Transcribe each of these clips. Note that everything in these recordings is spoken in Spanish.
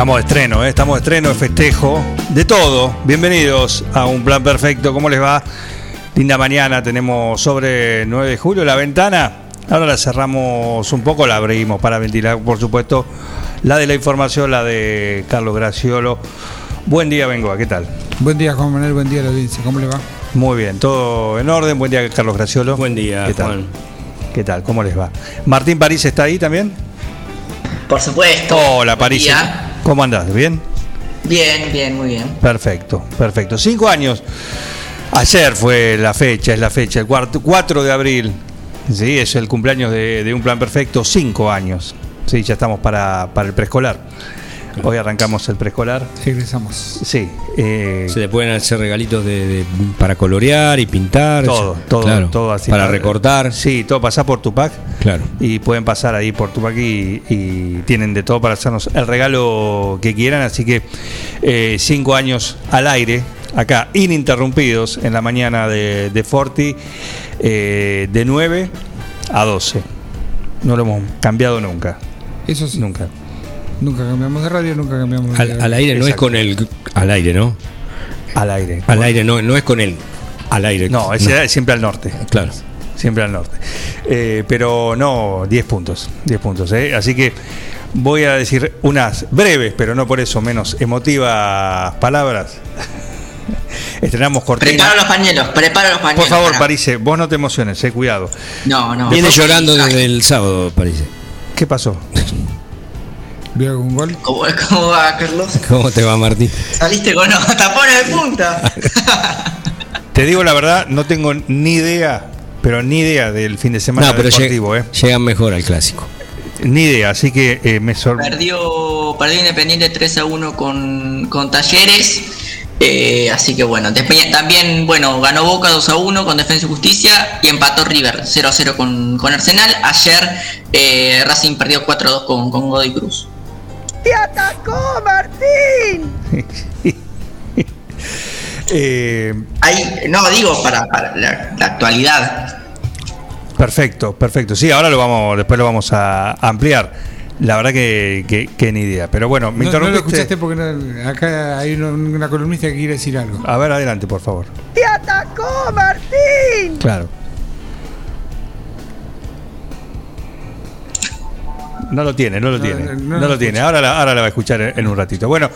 Estamos de estreno, ¿eh? estamos de estreno, de festejo, de todo. Bienvenidos a un plan perfecto. ¿Cómo les va? Linda mañana, tenemos sobre 9 de julio la ventana. Ahora la cerramos un poco, la abrimos para ventilar, por supuesto, la de la información, la de Carlos Graciolo. Buen día, Bengoa, ¿qué tal? Buen día, Juan Manuel, buen día la audiencia, ¿cómo le va? Muy bien, todo en orden. Buen día, Carlos Graciolo. Buen día, ¿Qué tal? Juan. ¿Qué tal? ¿Cómo les va? Martín París está ahí también. Por supuesto. Hola, Buen París. día. ¿Cómo andás? ¿Bien? Bien, bien, muy bien. Perfecto, perfecto. Cinco años. Ayer fue la fecha, es la fecha, el cuarto- 4 de abril. Sí, es el cumpleaños de, de un plan perfecto. Cinco años. Sí, ya estamos para, para el preescolar. Hoy arrancamos el preescolar. Regresamos. Sí, eh, Se le pueden hacer regalitos de, de- para colorear y pintar. todo, todo, Claro, todo así. Para recortar. Sí, todo pasa por Tupac. Claro. Y pueden pasar ahí por Tupac y, y tienen de todo para hacernos el regalo que quieran. Así que eh, cinco años al aire, acá ininterrumpidos en la mañana de, de Forti, eh, de 9 a 12. No lo hemos cambiado nunca, Eso sí, nunca. Nunca cambiamos de radio, nunca cambiamos de Al, al aire no es con el. Al aire, ¿no? Al aire. Al aire no, no es con el. Al aire. No, es es siempre al norte. Claro. Siempre al norte. Eh, pero no, 10 puntos. 10 puntos. ¿eh? Así que voy a decir unas breves, pero no por eso menos emotivas palabras. Estrenamos cortina. Preparo los pañuelos, preparo los pañuelos. Por favor. Parise, vos no te emociones, eh, cuidado. No, no. Viene llorando desde el sábado, parece. ¿Qué pasó? ¿Vio algún gol? ¿Cómo, cómo va, Carlos? ¿Cómo te va, Martín? Saliste con los tapones de punta. Te digo la verdad, no tengo ni idea, pero ni idea del fin de semana No, pero deportivo, lleg- eh. llegan mejor al clásico. Ni idea, así que eh, me sorprende. perdió, perdió Independiente 3 a 1 con, con Talleres. Eh, así que bueno, también, bueno, ganó Boca 2 a 1 con Defensa y Justicia y empató River 0 a 0 con, con Arsenal. Ayer eh, Racing perdió 4 a 2 con, con Godoy Cruz. Eh, Ahí, no, digo para, para la, la actualidad. Perfecto, perfecto. Sí, ahora lo vamos, después lo vamos a ampliar. La verdad que, que- que ni idea. Pero bueno, me No, no lo escuchaste porque no- acá hay una, una columnista que quiere decir algo. A ver, adelante, por favor. ¡Te atacó, Martín! Claro. No lo tiene, no lo No, tiene. no, No, no lo lo tiene. Ahora la, ahora la va a escuchar en, un ratito. Bueno,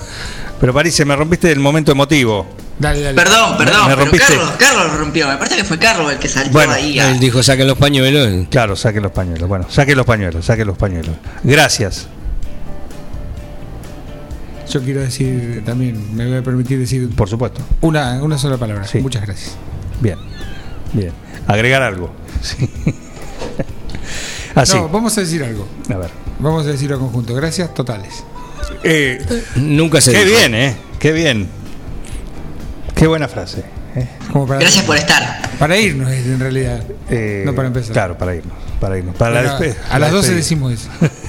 pero París, se me rompiste el momento emotivo. Dale, dale. Perdón, perdón, me pero rompiste. Carlos, Carlos lo rompió. Me parece que fue Carlos el que saltó Bueno, ahí. a- Él dijo, saquen los pañuelos. Claro, saquen los pañuelos. Bueno, saquen los pañuelos, saquen los pañuelos. Gracias. Yo quiero decir también, me voy a permitir decir Por supuesto. una, una sola palabra. Sí. Muchas gracias. Bien, bien. Agregar algo. Sí. Así. No, vamos a decir algo. A ver. Vamos a decirlo conjunto. Gracias totales. Eh, Nunca se qué dijo. bien, ¿eh? Qué bien. Qué buena frase. ¿eh? Como para, Gracias por estar. para irnos, en realidad. Eh, no para empezar. Claro, para irnos. Para irnos. Para la a la las 12 despedida. decimos eso.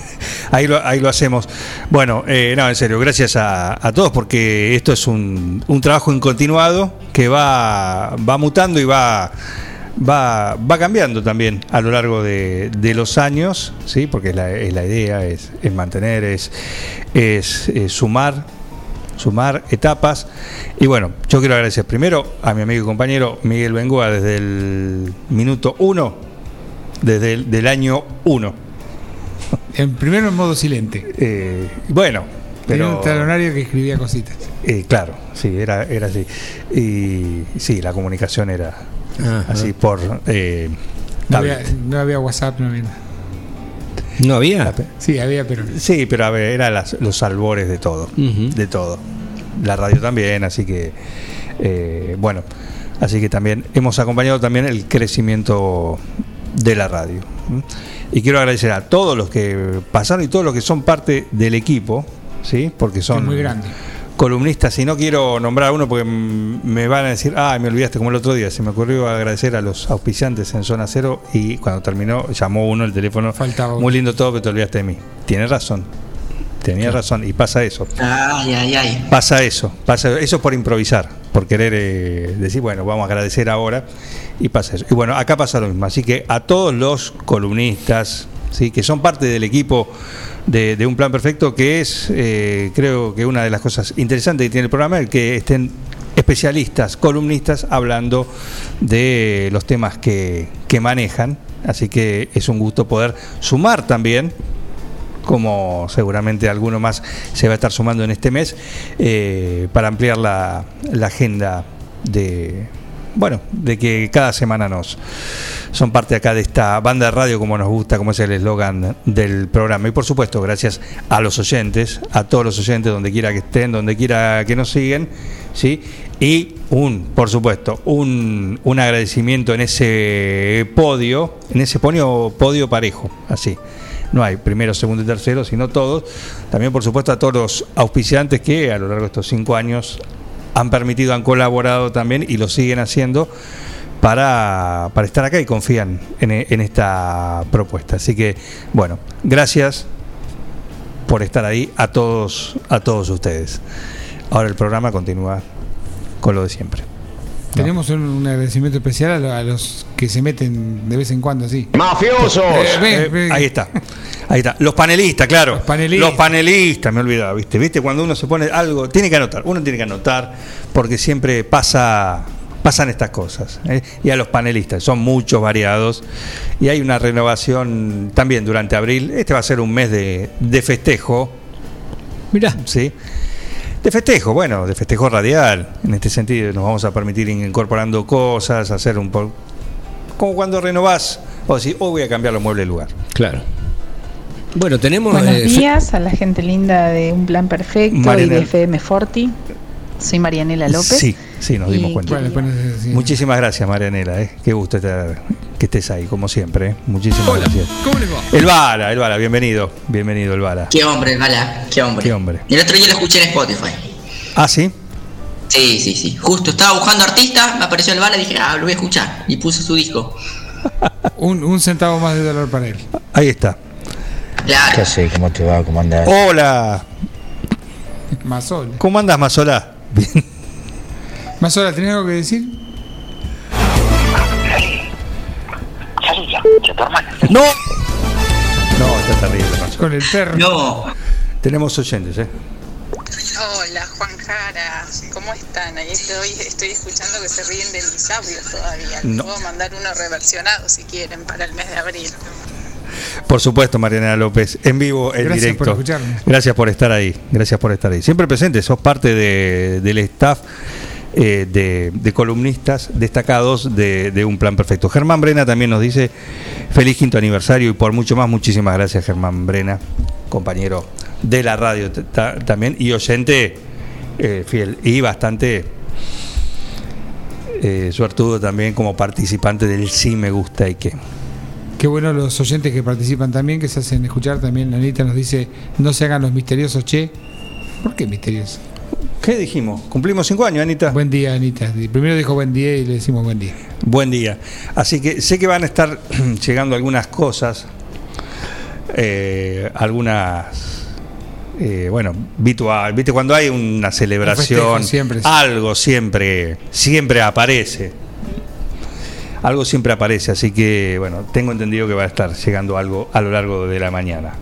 Ahí lo, ahí lo hacemos. Bueno, eh, no, en serio, gracias a, a todos porque esto es un, un trabajo incontinuado que va, va mutando y va, va, va cambiando también a lo largo de, de los años, ¿sí? porque es la, es la idea, es, es mantener, es, es, sumar, sumar etapas. Y bueno, yo quiero agradecer primero a mi amigo y compañero Miguel Bengoa desde el minuto uno, desde el del año uno. En primero en modo silente. Eh, bueno, Tenía pero un talonario que escribía cositas. eh, claro, sí, era, era así. Y sí, la comunicación era Ajá. así por eh, No había, no había WhatsApp, no había nada. ¿No había? Sí, había, pero. Sí, pero a ver, era las- los albores de todo, de todo. La radio también, así que, eh, bueno, así que también hemos acompañado también el crecimiento de la radio. Y quiero agradecer a todos los que pasaron y todos los que son parte del equipo, ¿sí? Porque son Es muy grande. Columnistas, y no quiero nombrar a uno porque mm, me van a decir, ah, me olvidaste como el otro día, se me ocurrió agradecer a los auspiciantes en Zona Cero y cuando terminó llamó uno el teléfono, Faltaba muy lindo todo, pero te olvidaste de mí. Tienes razón, tenía razón y pasa eso. Ay, ay, ay. Pasa eso, pasa eso por improvisar, por querer eh, decir, bueno, vamos a agradecer ahora y pasa eso. Y bueno, acá pasa lo mismo, así que a todos los columnistas, ¿sí? que son parte del equipo de, Un Plan Perfecto, que es, eh, creo que una de las cosas interesantes que tiene el programa, es que estén especialistas, columnistas, hablando de los temas que, que manejan, así que es un gusto poder sumar también como seguramente alguno más se va a estar sumando en este mes, eh, para ampliar la agenda de, bueno, de que cada semana nos son parte acá de esta banda de radio como nos gusta, como es el eslogan del programa. Y por supuesto, gracias a los oyentes, a todos los oyentes, donde quiera que estén, donde quiera que nos siguen, ¿sí? Y un, por supuesto, un, un agradecimiento en ese podio, en ese podio, podio parejo, así no hay primero, segundo y tercero, sino todos. También, por supuesto, a todos los auspiciantes que a lo largo de estos cinco años han permitido, han colaborado también y lo siguen haciendo para, para estar acá y confían en, en esta propuesta. Así que, bueno, gracias por estar ahí a todos, a todos ustedes. Ahora el programa continúa con lo de siempre. Tenemos un, un agradecimiento especial a, lo- a los que se meten de vez en cuando así. ¡Mafiosos! Eh, ven, Eh, ven. ahí está. Ahí está. Los panelistas, claro. Los panelistas. Los panelistas, me olvidaba, ¿viste? ¿Viste? Cuando uno se pone algo, tiene que anotar. Uno tiene que anotar porque siempre pasa pasan estas cosas. ¿eh? Y a los panelistas, son muchos variados. Y hay una renovación también durante abril. Este va a ser un mes de, de festejo. Mirá. ¿sí? De festejo, bueno, de festejo radial. En este sentido, nos vamos a permitir ir incorporando cosas, hacer un poco. Como cuando renovás, o decir, hoy voy a cambiar los muebles de lugar. Claro. Bueno, tenemos. Buenos eh, días a la gente linda de Un Plan Perfecto y de FM Forti. Soy Marianela López. Sí, sí, nos dimos cuenta. Bueno, sí. Muchísimas gracias, Marianela. ¿eh? Qué gusto estar- que estés ahí, como siempre. ¿eh? Muchísimas Hola, gracias. ¿cómo les va? El Vara, el Vara, bienvenido. Bienvenido, el Vara. Qué hombre, Gala, qué hombre. Qué hombre. El otro día lo escuché en Spotify. Ah, sí. Sí, sí, sí. Justo estaba buscando artista, me apareció el bala y dije, ah, lo voy a escuchar. Y puse su disco. Un, un centavo más de dólar para él. Ahí está. Claro. sé cómo te va, cómo andás. Hola. Más sola. ¿Cómo andas, Mazola? Bien. Más sola, ¿tenés algo que decir? ¡No! No, está terrible, Mazola. Con el perro. No. Tenemos oyentes, ¿eh? Hola Juan Jara, ¿cómo están? Ahí estoy, estoy escuchando que se ríen de mis audios todavía. Les No. puedo mandar uno reversionado si quieren para el mes de abril. Por supuesto, Mariana López, en vivo, en Gracias directo. por escucharnos. Gracias por estar ahí. Gracias por estar ahí. Siempre presente, sos parte de- del staff eh, de, de columnistas destacados de, de Un Plan Perfecto. Germán Brena también nos dice feliz quinto aniversario y por mucho más, muchísimas gracias, Germán Brena, compañero de la radio ta- también y oyente eh, fiel y bastante eh, suertudo también como participante del Sí Me Gusta y que. Qué bueno los oyentes que participan también, que se hacen escuchar también. Anita nos dice, no se hagan los misteriosos, che. ¿Por qué misteriosos? ¿Qué dijimos? Cumplimos cinco años, Anita. Buen día, Anita. Primero dijo buen día y le decimos buen día. Buen día. Así que sé que van a estar llegando algunas cosas, eh, algunas, eh, bueno, habitual. Viste, cuando hay una celebración, festejo siempre, sí. algo siempre, siempre aparece. Algo siempre aparece, así que, bueno, tengo entendido que va a estar llegando algo a lo largo de la mañana.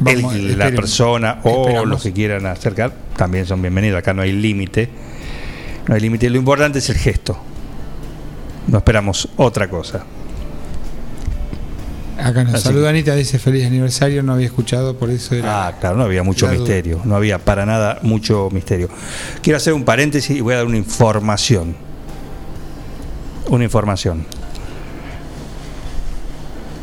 Vamos, El- la persona o Esperamos. los que quieran acercar también son bienvenidos. Acá no hay límite. No hay límite. Lo importante es el gesto. No esperamos otra cosa. Acá nos Así saluda Anita, dice feliz aniversario, no había escuchado, por eso era... Ah, claro, no había mucho duda. misterio. No había para nada mucho misterio. Quiero hacer un paréntesis y voy a dar una información. Una información.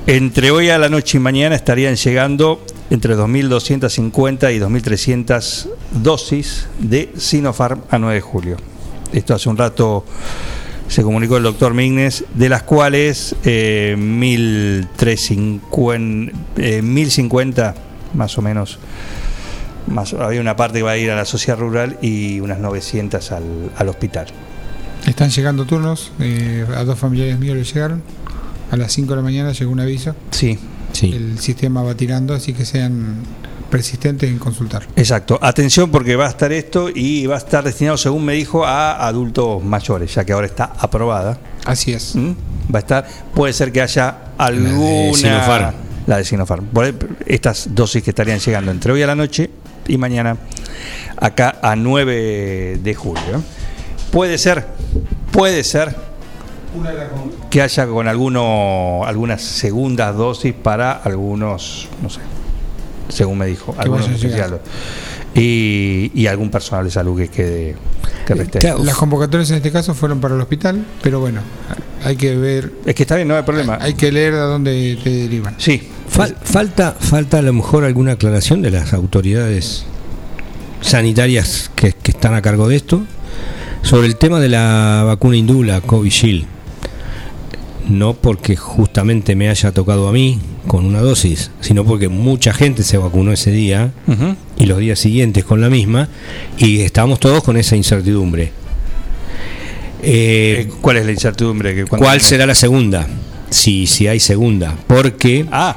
Entre hoy a la noche y mañana estarían llegando entre 2.250 y 2.300 dosis de Sinopharm a 9 de julio. Esto hace un rato se comunicó el doctor Mignes, de las cuales eh, 1.350, eh, 1.050 más o menos, más, había una parte que va a ir a la sociedad rural y unas 900 al, al hospital. Están llegando turnos, eh, a dos familiares míos les llegaron. A las 5 de la mañana llegó un aviso. Sí, Sí. El sistema va tirando, así que sean persistentes en consultar. Exacto. Atención porque va a estar esto y va a estar destinado, según me dijo, a adultos mayores, ya que ahora está aprobada. Así es. ¿Mm? Va a estar, puede ser que haya alguna. La de Sinopharm. Por ahí, Estas dosis que estarían llegando entre hoy a la noche y mañana acá a 9 de julio. Puede ser, puede ser que haya con alguno, algunas segundas dosis para algunos, no sé, según me dijo, algunos especiales. Y, y algún personal de salud que quede que reste. Claro. Las convocatorias en este caso fueron para el hospital, pero bueno, hay que ver, Es que está bien, no hay problema. hay que leer a dónde te derivan. Sí, Fal- falta, falta a lo mejor alguna aclaración de las autoridades sanitarias que, que están a cargo de esto sobre el tema de la vacuna Indula, Covishield. No porque justamente me haya tocado a mí con una dosis, sino porque mucha gente se vacunó ese día y los días siguientes con la misma y estábamos todos con esa incertidumbre. Eh, Eh, ¿Cuál es la incertidumbre? ¿Cuál será la segunda? Si, si hay segunda. Porque Ah,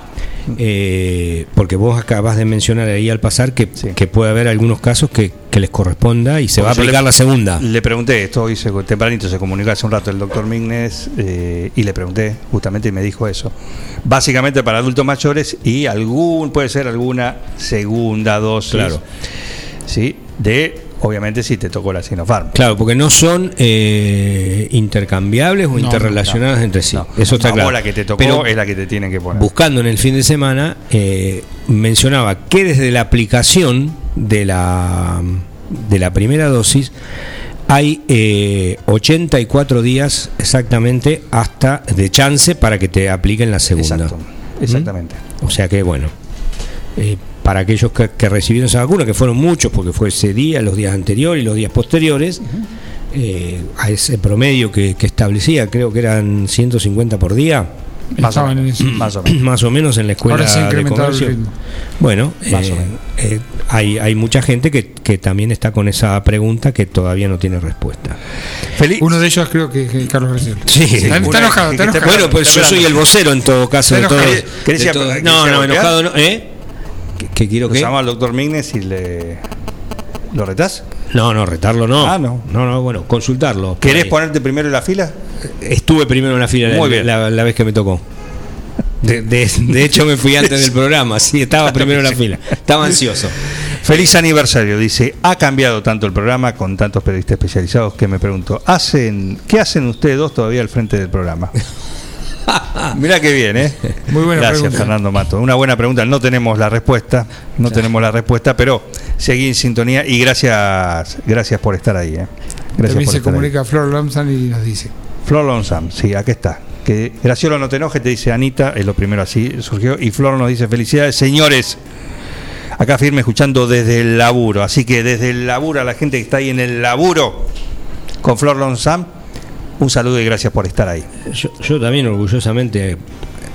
eh, porque vos acabas de mencionar ahí al pasar que, Sí. que puede haber algunos casos que, que les corresponda y se va a aplicar le- la segunda. Le pregunté, esto hoy se, tempranito se comunicó hace un rato el doctor Mignes eh, y le pregunté justamente y me dijo eso. Básicamente para adultos mayores y algún, puede ser alguna segunda dosis. Claro. Sí, de, obviamente si te tocó la Sinopharm. Claro, porque no son eh, intercambiables o No, interrelacionadas entre sí. No, Eso está claro. la que te tocó Pero es la que te tienen que poner. buscando en el fin de semana, eh, mencionaba que desde la aplicación de la, de la primera dosis hay eh, 84 días exactamente hasta de chance para que te apliquen la segunda. Exacto, exactamente. O sea que bueno, eh, para aquellos que, que recibieron esa vacuna, que fueron muchos, porque fue ese día, los días anteriores y los días posteriores, eh, a ese promedio que, que establecía, creo que eran 150 por día, Más o menos. eso. Más o menos. más o menos en la escuela Ahora se ha de incrementado el comercio. Bueno, Más eh, o menos. eh, hay, hay mucha gente que, que también está con esa pregunta que todavía no tiene respuesta. Feliz. Uno de ellos creo que es Carlos García. Sí, está, está enojado, está enojado. Bueno, pues yo soy el vocero en todo caso de todo. enojado. ¿Querés de ir a- todo- querés ir No, no, enojado no. ¿Eh? ¿Qué, qué quiero que? llama al doctor Mignes y le. ¿Lo retás? No, no, retarlo no. Ah, no. No, no, bueno, consultarlo. ¿Querés ponerte primero en la fila? Estuve primero en la fila Muy la, bien. la- la vez que me tocó. De, de- de hecho, me fui antes del programa, sí, estaba primero en la fila. Estaba ansioso. Feliz aniversario, dice. Ha cambiado tanto el programa con tantos periodistas especializados que me pregunto, ¿hacen, ¿qué hacen ustedes dos todavía al frente del programa? Mirá qué bien, ¿eh? Muy buena Gracias, pregunta. Fernando Mato. Una buena pregunta. No tenemos la respuesta, no tenemos la respuesta, pero seguí en sintonía y gracias, gracias por estar ahí, ¿eh? Gracias También por se estar ahí. comunica Flor Lomsan y nos dice. Flor Lonsam, sí, aquí está. Que Graciolo no te enojes, te dice Anita, es lo primero así surgió. Y Flor nos dice felicidades, señores. Acá firme escuchando desde el laburo. Así que desde el laburo a la gente que está ahí en el laburo con Flor Lonsam, un saludo y gracias por estar ahí. Yo, yo también orgullosamente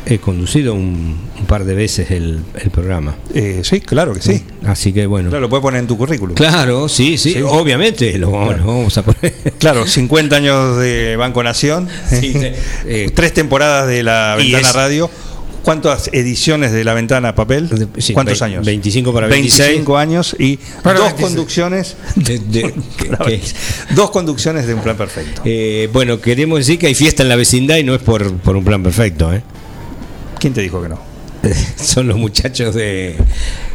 he conducido un, un par de veces el, el programa. Eh, sí, claro que sí. Así que bueno. Claro, lo puedes poner en tu currículum. Claro, sí, sí, Sí. obviamente lo, vamos- lo vamos a poner. Claro, 50 años de Banco Nación, Sí, sí. Eh, tres temporadas de la Ventana es- Radio. ¿Cuántas ediciones de la Ventana Papel? Sí, ¿Cuántos ve- años? 25 para 26. 25 años y Para dos 26. conducciones. De- de- que- Dos conducciones de un plan perfecto. eh, bueno, queremos decir que hay fiesta en la vecindad y no es por, por un plan perfecto, ¿eh? ¿Quién te dijo que no? Son los muchachos de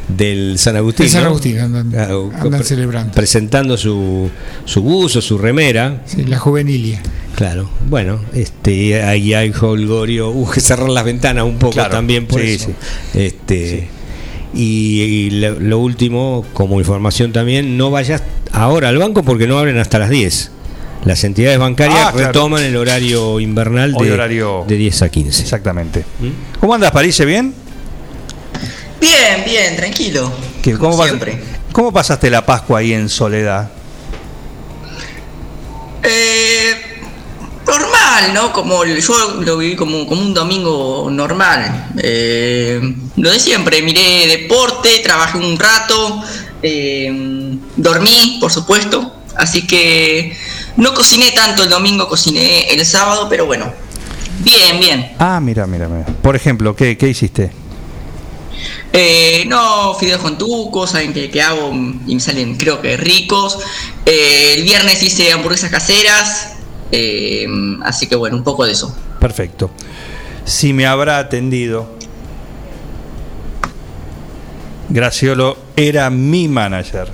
del San Agustín. En San ¿no? Agustín andan, Claro, andan pre- celebrando. Presentando su, su buzo, su remera. Sí, la juvenilia. Claro, bueno, este ahí hay holgorio, hubo que cerrar las ventanas un poco Claro, también por sí, eso. sí. Este y, y lo, lo último, como información también, no vayas ahora al banco porque no abren hasta las 10. las entidades bancarias Ah, claro. retoman el horario invernal Hoy de, horario- de 10 a 15. Exactamente. ¿Mm? ¿Cómo andas, París? ¿Bien? Bien, bien, tranquilo. ¿Qué- como ¿Cómo, pas- siempre. ¿Cómo pasaste la Pascua ahí en Soledad? Eh, normal, ¿no? Como yo lo viví como, como un domingo normal. Eh, lo de siempre, miré deporte, trabajé un rato, eh, dormí, por supuesto. Así que no cociné tanto el domingo, cociné el sábado, pero bueno. Bien, bien. Ah, mira, mira, mira. Por ejemplo, ¿qué, qué hiciste? Eh, no, fideos con tuco, saben que, que hago y me salen creo que ricos. Eh, el viernes hice hamburguesas caseras. Eh, así que bueno, un poco de eso. Perfecto. Si me habrá atendido, Graciolo era mi manager.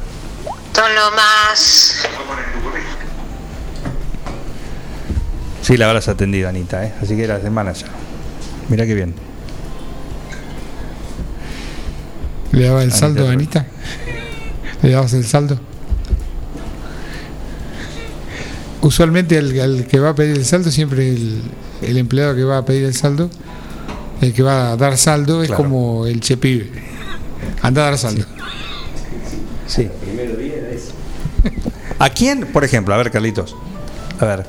Son lo más. Sí, la habrás atendido, Anita, ¿eh? así que eras de manager. Mira qué bien. ¿Le daba el Anita saldo a. Anita? ¿Le dabas el saldo? Usualmente el, el que va a pedir el saldo, siempre el, el empleado que va a pedir el saldo, el que va a dar saldo, es Claro. como el che pibe. Anda a dar saldo. Sí. ¿A quién, por ejemplo, a ver, Carlitos, a ver,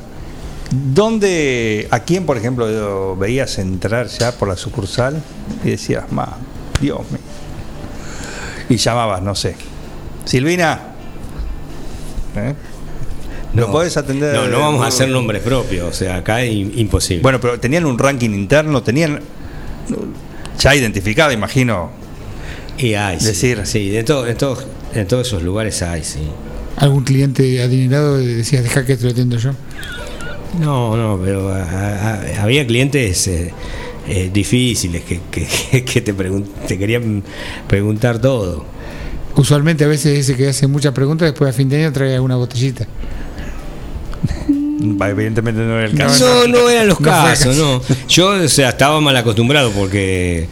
¿dónde, a quién, por ejemplo, lo veías entrar ya por la sucursal y decías, ma, Dios mío? Y llamabas, no sé, Silvina, ¿eh? ¿Lo podés atender? No, no vamos a hacer nombres propios, o sea, acá es im- imposible. Bueno, pero tenían un ranking interno, tenían ya identificado, imagino. y hay, sí, decir- sí, de todo, en, todos, en todos esos lugares hay, sí. Algún cliente adinerado decías, deja que te lo atiendo yo. No, no, pero a- a- había clientes eh, eh, difíciles que, que, que te, pregun- te querían preguntar todo. Usualmente a veces ese que hace muchas preguntas, después a fin de año trae alguna botellita. Evidentemente no era el No, caso. No, no eran los casos, caso. no. Yo, o sea, estaba mal acostumbrado porque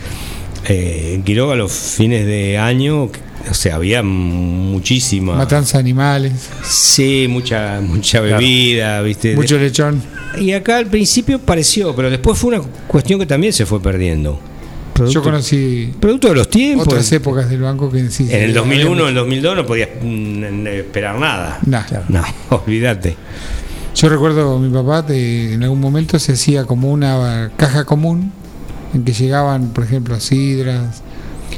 eh, en Quiroga los fines de año, o sea, había muchísima. Matanza de animales, Sí, mucha, mucha bebida, ¿viste? mucho lechón. Y acá al principio pareció, pero después fue una cuestión que también se fue perdiendo. Yo conocí Producto de los tiempos. otras épocas del banco que sí. En el sí, 2001, en el 2002 no podías mm, esperar nada. Nah. No, olvídate. Yo recuerdo mi papá de- en algún momento se hacía como una caja común en que llegaban, por ejemplo, sidras,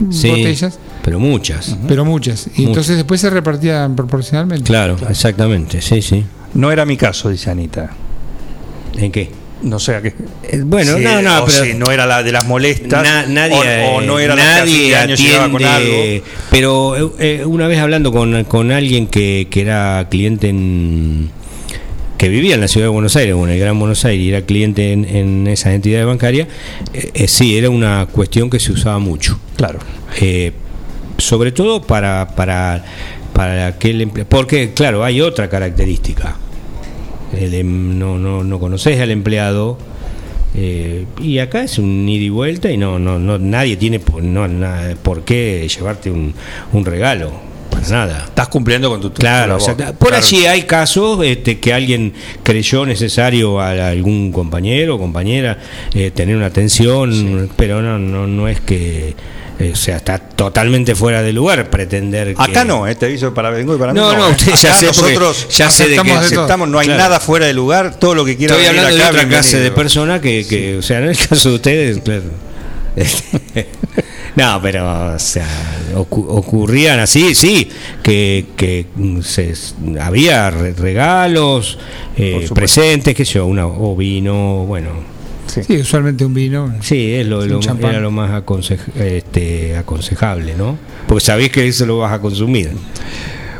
Sí, botellas, pero muchas. pero muchas. Y Muchas. entonces después se repartían proporcionalmente. Claro, exactamente, sí, sí. No era mi caso, dice Anita. ¿En qué? No sé a qué. Eh, Bueno, no, no, o pero si no era la de las molestas. Na- nadie, o, o no era la que a fin nadie de año llegaba con algo. atiende, pero eh, una vez hablando con, con alguien que, que era cliente en que vivía en la ciudad de Buenos Aires o en el Gran Buenos Aires y era cliente en, en esas entidades bancarias, eh, eh, sí, era una cuestión que se usaba mucho. Claro. Eh, sobre todo para, para, para aquel porque claro, hay otra característica. El em- no, no, no conoces al empleado eh, y acá es un ida y vuelta y no, no, no nadie tiene por, no, na- por qué llevarte un, un regalo, para nada. Estás cumpliendo con tu Claro, exacta- por Claro. allí hay casos este, que alguien creyó necesario a algún compañero o compañera eh, tener una atención, pero no, no, no es que, eh, o sea, está totalmente fuera de lugar pretender que... Acá no, eh, te aviso para vengo y para mí. No, no, eh. usted ya sé, nosotros ya sé de que aceptamos no hay Claro. nada fuera de lugar, todo lo que quiera Estoy hablando de otra clase de persona que, que, o sea, en el caso de ustedes, claro. No, pero, o sea, ocu- ocurrían así, sí, que, que mm, se, había re- regalos, eh, presentes, qué sé yo, una, o vino, bueno, Sí, usualmente un vino. sí, es lo, lo- era lo más aconse- este, aconsejable, ¿no? Porque sabés que eso lo vas a consumir.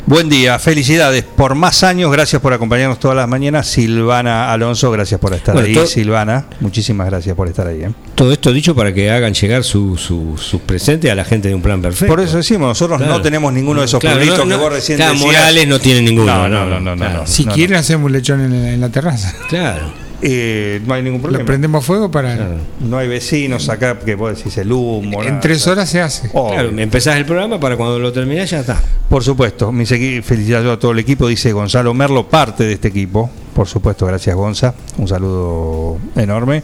Buen día, felicidades por más años, gracias por acompañarnos todas las mañanas. Silvana Alonso, gracias por estar Bueno, ahí. todo- Silvana, muchísimas gracias por estar ahí. ¿eh? Todo esto dicho para que hagan llegar su- su- sus presentes a la gente de un plan perfecto. Por eso decimos, nosotros Claro. no tenemos ninguno de esos Claro, pueblitos no, que vos recién claro, decías. Morales no tiene ninguno. No, no, no, no, no, claro. no. Si quieren hacemos lechón en la, en la terraza. Claro. Eh, no hay ningún Lo problema. prendemos fuego para. No hay vecinos acá que vos decís el humo. En nada. tres horas se hace. Obvio. Claro, empezás el programa para cuando lo terminás ya está. Por supuesto, felicidades a todo el equipo, dice Gonzalo Merlo, parte de este equipo. Por supuesto, gracias Gonza, un saludo enorme.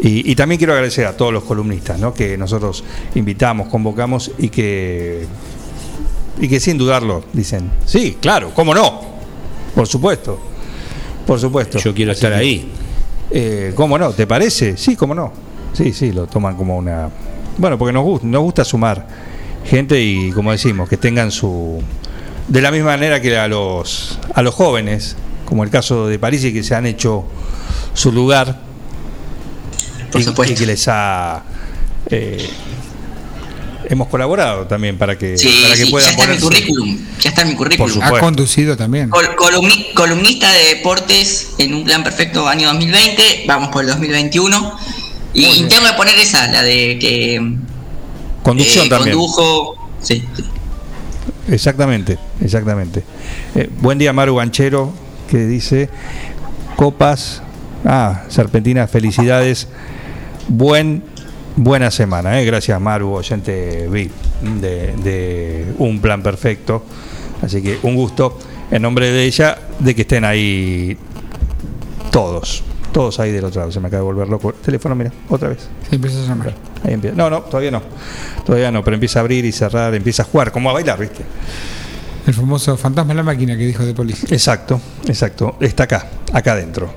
Y, y también quiero agradecer a todos los columnistas ¿no? que nosotros invitamos, convocamos y que, y que sin dudarlo dicen, sí, claro, ¿cómo no? Por supuesto, por supuesto. Yo quiero estar ahí. Eh, ¿Cómo no? ¿Te parece? Sí, ¿cómo no? Sí, sí, lo toman como una... Bueno, porque nos gusta, nos gusta sumar gente y, como decimos, que tengan su... De la misma manera que a los, a los jóvenes, como el caso de París, y que se han hecho su lugar Por y, supuesto. y que les ha... eh, hemos colaborado también para que, Sí, para que sí, ya puedan está en mi currículum. Ya está en mi currículum. Ha conducido también. Col- columni- columnista de deportes en un plan perfecto año 2020, vamos por el 2021. Y Muy bien. tengo que poner esa, la de que Conducción eh, también. condujo. Sí, sí. Exactamente, exactamente. Eh, buen día, Maru Ganchero, que dice copas. Ah, Serpentina, felicidades. Buen, buena semana, eh. gracias, Maru, oyente VIP de, de Un Plan Perfecto. Así que un gusto, en nombre de ella, de que estén ahí todos, todos ahí del otro lado. Se me acaba de volver loco. Teléfono, mira, otra vez. Empieza a. Ahí empieza. No, no, todavía no. Todavía no, pero empieza a abrir y cerrar, empieza a jugar, como a bailar, ¿viste? El famoso fantasma de la máquina que dijo de policía. Exacto, exacto. Está acá, acá adentro.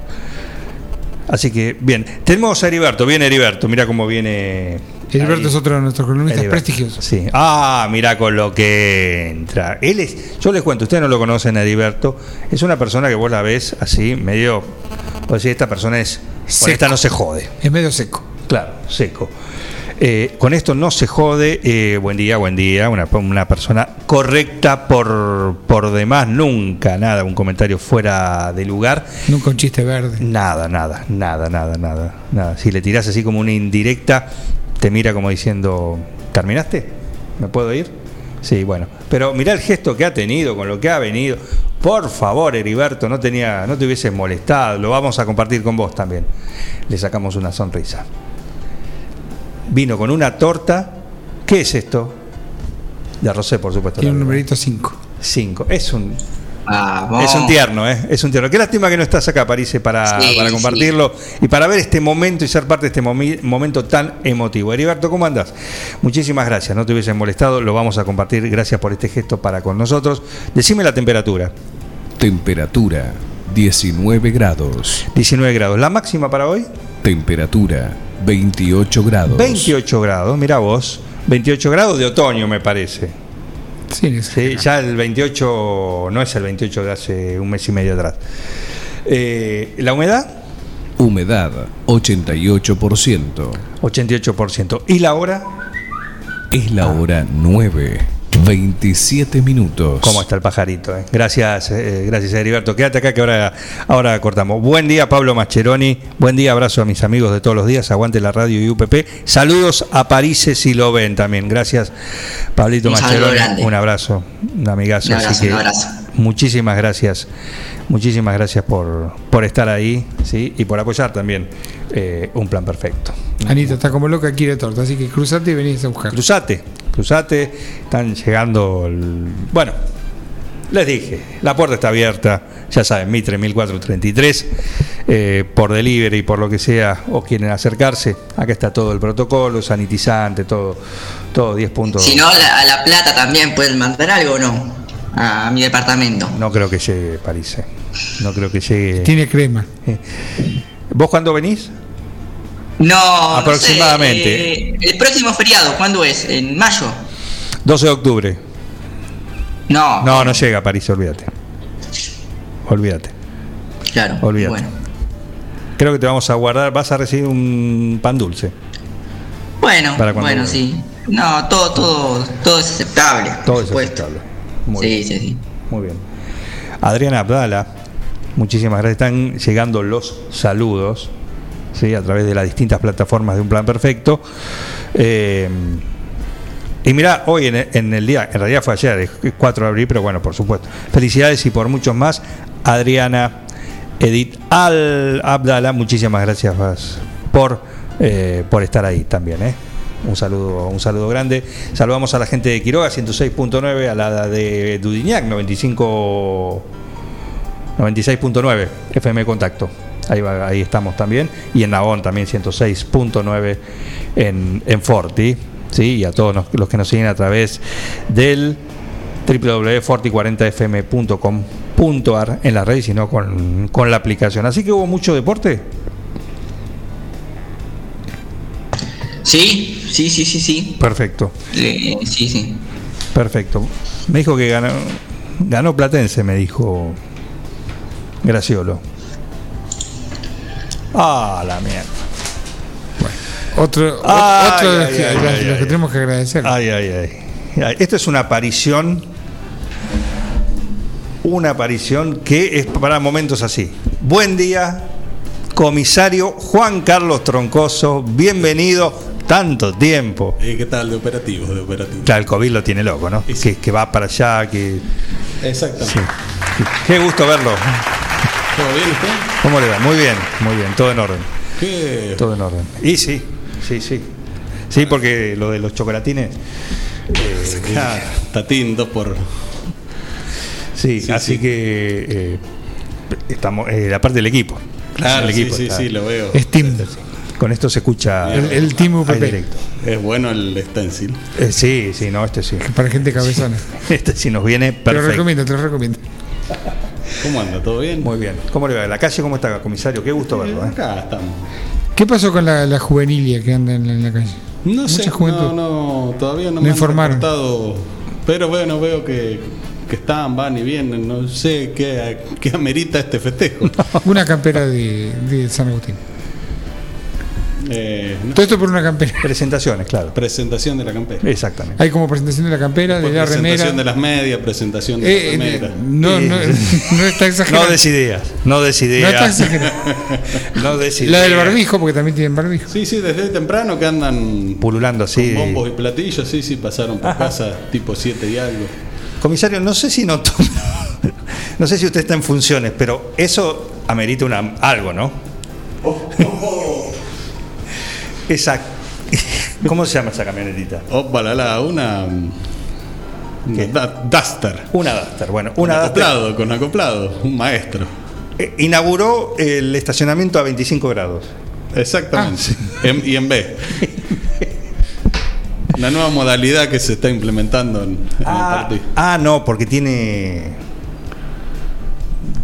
Así que, bien. Tenemos a Heriberto. Viene Heriberto. Mira cómo viene. Heriberto ahí. es otro de nuestros columnistas Heriberto. prestigiosos. Sí. Ah, mira con lo que entra. Él es. Yo les cuento, ustedes no lo conocen Heriberto. Es una persona que vos la ves así, medio. Decís, esta persona es. Seco. esta no se jode. Es medio seco. Claro, seco. Eh, con esto no se jode. eh, buen día, buen día. Una, una persona correcta por, por demás. Nunca, nada, un comentario fuera de lugar. Nunca un chiste verde. Nada, nada, nada, nada, nada, nada. Si le tirás así como una indirecta, te mira como diciendo, ¿terminaste? ¿Me puedo ir? Sí, bueno. Pero mirá el gesto que ha tenido, con lo que ha venido. Por favor, Heriberto, no tenía, no te hubieses molestado. Lo vamos a compartir con vos también. Le sacamos una sonrisa. Vino con una torta. ¿Qué es esto? De Rosé, por supuesto. Tiene un numerito 5. Cinco. Es un, Vamos. es un tierno, ¿eh? Es un tierno. Qué lástima que no estás acá, París, para, Sí, para compartirlo y para ver este momento y ser parte de este momi- momento tan emotivo. Heriberto, ¿cómo andás? Muchísimas gracias, no te hubiesen molestado, lo vamos a compartir. Gracias por este gesto para con nosotros. Decime la temperatura: Temperatura 19 grados. 19 grados. ¿La máxima para hoy? Temperatura 28 grados. 28 grados, mira vos. 28 grados de otoño, me parece. Sí, ya el 28 no es el 28 de hace un mes y medio atrás. Eh, ¿La humedad? Humedad 88%. 88%. ¿Y la hora? Es la hora 9. 27 minutos. ¿Cómo está el pajarito? eh? Gracias, eh, gracias Heriberto. Quédate acá que ahora, ahora cortamos. Buen día, Pablo Mascheroni. Buen día, abrazo a mis amigos de todos los días. Aguante la radio y UPP. Saludos a París si lo ven también. Gracias, Pablito Un Mascheroni. Un abrazo, un amigazo. Un abrazo, Así que un abrazo. muchísimas gracias. Muchísimas gracias por, por estar ahí ¿sí? y por apoyar también eh, un plan perfecto. Anita está como loca, quiere torta, así que cruzate y venís a buscar. Cruzate, cruzate, están llegando. el- Bueno, les dije, la puerta está abierta, ya saben, Mitre 1433, eh, por delivery, por lo que sea, o quieren acercarse, acá está todo el protocolo, sanitizante, todo, todo 10 puntos. Si no, la- a La Plata también pueden mandar algo o no. A mi departamento. No creo que llegue, París. eh. No creo que llegue. Tiene crema. ¿Vos cuándo venís? No, no Aproximadamente. sé, eh, el próximo feriado, ¿cuándo es? ¿En mayo? 12 de octubre. No. No, no llega a París, olvídate. Olvídate. Claro. Olvídate. Bueno. Creo que te vamos a guardar, vas a recibir un pan dulce. Bueno, Para bueno, sí. No, todo, todo, todo es aceptable. Todo es aceptable. Muy Sí, bien. sí, sí. Muy bien. Adriana Abdala, muchísimas gracias. Están llegando los saludos ¿sí? a través de las distintas plataformas de Un Plan Perfecto. Eh, y mira, hoy en el, el día, en realidad fue ayer, es 4 de abril, pero bueno, por supuesto. Felicidades y por muchos más, Adriana Edith Al Abdala, muchísimas gracias por, eh, por estar ahí también. ¿eh? Un saludo, un saludo grande. Saludamos a la gente de Quiroga 106.9, a la de Dudignac 95 96.9 FM Contacto. Ahí, va- ahí estamos también. Y en Navón también 106.9 en, en Forti. ¿sí? Y a todos los que nos siguen a través del www.forti40fm.com.ar en la red, sino con, con la aplicación. Así que hubo mucho deporte. Sí, sí, sí, sí, sí. Perfecto, Eh, sí, sí. perfecto. Me dijo que ganó, ganó Platense, me dijo Graciolo. Ah, la mierda. Otro, Ay, otro de los, ay, que, ay, los- ay, los ay. que tenemos que agradecer. Ay, ay, ay. Esto es una aparición. Una aparición que es para momentos así. Buen día, comisario Juan Carlos Troncoso. Bienvenido. Tanto tiempo. Eh, ¿Qué tal de operativos? De operativos. Claro, el COVID lo tiene loco, ¿no? Que, que va para allá, que. Exactamente. Qué gusto verlo. ¿Todo bien usted? ¿Cómo le va? Muy bien, muy bien, todo en orden. ¿Qué? Todo en orden. Y sí, sí, sí. Sí, porque lo de los chocolatines. eh, Claro, Tatín, dos por. Sí, Sí, así sí. que eh, estamos eh, la parte del equipo. Claro, el equipo sí, está- sí, lo veo. Es Team. Con esto se escucha El, el Team UPP. directo. Es bueno el stencil. Eh, sí, sí, no, este sí. Para gente cabezona. Este sí nos viene Te lo perfecto. recomiendo, te lo recomiendo. ¿Cómo anda? ¿Todo bien? Muy bien. ¿Cómo le va? ¿La calle cómo está, comisario? Qué gusto verlo. ¿eh? Acá estamos. ¿Qué pasó con la, la juvenilia que anda en la, en la calle? No sé, juventud. no, no, todavía no, No me informaron. han pero bueno, veo que, que están, van y vienen. No sé qué, qué amerita este festejo. Una campera de, de San Agustín. Eh, no. Todo esto por una campera. Presentaciones, claro. Presentación de la campera. Exactamente. Hay como presentación de la campera, de Después la remera. presentación de las medias, presentación de Eh, la eh, remera. no, no, no está exagerado. No des ideas. No des No está exagerado. No des La del barbijo, porque también tienen barbijo. Sí, sí, desde temprano que andan Pululando así. con bombos y platillos, sí, sí, pasaron por casa tipo 7 y algo. Comisario, no sé si no no sé si usted está en funciones, pero eso amerita una algo, ¿no? Esa ¿Cómo se llama esa camionetita? Opa, la, la, una. ¿Qué? da- Duster. Una Duster. Bueno, Con una Duster acoplado, con acoplado, un maestro. eh, inauguró el estacionamiento a 25 grados. Exactamente. En- y en B. Una nueva modalidad que se está implementando en, en el Ah, partido. ah, no, porque tiene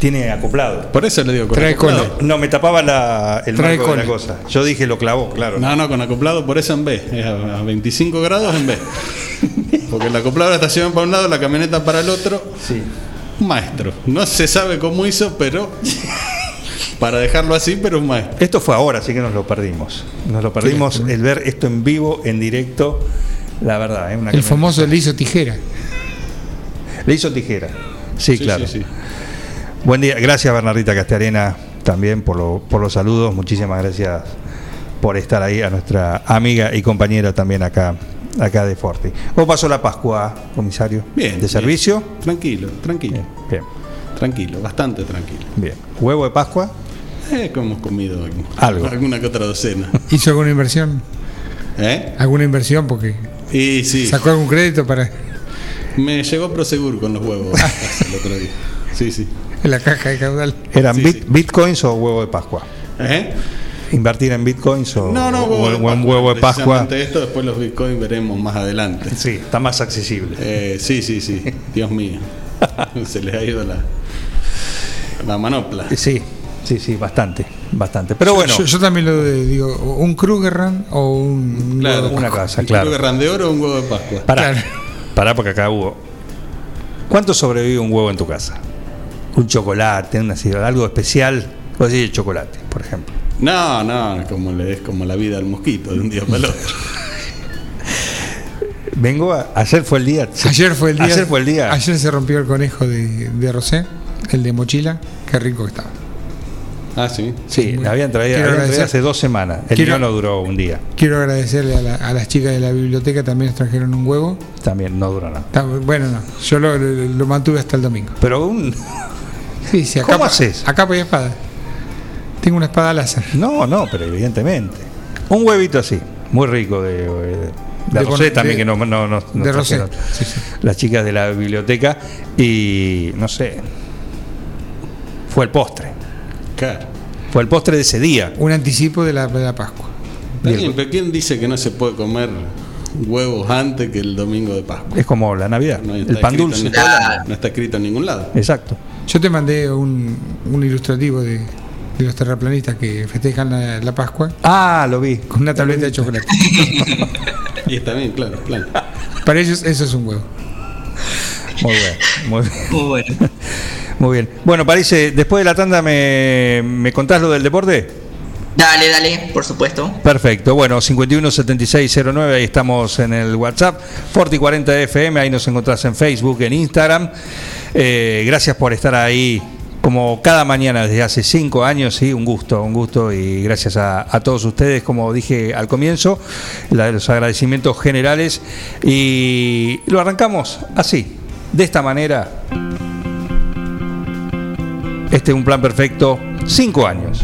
tiene acoplado. Por eso le digo con Trae acoplado. No, me tapaba la, el Trae marco de la cosa. Yo dije lo clavó, claro. No, no, con acoplado por eso en B. Es a a 25 grados en B. Porque el acoplado la estación para un lado, la camioneta para el otro. Sí. Un maestro. No se sabe cómo hizo, pero. Para dejarlo así, pero un maestro. Esto fue ahora, así que nos lo perdimos. Nos lo perdimos el ver esto en vivo, en directo. La verdad, ¿eh? Una El camioneta. famoso le hizo tijera. Le hizo tijera. Sí, Sí, claro. sí, sí. Buen día. Gracias, Bernardita Castellarena, también por, lo- por los saludos. Muchísimas gracias por estar ahí. A nuestra amiga y compañera también acá, acá de Forti. ¿Cómo pasó la Pascua, comisario? Bien. ¿De bien. servicio? Tranquilo, tranquilo. Bien, bien. Tranquilo, bastante tranquilo. bien. ¿Huevo de Pascua? Eh, que hemos comido algo- Algo. alguna que otra docena. ¿Hizo alguna inversión? ¿Eh? ¿Alguna inversión? Porque Y sí, sacó algún crédito para me llegó Prosegur con los huevos el otro día. Sí, sí. la caja de caudal. ¿Eran Sí, bit- sí. bitcoins o huevo de Pascua? ¿Eh? ¿Invertir en bitcoins o, No, no, o- huevo de o en Pascua. huevo de Pascua? Esto, después los bitcoins veremos más adelante. Sí, está más accesible. Eh, sí, sí, sí. Dios mío. Se les ha ido la, la manopla. Sí, sí, sí, bastante, bastante. Pero bueno, Yo, yo también lo de- digo, un Krugerrand o un. Claro, una casa, ¿Un claro. huevo de randeoro o un huevo de Pascua? pará, claro. pará porque acá hubo. ¿Cuánto sobrevive un huevo en tu casa? Un chocolate, una, algo especial. O decir el chocolate, por ejemplo. No, no, como le, es como la vida al mosquito de un día para el otro. Vengo a, ayer fue el día. Ayer fue el día. Ayer fue el día. Ayer se rompió el conejo de, de Rosé, el de mochila. Qué rico que estaba. Ah, sí. Sí, le habían traído, habían traído hace dos semanas. El Quiero- no duró un día. Quiero agradecerle a, la- a las chicas de la biblioteca, también nos trajeron un huevo. También no duró nada. Bueno, no, yo lo, lo- lo mantuve hasta el domingo. Pero un. Sí, sí, ¿Cómo haces? A capa y espada. Tengo una espada láser. No, no, pero evidentemente. Un huevito así, muy rico de, de, de De rosé con- también, de- que no, no, no- nos de rosé, trajeron sí, sí. las chicas de la biblioteca. Y no sé, fue el postre. Claro. Fue el postre de ese día. Un anticipo de la, de la Pascua. Pero ¿quién dice que no se puede comer huevos antes que el domingo de Pascua? Es como la Navidad, el pan dulce. en no está escrito en ningún lado. Exacto. Yo te mandé un, un ilustrativo de, de los terraplanistas que festejan la, la Pascua Ah, lo vi. con una tableta de chocolate. Y está bien, claro, claro. Para ellos eso es un huevo. Muy bien, muy bien. Muy bueno. Muy bien. Bueno, parece, después de la tanda me, me contás lo del deporte. Dale, dale, por supuesto. Perfecto, bueno, 517609, ahí estamos en el WhatsApp, Forti 40 FM, ahí nos encontrás en Facebook, en Instagram. Eh, gracias por estar ahí como cada mañana desde hace cinco años, sí, un gusto, un gusto y gracias a, a todos ustedes, como dije al comienzo, los agradecimientos generales y lo arrancamos así, de esta manera. Este es un plan perfecto, cinco años.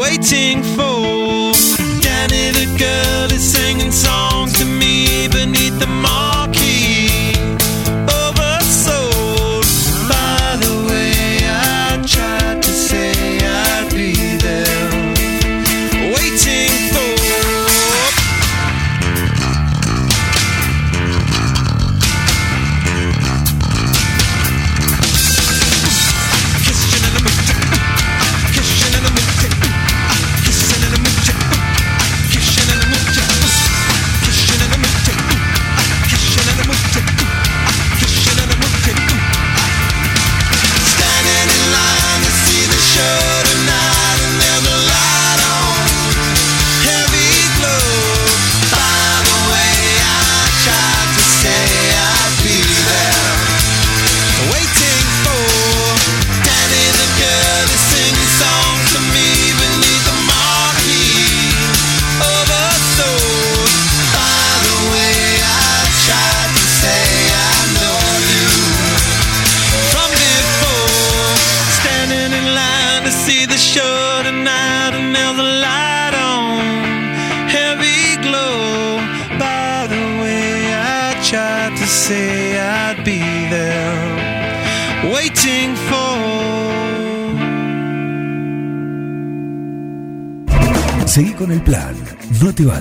waiting for. Danny the girl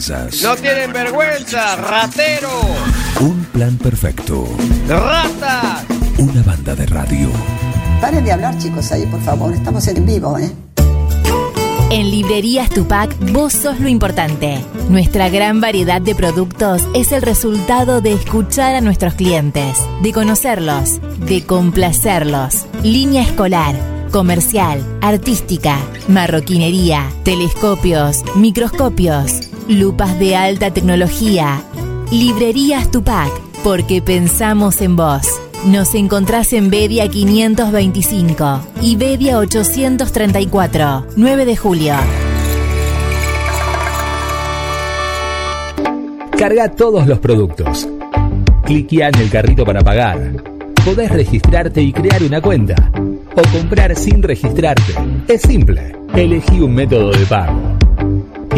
no tienen vergüenza, ratero, Un plan perfecto, ratas. una banda de radio. Paren de hablar, chicos, ahí, por favor. Estamos en vivo, ¿eh? En Librerías Tupac, vos sos lo importante. Nuestra gran variedad de productos es el resultado de escuchar a nuestros clientes, de conocerlos, de complacerlos. Línea escolar, comercial, artística, marroquinería, telescopios, microscopios, lupas de alta tecnología. Librerías Tupac, porque pensamos en vos. Nos encontrás en Bedia 525 y Bedia 834, 9 de julio. Carga todos los productos. Cliquea en el carrito para pagar. Podés registrarte y crear una cuenta. O comprar sin registrarte. Es simple. Elegí un método de pago.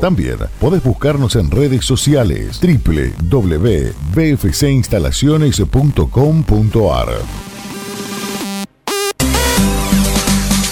También podés buscarnos en redes sociales www.bfcinstalaciones.com.ar.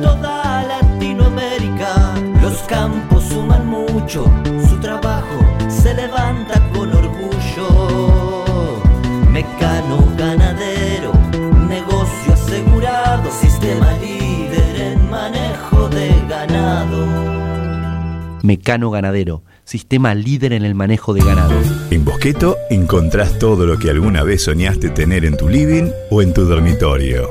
toda Latinoamérica. Los campos suman mucho, su trabajo se levanta con orgullo. Mecano ganadero, negocio asegurado, sistema líder en manejo de ganado. Mecano Ganadero, sistema líder en el manejo de ganado. En Bosqueto encontrás todo lo que alguna vez soñaste tener en tu living o en tu dormitorio.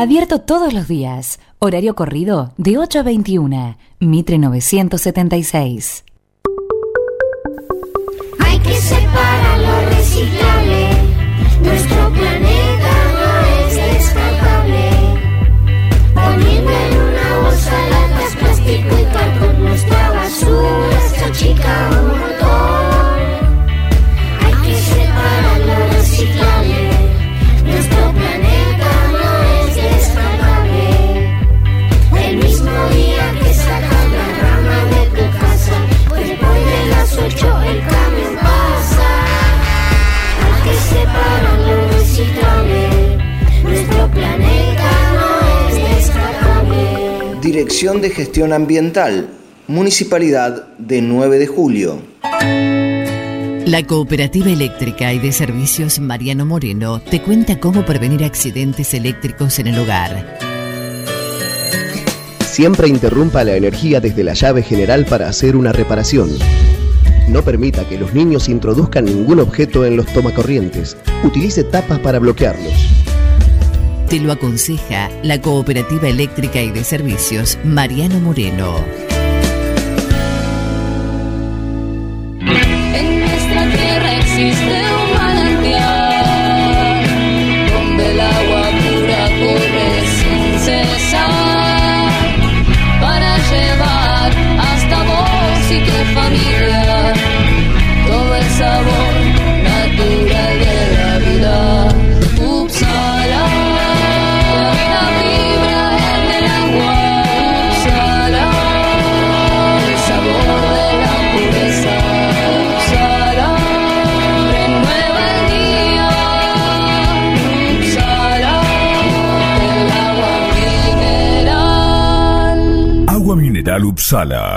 Abierto todos los días. Horario corrido de 8 a 21. Mitre 976. Hay que separar lo reciclable. Nuestro planeta no es descartable. Poniendo en una bolsa latas, plástico y cartón, nuestra basura se achica ocho el camión pasa. Hay que separar lo reciclable. Nuestro planeta no es descartable. Dirección de Gestión Ambiental, Municipalidad de 9 de Julio. La Cooperativa Eléctrica y de Servicios Mariano Moreno te cuenta cómo prevenir accidentes eléctricos en el hogar. Siempre interrumpa la energía desde la llave general para hacer una reparación. No permita que los niños introduzcan ningún objeto en los tomacorrientes. Utilice tapas para bloquearlos. Te lo aconseja la Cooperativa Eléctrica y de Servicios Mariano Moreno.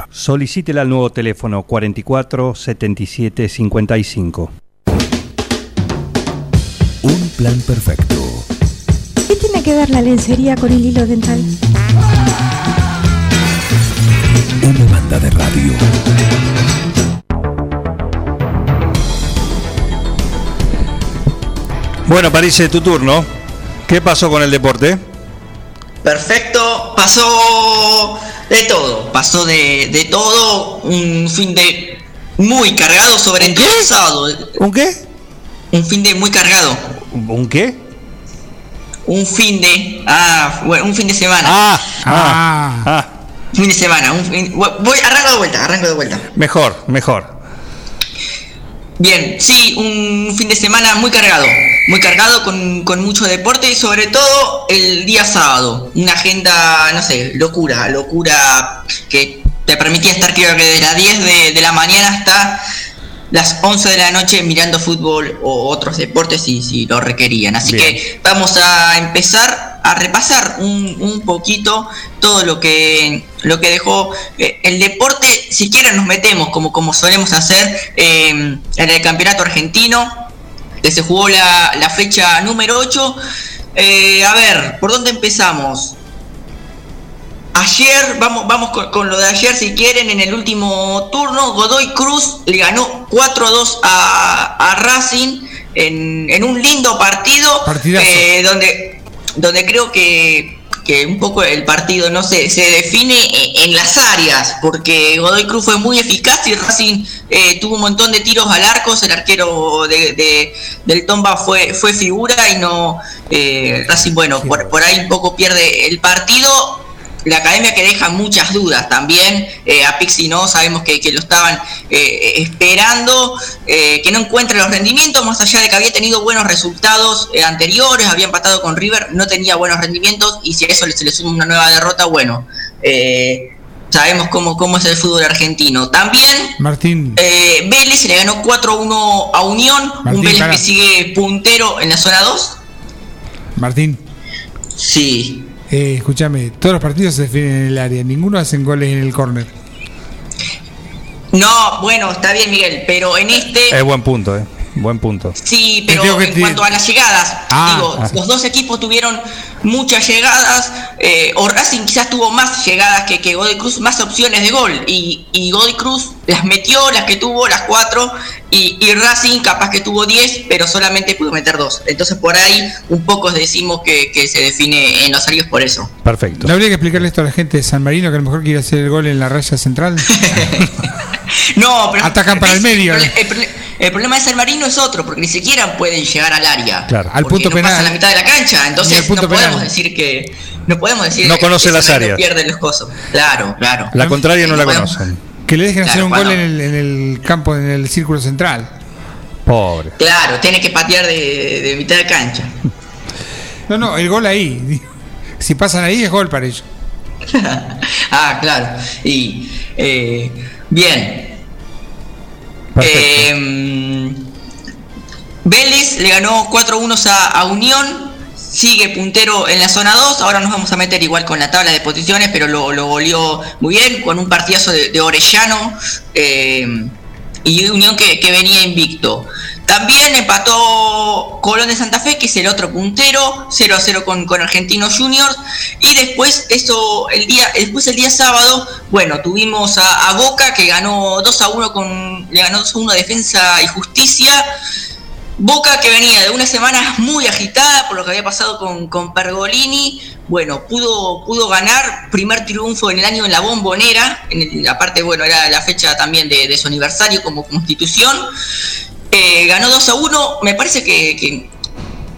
Solicítela al nuevo teléfono 44 77 55. Un plan perfecto. ¿Qué tiene que ver la lencería con el hilo dental? Una banda de radio. Bueno, parece tu turno. ¿Qué pasó con el deporte? Perfecto, pasó de todo, pasó de, de todo, un fin de muy cargado, sobre todo el sábado. ¿Un qué? Un fin de muy cargado. ¿Un qué? Un fin de. Ah, bueno, un fin de semana. Ah, ah, ah. Fin de semana. Un fin- voy, arranco de vuelta, arranco de vuelta. Mejor, mejor. Bien, sí, un fin de semana muy cargado, muy cargado con, con mucho deporte y sobre todo el día sábado. Una agenda, no sé, locura, locura que te permitía estar creo que desde las 10 de, de la mañana hasta las 11 de la noche mirando fútbol o otros deportes si, si lo requerían. Así que vamos a empezar a repasar un, un poquito todo lo que lo que dejó eh, el deporte. Si quieren nos metemos como, como solemos hacer eh, en el campeonato argentino que se jugó la, la fecha número 8. Eh, a ver, ¿por dónde empezamos? Ayer, vamos, vamos con, con lo de ayer si quieren, en el último turno, Godoy Cruz le ganó 4-2 a, a Racing en, en un lindo partido, eh, donde, donde creo que, que un poco el partido no se, se define en, en las áreas, porque Godoy Cruz fue muy eficaz y Racing eh, tuvo un montón de tiros al arco, el arquero de, de- del Tomba fue, fue figura y no, eh, Racing, bueno, por, por ahí un poco pierde el partido, la academia que deja muchas dudas también. eh, a Pixi no, sabemos que, que lo estaban eh, esperando, eh, que no encuentra los rendimientos, más allá de que había tenido buenos resultados eh, anteriores, había empatado con River, no tenía buenos rendimientos, y si a eso se le suma una nueva derrota, bueno, eh, sabemos cómo, cómo es el fútbol argentino. También Martín, eh, Vélez le ganó 4-1 a Unión, Martín, un Vélez que sigue puntero en la zona 2. Martín. Sí. Eh, escúchame, todos los partidos se definen en el área, ninguno hacen goles en el córner. No, bueno, está bien, Miguel, pero en este. Es buen punto, ¿eh? Buen punto. Sí, pero en cuanto a las llegadas, Ah, digo, ah. los dos equipos tuvieron muchas llegadas, eh, o Racing quizás tuvo más llegadas que, que Godoy Cruz, más opciones de gol, y, y Godoy Cruz las metió, las que tuvo, las cuatro, y, y Racing capaz que tuvo 10, pero solamente pudo meter dos. Entonces por ahí un poco decimos que, que se define en los salarios por eso. Perfecto. ¿No habría que explicarle esto a la gente de San Marino que a lo mejor quiere hacer el gol en la raya central? No, pero Atacan para el medio. El, el- el problema de San Marino es otro, porque ni siquiera pueden llegar al área. Claro, al punto no penal. pasa la mitad de la cancha, entonces punto no podemos penal. decir que no podemos decir No que- conoce que las áreas. pierde los cosos. Claro, claro. La contraria no la podemos- conocen. Que le dejen hacer un gol cuando- en el, en el campo, en el círculo central. Pobre. Claro, tiene que patear de, de mitad de cancha. No, no, el gol ahí. Si pasan ahí es gol para ellos. ah, claro. Y eh, bien. Eh, Vélez le ganó 4-1 a, a Unión. Sigue puntero en la zona 2. Ahora nos vamos a meter igual con la tabla de posiciones, pero lo, lo goleó muy bien con un partidazo de, de Orellano. eh, y Unión que, que venía invicto. También empató Colón de Santa Fe, que es el otro puntero, 0 a 0 con, con Argentinos Juniors. Y después, eso, el día, después el día sábado, bueno, tuvimos a, Boca que ganó 2 a 1 con. Le ganó 2 a 1 a Defensa y Justicia. Boca que venía de una semana muy agitada por lo que había pasado con, con Pergolini, bueno, pudo, pudo ganar primer triunfo en el año en la bombonera, aparte, bueno, era la fecha también de su aniversario como constitución, Eh, ganó 2 a 1, me parece que,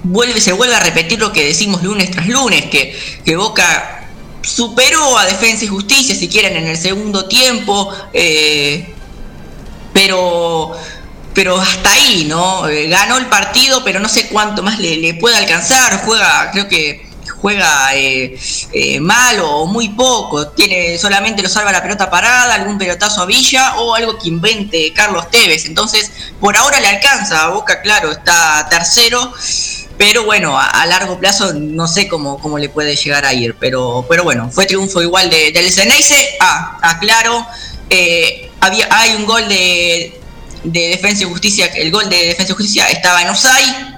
vuelve, se vuelve a repetir lo que decimos lunes tras lunes, que, que Boca superó a Defensa y Justicia, si quieren, en el segundo tiempo, eh, pero pero hasta ahí, ¿no? Eh, ganó el partido, pero no sé cuánto más le, le puede alcanzar. Juega, creo que juega eh, eh, mal o muy poco. Tiene solamente lo salva la pelota parada, algún pelotazo a Villa o algo que invente Carlos Tevez. Entonces, por ahora le alcanza. A Boca, claro, está tercero. Pero bueno, a, largo plazo no sé cómo, cómo le puede llegar a ir. Pero, pero bueno, fue triunfo igual de, del Ceneice. Ah, aclaro. eh, había, hay un gol de, de Defensa y Justicia, el gol de Defensa y Justicia estaba en Osai.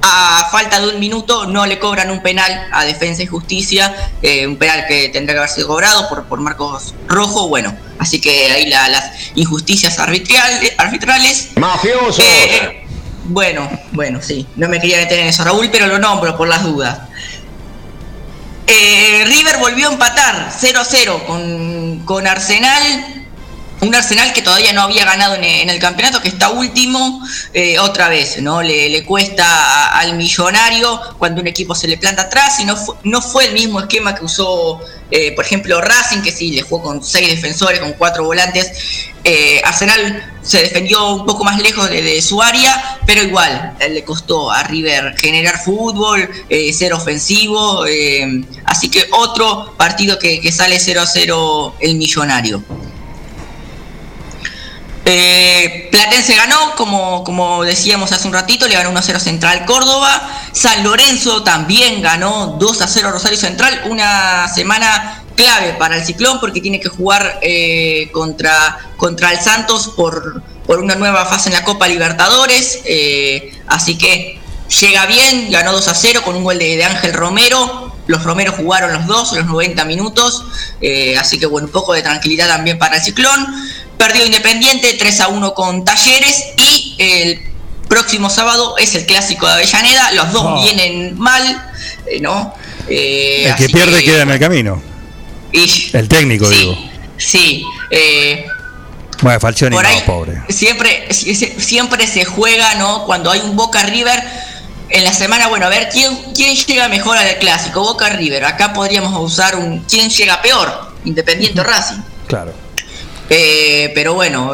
A falta de un minuto no le cobran un penal a Defensa y Justicia, eh, un penal que tendría que haber sido cobrado por, por Marcos Rojo. Bueno, así que ahí la- las injusticias arbitrales. arbitrales. ¡Mafioso! Eh, bueno, bueno, sí. No me quería meter en eso, Raúl, pero lo nombro por las dudas. Eh, River volvió a empatar 0 a 0 con, con Arsenal. Un Arsenal que todavía no había ganado en, el campeonato, que está último eh, otra vez, ¿no? Le, cuesta al millonario cuando un equipo se le planta atrás y no, no fue el mismo esquema que usó, eh, por ejemplo, Racing, que sí, le jugó con seis defensores, con cuatro volantes. Eh, Arsenal se defendió un poco más lejos de, su área, pero igual le costó a River generar fútbol, ser ofensivo. así que otro partido que, que sale 0 a 0 el millonario. Eh, Platense ganó, como, como decíamos hace un ratito, le ganó 1 a 0 Central Córdoba. San Lorenzo también ganó 2 a 0 Rosario Central. Una semana clave para el Ciclón porque tiene que jugar eh, contra, contra el Santos por, por una nueva fase en la Copa Libertadores. eh, así que llega bien, ganó 2 a 0 con un gol de, Ángel Romero. Los Romero jugaron los dos, los 90 minutos. así que bueno, un poco de tranquilidad también para el Ciclón. Perdió Independiente 3 a 1 con Talleres y el próximo sábado es el clásico de Avellaneda. Los dos Oh. vienen mal, eh, ¿no? Eh, El que pierde queda en el camino. y- El técnico, digo. sí, eh, Bueno, Falcioni Por no, ahí- pobre. siempre, si- si- siempre se juega, ¿no? Cuando hay un Boca River. En la semana, bueno, a ver quién, quién llega mejor al clásico, Boca River. Acá podríamos usar un quién llega peor, Independiente o Racing. Claro. Eh, pero bueno,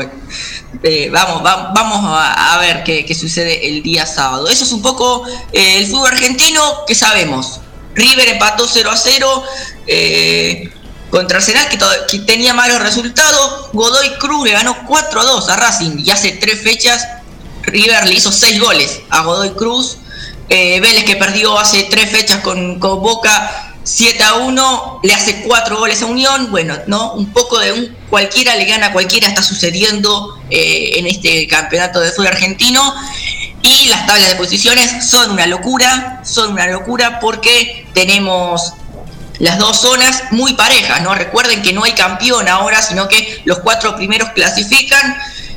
eh, vamos, va- vamos a, ver qué, qué sucede el día sábado. Eso es un poco eh, el fútbol argentino que sabemos. River empató 0 a 0 eh, contra Arsenal, que, tenía malos resultados. Godoy Cruz le ganó 4 a 2 a Racing y hace tres fechas River le hizo 6 goles a Godoy Cruz. Vélez que perdió hace tres fechas con, con Boca 7 a 1, le hace 4 goles a Unión, bueno, ¿no? Un poco de un cualquiera le gana a cualquiera, está sucediendo eh, en este campeonato de fútbol argentino. Y las tablas de posiciones son una locura, son una locura porque tenemos las dos zonas muy parejas, ¿no? Recuerden que no hay campeón ahora, sino que los cuatro primeros clasifican.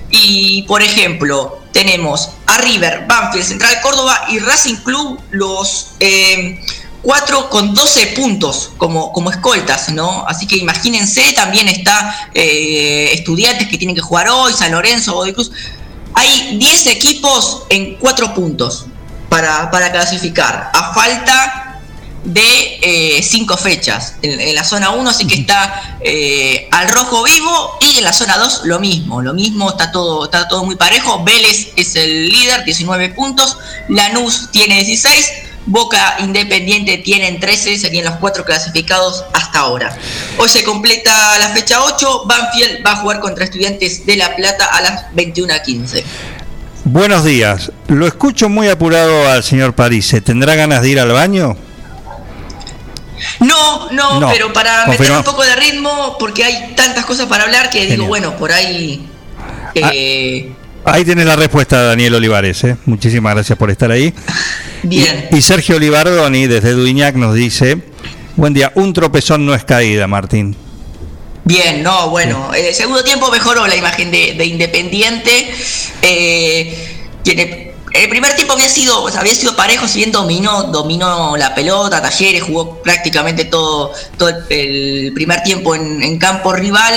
Y, por ejemplo, tenemos a River, Banfield, Central Córdoba y Racing Club, los eh, cuatro con 12 puntos como, como escoltas, ¿no? Así que imagínense, también está eh, estudiantes que tienen que jugar hoy, San Lorenzo, Godoy Cruz. Hay 10 equipos en 4 puntos para, para clasificar, a falta de 5 fechas. En, en la zona 1 sí que está eh, al rojo vivo y en la zona 2 lo mismo, lo mismo, está todo, está todo muy parejo. Vélez es el líder, 19 puntos, Lanús tiene 16, Boca Independiente tienen 13, serían los cuatro clasificados hasta ahora. Hoy se completa la fecha 8, Banfield va a jugar contra Estudiantes de La Plata a las 21.15. Buenos días. Lo escucho muy apurado al señor París. ¿Tendrá ganas de ir al baño? No, no, No, pero para meter un poco de ritmo, porque hay tantas cosas para hablar que digo, bueno, por ahí... eh, Ahí tenés la respuesta, Daniel Olivares. ¿eh? Muchísimas gracias por estar ahí. Bien. Y Sergio Olivardoni, desde Duiñac, nos dice: Buen día, un tropezón no es caída, Martín. Bien, no, bueno, el segundo tiempo mejoró la imagen de, de Independiente. Eh, tiene- el primer tiempo había sido, o sea, había sido parejo, si bien dominó, dominó la pelota, Talleres jugó prácticamente todo, todo el, el primer tiempo en, en campo rival.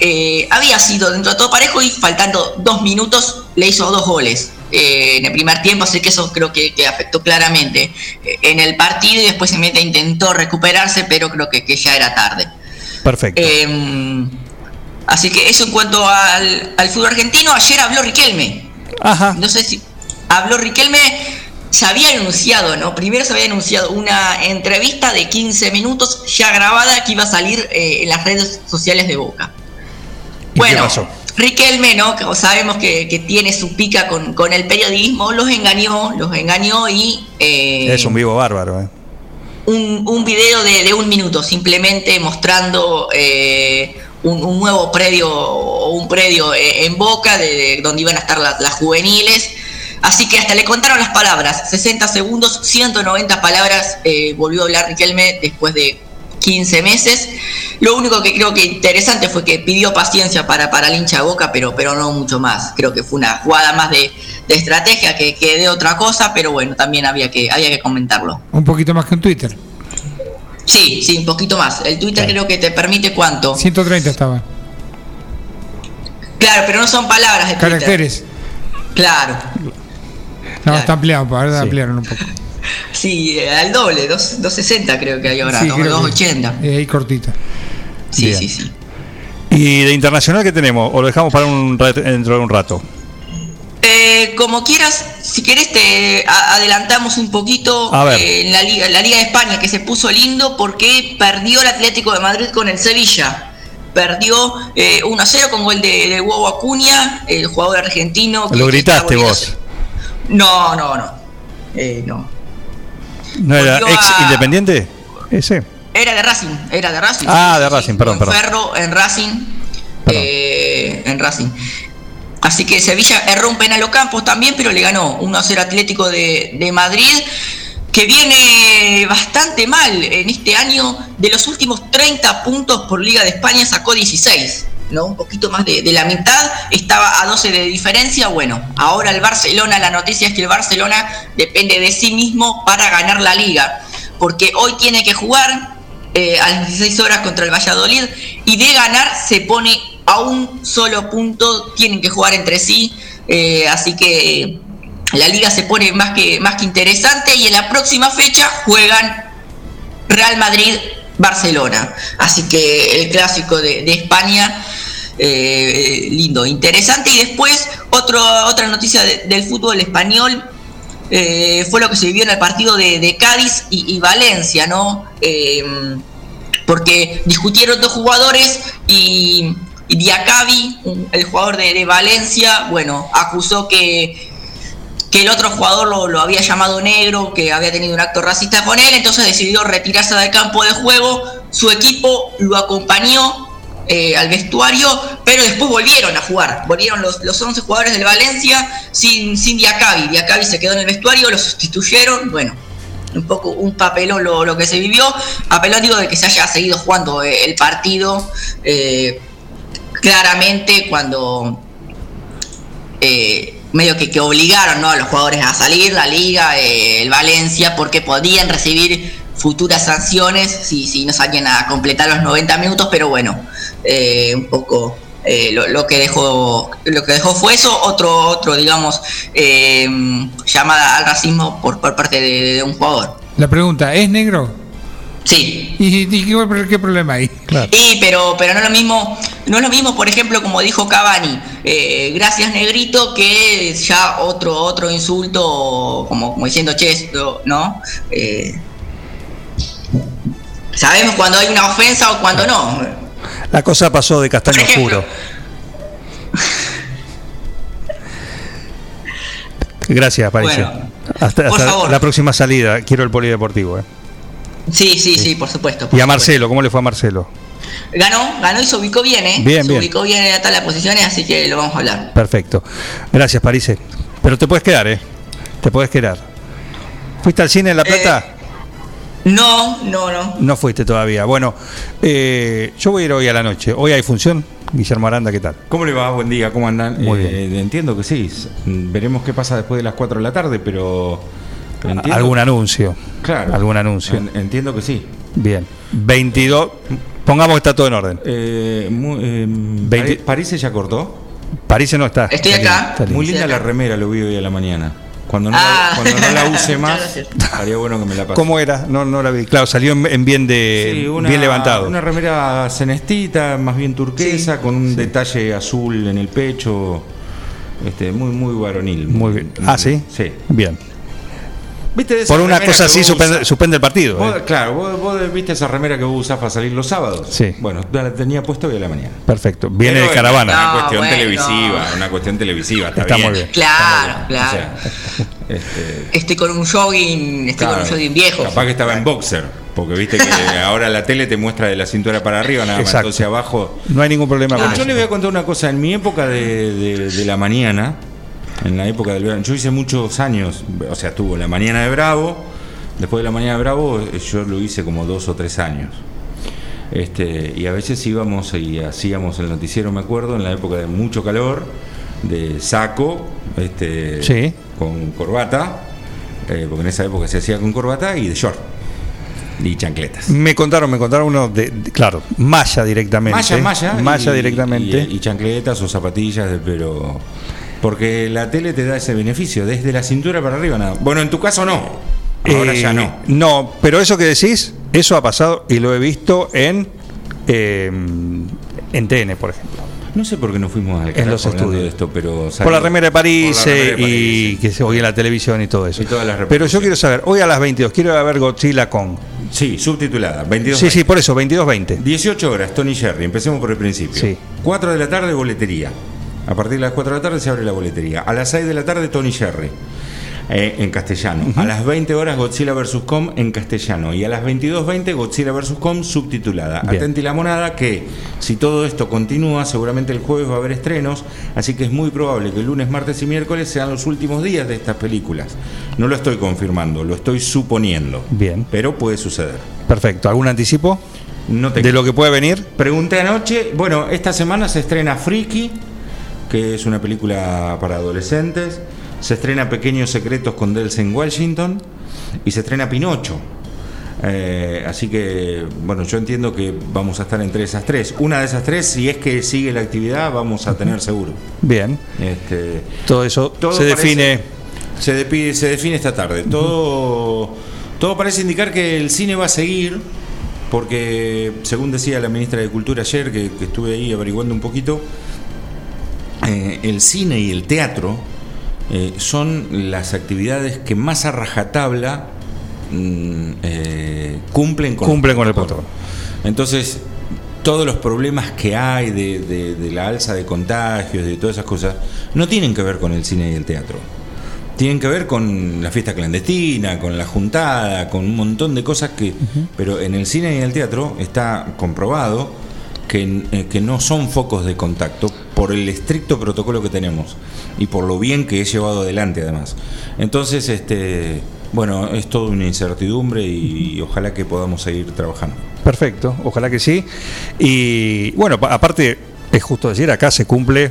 eh, había sido dentro de todo parejo y faltando dos minutos le hizo dos goles. Eh, en el primer tiempo, así que eso creo que, que afectó claramente eh, en el partido y después se mete, intentó recuperarse, pero creo que, que ya era tarde. Perfecto. Eh, así que eso en cuanto al, al fútbol argentino. Ayer habló Riquelme. Ajá. No sé si habló Riquelme. Se había anunciado, ¿no? Primero se había anunciado una entrevista de 15 minutos ya grabada que iba a salir eh, en las redes sociales de Boca. ¿Y Bueno, qué pasó? Riquelme, ¿no? Que sabemos que, que tiene su pica con, con el periodismo, los engañó, los engañó y... eh, es un vivo bárbaro. ¿eh? un, un video de, de un minuto, simplemente mostrando eh, un, un nuevo predio o un predio eh, en Boca, de, de donde iban a estar las, las juveniles. Así que hasta le contaron las palabras, 60 segundos, 190 palabras, volvió a hablar Riquelme después de 15 meses. Lo único que creo que interesante fue que pidió paciencia para, para el hincha de Boca, pero, pero no mucho más. Creo que fue una jugada más de, de estrategia que, que de otra cosa, pero bueno, también había que, había que comentarlo. Un poquito más que en Twitter. Sí, sí, un poquito más. El Twitter creo que te permite cuánto. 130 estaba. Claro, pero no son palabras de Twitter. Caracteres. Claro. No, está ampliado, ahora ampliaron un poco. Sí, eh, al doble, dos- 260 creo que hay ahora, Sí, ¿no? creo que- 280. eh, ahí cortita. Sí, Bien. sí, sí. ¿Y de internacional qué tenemos? ¿O lo dejamos para un dentro de un rato? Eh, como quieras, si querés te adelantamos un poquito A ver. eh, en la Liga, la Liga de España que se puso lindo porque perdió el Atlético de Madrid con el Sevilla. Perdió eh, 1 a 0 con gol de, de Hugo Acuña, el jugador argentino. que- Lo que gritaste vos. No, no, no. Eh, no. ¿No era ex a- independiente? Ese. Era de Racing, era de Racing. Ah, de Racing, sí. perdón, En perdón. Ferro, en Racing. eh, en Racing. Así que Sevilla erró un penal a Campos también, pero le ganó 1 a 0 Atlético de, de Madrid, que viene bastante mal en este año. De los últimos 30 puntos por Liga de España sacó 16. Un poquito más de, la mitad, estaba a 12 de diferencia. Bueno, ahora el Barcelona, la noticia es que el Barcelona depende de sí mismo para ganar la liga, porque hoy tiene que jugar eh, a las 16 horas contra el Valladolid y de ganar se pone a un solo punto, tienen que jugar entre sí, eh, así que la liga se pone más que, más que interesante y en la próxima fecha juegan Real Madrid. Barcelona, así que el clásico de España, eh, lindo, interesante. Y después, otro, otra noticia de- del fútbol español, eh, fue lo que se vivió en el partido de, Cádiz y, Valencia, ¿no? Eh, porque discutieron dos jugadores y, y Diacabi, el jugador de, de Valencia, bueno, acusó que que el otro jugador lo, lo había llamado negro, que había tenido un acto racista con él, entonces decidió retirarse del campo de juego, su equipo lo acompañó eh, al vestuario, pero después volvieron a jugar, volvieron los, los 11 jugadores del Valencia sin, sin Diacabi, Diacabi se quedó en el vestuario, lo sustituyeron, bueno, un poco un papelón lo, lo que se vivió, papelón digo de que se haya seguido jugando eh, el partido, eh, claramente cuando eh, medio que, que obligaron ¿no? a los jugadores a salir, la liga, eh, el Valencia, porque podían recibir futuras sanciones si, si no salían a completar los 90 minutos, pero bueno, eh, un poco eh, lo, lo que dejó lo que dejó fue eso, otro, otro digamos, eh, llamada al racismo por, por parte de, de un jugador. La pregunta, ¿es negro? Sí. ¿Y, y qué, qué problema hay? Sí, pero, pero no es lo mismo, no es lo mismo, por ejemplo, como dijo Cavani, eh, gracias negrito, que ya otro, otro insulto, como, como diciendo che, esto, ¿no? Eh, sabemos cuando hay una ofensa o cuando no. La cosa pasó de castaño oscuro. Gracias. Bueno, hasta la próxima salida. Quiero el polideportivo. eh. Sí, sí, sí, por supuesto. Y a Marcelo, ¿cómo le fue a Marcelo? Ganó, ganó y se ubicó bien, ¿eh? Bien, se bien. ubicó bien en la tabla de posiciones, así que lo vamos a hablar. Perfecto. Gracias, París. Pero te puedes quedar, ¿eh? Te puedes quedar. ¿Fuiste al cine en La Plata? No, no, no. No fuiste todavía. Bueno, eh, yo voy a ir hoy a la noche. Hoy hay función. Guillermo Aranda, ¿qué tal? ¿Cómo le va? Buen día, ¿cómo andan? Muy Eh, Entiendo que sí. Veremos qué pasa después de las 4 de la tarde, pero. entiendo- ¿Algún anuncio? Claro. ¿Algún anuncio? En- entiendo que sí. Bien. 22. Pongamos que está todo en orden. Eh, mu- eh, ¿París ya cortó? París no está. Estoy Está acá. está. Muy linda la remera, lo vi hoy a la mañana. Cuando no, Ah. la, cuando no la use más, estaría bueno que me la pase. ¿Cómo era? No, no la vi. Claro, salió en, en bien de Sí, una, bien levantado. Una remera cenestita, más bien turquesa, con un detalle azul en el pecho. Este, muy, muy varonil. Muy bien. Ah, sí. Sí. Bien. ¿Viste de esa Por una cosa así suspende, suspende el partido. Vos, eh. Claro, vos, vos viste esa remera que vos usás para salir los sábados. Sí. Bueno, la tenía puesta hoy a la mañana. Perfecto. Viene Pero de caravana. Una No, cuestión bueno. televisiva, una cuestión televisiva. Está, Está bien. muy bien. Claro, O claro. sea, este, Estoy con un jogging, estoy claro, con un jogging viejo. Capaz que estaba en boxer, porque viste que ahora la tele te muestra de la cintura para arriba, nada más. Exacto. Entonces abajo. No hay ningún problema con yo eso. le voy a contar una cosa. En mi época de, de- de la mañana, en la época del verano, yo hice muchos años, o sea, estuvo la mañana de Bravo. Después de la mañana de Bravo, eh, yo lo hice como dos o tres años. Este, y a veces íbamos y hacíamos el noticiero, me acuerdo, en la época de mucho calor, de saco, este, Sí. con corbata, eh, porque en esa época se hacía con corbata y de short y chancletas. Me contaron, me contaron uno de, de- claro, malla directamente. Malla, malla. Malla y- directamente. Y, y chancletas o zapatillas, de- pero. Porque la tele te da ese beneficio, desde la cintura para arriba nada. Bueno, en tu caso no. Ahora Eh, ya no. No, pero eso que decís, eso ha pasado y lo he visto en eh, en TN, por ejemplo. No sé por qué no fuimos al En los estudios. de esto, pero Por salió- la remera de París, por la remera eh, de París, y sí. que se oye en la televisión y todo eso. Y todas las Pero yo quiero saber, hoy a las 22, quiero ir a ver Godzilla con. Sí, subtitulada, 22 Sí, sí, por eso, 22-20. 18 horas, Tony Jerry, empecemos por el principio. Sí. 4 de la tarde, boletería. A partir de las 4 de la tarde se abre la boletería. A las 6 de la tarde, Tony Jerry. eh, en castellano. A las 20 horas Godzilla vs. Kong en castellano. Y a las 22.20 Godzilla vs. Kong subtitulada. Atenti la monada que si todo esto continúa, seguramente el jueves va a haber estrenos. Así que es muy probable que el lunes, martes y miércoles sean los últimos días de estas películas. No lo estoy confirmando, lo estoy suponiendo. Bien. Pero puede suceder. Perfecto. ¿Algún anticipo No te de lo que puede venir? Pregunté anoche, bueno, esta semana se estrena Freaky, que es una película para adolescentes, se estrena Pequeños Secretos con Delsen Washington y se estrena Pinocho. Eh, así que, bueno, yo entiendo que vamos a estar entre esas tres. Una de esas tres, si es que sigue la actividad, vamos a tener seguro. Bien. Este, Todo eso todo se parece- define. Se define esta tarde. Todo, todo parece indicar que el cine va a seguir, porque según decía la ministra de Cultura ayer, que, que estuve ahí averiguando un poquito, eh, el cine y el teatro eh, son las actividades que más a rajatabla mm, eh, cumplen con, Cumplen con el protocolo. Entonces, todos los problemas que hay de, de- de la alza de contagios, de todas esas cosas, no tienen que ver con el cine y el teatro. tienen que ver con la fiesta clandestina, con la juntada, con un montón de cosas que... Pero en el cine y en el teatro está comprobado que, eh, que no son focos de contacto por el estricto protocolo que tenemos y por lo bien que he llevado adelante además. Entonces, este, bueno, es toda una incertidumbre y, ojalá que podamos seguir trabajando. Perfecto, ojalá que sí. Y bueno, pa- aparte, es justo decir, acá se cumple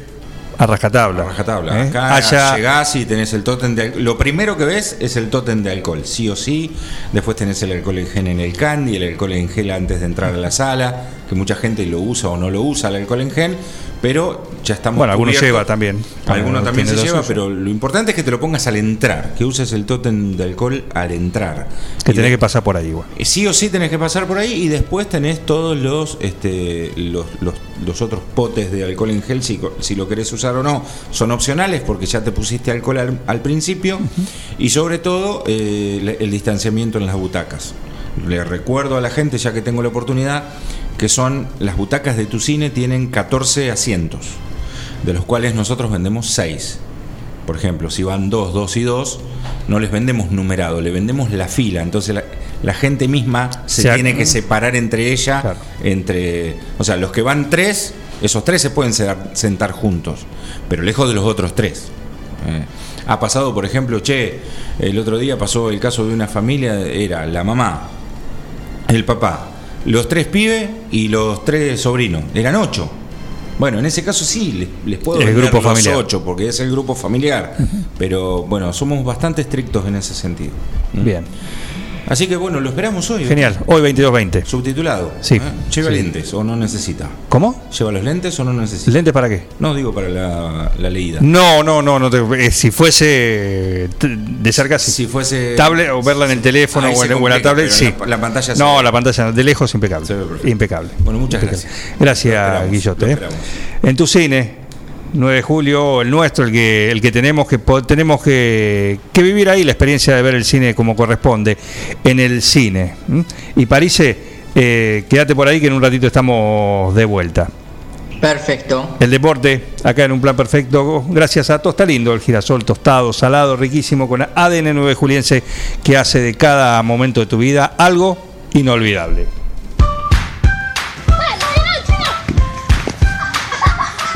a rajatabla. Rajatabla. ¿eh? Acá Haya- llegás y tenés el tótem de alcohol. Lo primero que ves es el tótem de alcohol, sí o sí. Después tenés el alcohol en gel en el candy, el alcohol en gel antes de entrar a la sala, que mucha gente lo usa o no lo usa el alcohol en gel, pero ya estamos Bueno, algunos cubiertos. lleva también. Algunos Ah, también se lleva, pero lo importante es que te lo pongas al entrar, que uses el tótem de alcohol al entrar. Que Y tenés de- que pasar por ahí, igual. eh, Sí o sí tenés que pasar por ahí y después tenés todos los, este, los, los, los otros potes de alcohol en gel, si, si lo querés usar o no, son opcionales porque ya te pusiste alcohol al, al principio y sobre todo eh, el distanciamiento en las butacas. Le recuerdo a la gente, ya que tengo la oportunidad, que son las butacas de tu cine tienen 14 asientos, de los cuales nosotros vendemos 6. Por ejemplo, si van dos, dos y dos, no les vendemos numerado, le vendemos la fila. Entonces la, la gente misma se, tiene que separar entre ella, entre, o sea, los que van tres, esos tres se pueden sentar juntos, pero lejos de los otros tres. Eh, ha pasado, por ejemplo, che, el otro día pasó el caso de una familia, era la mamá, el papá, los tres pibes y los tres sobrinos, eran ocho. Bueno, en ese caso sí, les, les puedo El grupo los familiar. ocho, porque es el grupo familiar. Pero bueno, somos bastante estrictos en ese sentido. Bien. Así que bueno, lo esperamos hoy. Genial, hoy 22.20. Subtitulado. Sí. ¿eh? ¿Lleva Sí. lentes o no necesita? ¿Cómo? ¿Lleva los lentes o no necesita? ¿Lentes para qué? No, digo para la, la leída. No, no, no, no te- eh, si fuese de cerca, sí. Si fuese. tablet o verla en el teléfono o en, la tablet, sí. la- la pantalla No, ve. la pantalla de lejos impecable. Impecable. Bueno, muchas Impecable. gracias. Gracias, Guillote. lo eh. En tu cine, 9 de julio, el nuestro, el que, el que tenemos que tenemos que, que vivir ahí la experiencia de ver el cine como corresponde, en el cine. Y Parise, eh, quédate por ahí que en un ratito estamos de vuelta. Perfecto. El deporte, acá en un plan perfecto, gracias a Tosta Lindo, el girasol tostado, salado, riquísimo, con ADN 9 Juliense, que hace de cada momento de tu vida algo inolvidable.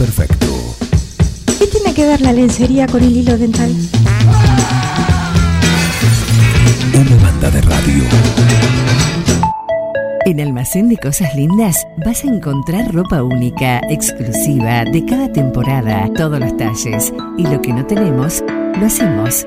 Perfecto. ¿Qué tiene que ver la lencería con el hilo dental? Una banda de radio. En Almacén de Cosas Lindas vas a encontrar ropa única, exclusiva, de cada temporada, todos los talles. Y lo que no tenemos, lo hacemos.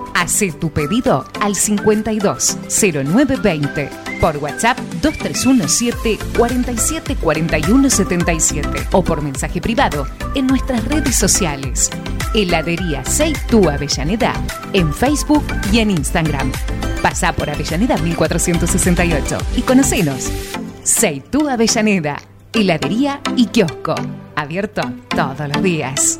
Hacé tu pedido al 520920 por WhatsApp 2317 47 41 77 o por mensaje privado en nuestras redes sociales. Heladería Seitú Avellaneda en Facebook y en Instagram. Pasá por Avellaneda 1468 y conocenos. Seitú Avellaneda, heladería y kiosco. Abierto todos los días.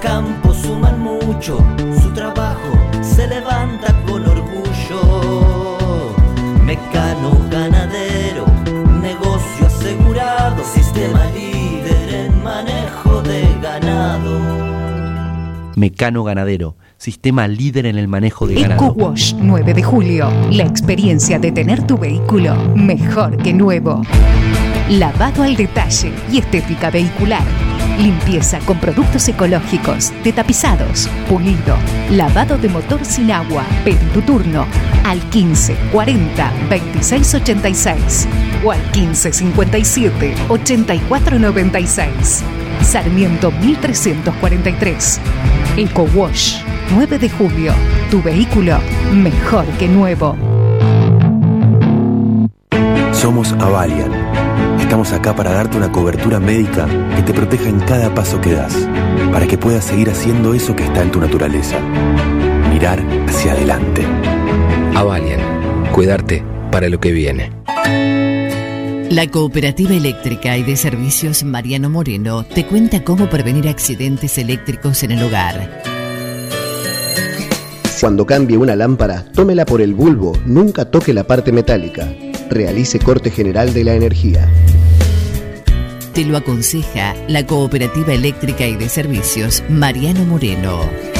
campos suman mucho, su trabajo se levanta con orgullo. Mecano ganadero, negocio asegurado, sistema líder en manejo de ganado. Mecano Ganadero, sistema líder en el manejo de ganado. EcoWash 9 de julio. La experiencia de tener tu vehículo mejor que nuevo. Lavado al detalle y estética vehicular. Limpieza con productos ecológicos, de tapizados, pulido, lavado de motor sin agua. Pedí tu turno al 15 40 26 86 o al 15 57 84 96. Sarmiento 1343. EcoWash 9 de julio. Tu vehículo mejor que nuevo. Somos Avalian. Estamos acá para darte una cobertura médica que te proteja en cada paso que das, para que puedas seguir haciendo eso que está en tu naturaleza. Mirar hacia adelante. Avalian, cuidarte para lo que viene. La Cooperativa Eléctrica y de Servicios Mariano Moreno te cuenta cómo prevenir accidentes eléctricos en el hogar. Cuando cambie una lámpara, tómela por el bulbo, nunca toque la parte metálica. Realice corte general de la energía. Te lo aconseja la Cooperativa Eléctrica y de Servicios Mariano Moreno.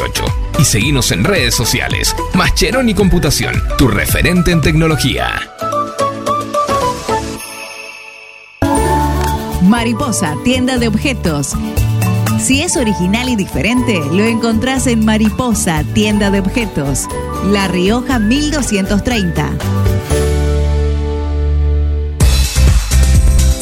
y seguinos en redes sociales. Mascheroni Computación, tu referente en tecnología. Mariposa, tienda de objetos. Si es original y diferente, lo encontrás en Mariposa, tienda de objetos. La Rioja 1230.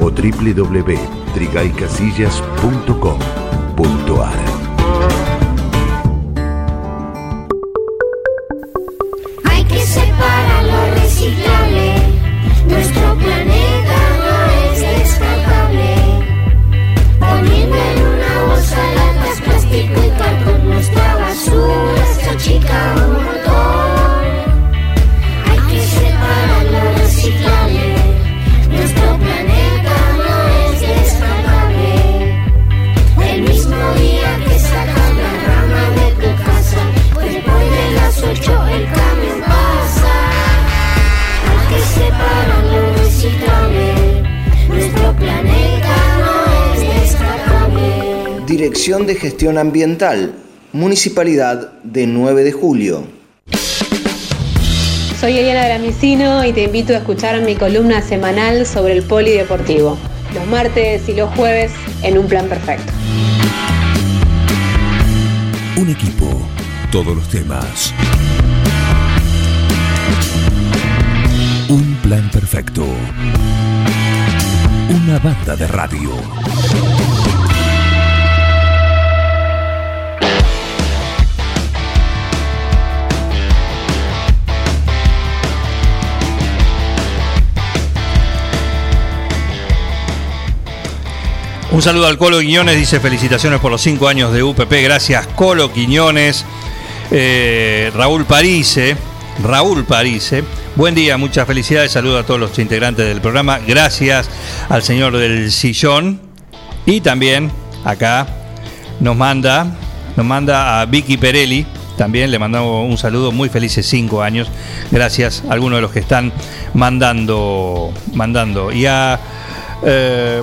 o www.trigaycasillas.com.ar. Hay que separar lo reciclable. Nuestro planeta no es descartable. Poniendo en una bolsa latas, plástico y cartón, nuestra basura se achica el camión pasa. Hay que lo reciclable. Nuestro planeta no es descartable. Dirección de Gestión Ambiental, Municipalidad de 9 de Julio. Soy Eliana Gramicino y te invito a escuchar mi columna semanal sobre el polideportivo. Los martes y los jueves en un plan perfecto. Un equipo, todos los temas. Un plan perfecto. Una banda de radio. Un saludo al Colo Quiñones, dice felicitaciones por los cinco años de UPP, gracias Colo Quiñones. Eh, Raúl Parise, Raúl Parise, buen día, muchas felicidades, saludo a todos los integrantes del programa, gracias al señor del sillón. Y también acá nos manda, nos manda a Vicky Perelli, también le mandamos un saludo, muy felices cinco años, gracias a algunos de los que están mandando, mandando. Y a... eh,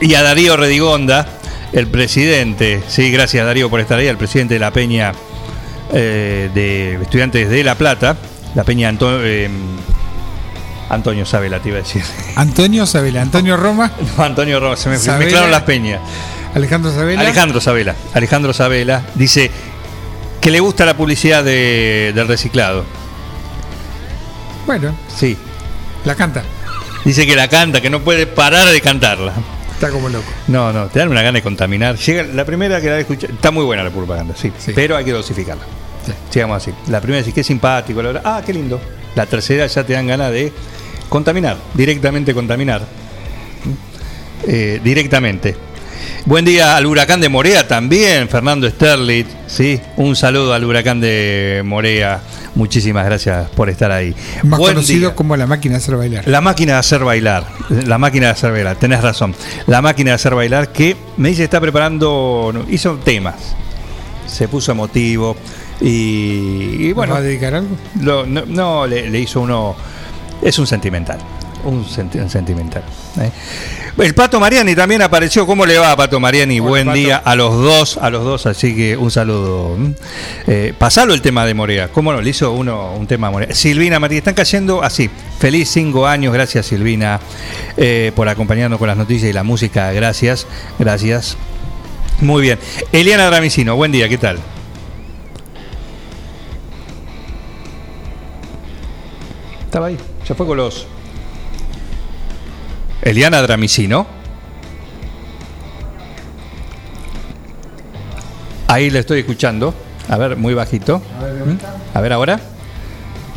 y a Darío Redigonda, el presidente, sí, gracias Darío por estar ahí, el presidente de la Peña eh, de Estudiantes de La Plata, la Peña Anto- eh, Antonio Sabela, te iba a decir. Antonio Sabela, Antonio Roma. No, Antonio Roma, se me Sabela. mezclaron las peñas. Alejandro Sabela. Alejandro Sabela, Alejandro Sabela dice que le gusta la publicidad de- del reciclado. Bueno, Sí, la canta. dice que la canta, que no puede parar de cantarla. Está como loco. No, no, te dan una gana de contaminar. Llega, la primera que la escuché, está muy buena la propaganda, sí, pero hay que dosificarla. Sigamos así. La primera decís, qué simpático, la ah, qué lindo. La tercera ya te dan ganas de contaminar, directamente contaminar. Eh, directamente. Buen día al huracán de Morea también, Fernando Sterlit, sí, un saludo al huracán de Morea, muchísimas gracias por estar ahí. Más Buen conocido día. como la máquina de hacer bailar. La máquina de hacer bailar. La máquina de hacer bailar, tenés razón. La máquina de hacer bailar que me dice está preparando, hizo temas. Se puso emotivo y, y bueno. ¿Nos va a dedicar algo? lo- no, no, le, le hizo uno. Es un sentimental. un, senti- un sentimental. ¿eh? El Pato Mariani también apareció. ¿Cómo le va, Pato Mariani? Buen día a los dos, a los dos, así que un saludo. Eh, pasalo el tema de Morea. ¿Cómo no? Le hizo uno un tema a Morea. Silvina Matías, están cayendo así. Feliz cinco años, gracias Silvina eh, por acompañarnos con las noticias y la música. Gracias, gracias. Muy bien. Eliana Dramicino, buen día, ¿qué tal? Estaba ahí, se fue con los. Eliana Dramicino. Ahí le estoy escuchando. A ver, muy bajito. ¿Mm? A ver ahora.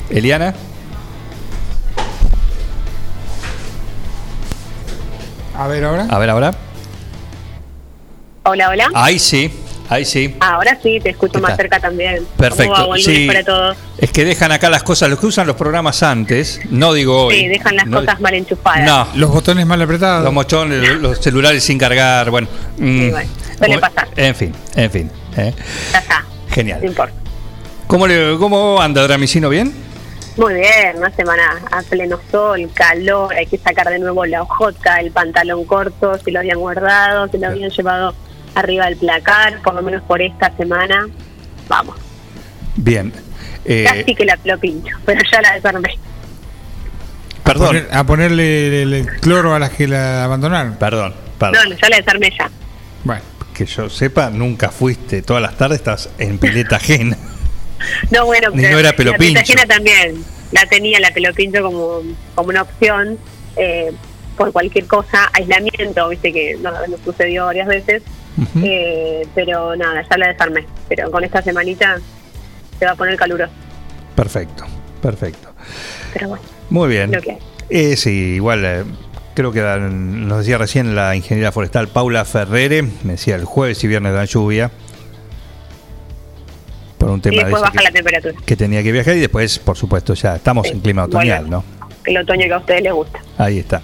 Eliana. A ver ahora. A ver ahora. Hola, hola. Ahí sí, ahí sí. Ahora sí, te escucho ¿Qué más cerca también. Perfecto, ¿Cómo va? Buen sí. lunes para todos. Es que dejan acá las cosas, los que usan los programas antes, no digo hoy. Sí, dejan las no- cosas mal enchufadas. No. Los botones mal apretados. Los mochones, los celulares sin cargar, bueno. mm, Sí, bueno, suele pasar. En fin, en fin. ¿eh? Ya está, no Genial. importa. ¿Cómo, le, ¿Cómo anda Dramicino? ¿Bien? Muy bien, una semana a pleno sol, calor, hay que sacar de nuevo la hojota, el pantalón corto, si lo habían guardado, si lo habían llevado arriba del placar, por lo menos por esta semana. Vamos, Bien. Eh, casi que la lo pincho, pero ya la desarmé. perdón. Poner- a ponerle el, el cloro a las que la abandonaron. Perdón, perdón. no, ya la desarmé ya. Bueno. Que yo sepa, nunca fuiste todas las tardes, estás en pileta ajena. No, bueno, Ni pero no era la pelopincho. pitagena también la tenía la pelopincho como, como una opción eh, por cualquier cosa, aislamiento, viste que no, nos sucedió varias veces, eh, pero nada, ya la desarmé. Pero con esta semanita se va a poner caluroso. Perfecto, perfecto. Pero bueno, Muy bien. lo que hay. Eh, sí, igual eh, creo que dan- nos decía recién la ingeniera forestal Paula Ferrere, me decía el jueves y viernes da lluvia. Por un Y tema después dice, baja que, la temperatura. que tenía que viajar y después, por supuesto, ya estamos en clima otoñal, ¿no? El otoño que a ustedes les gusta. Ahí está.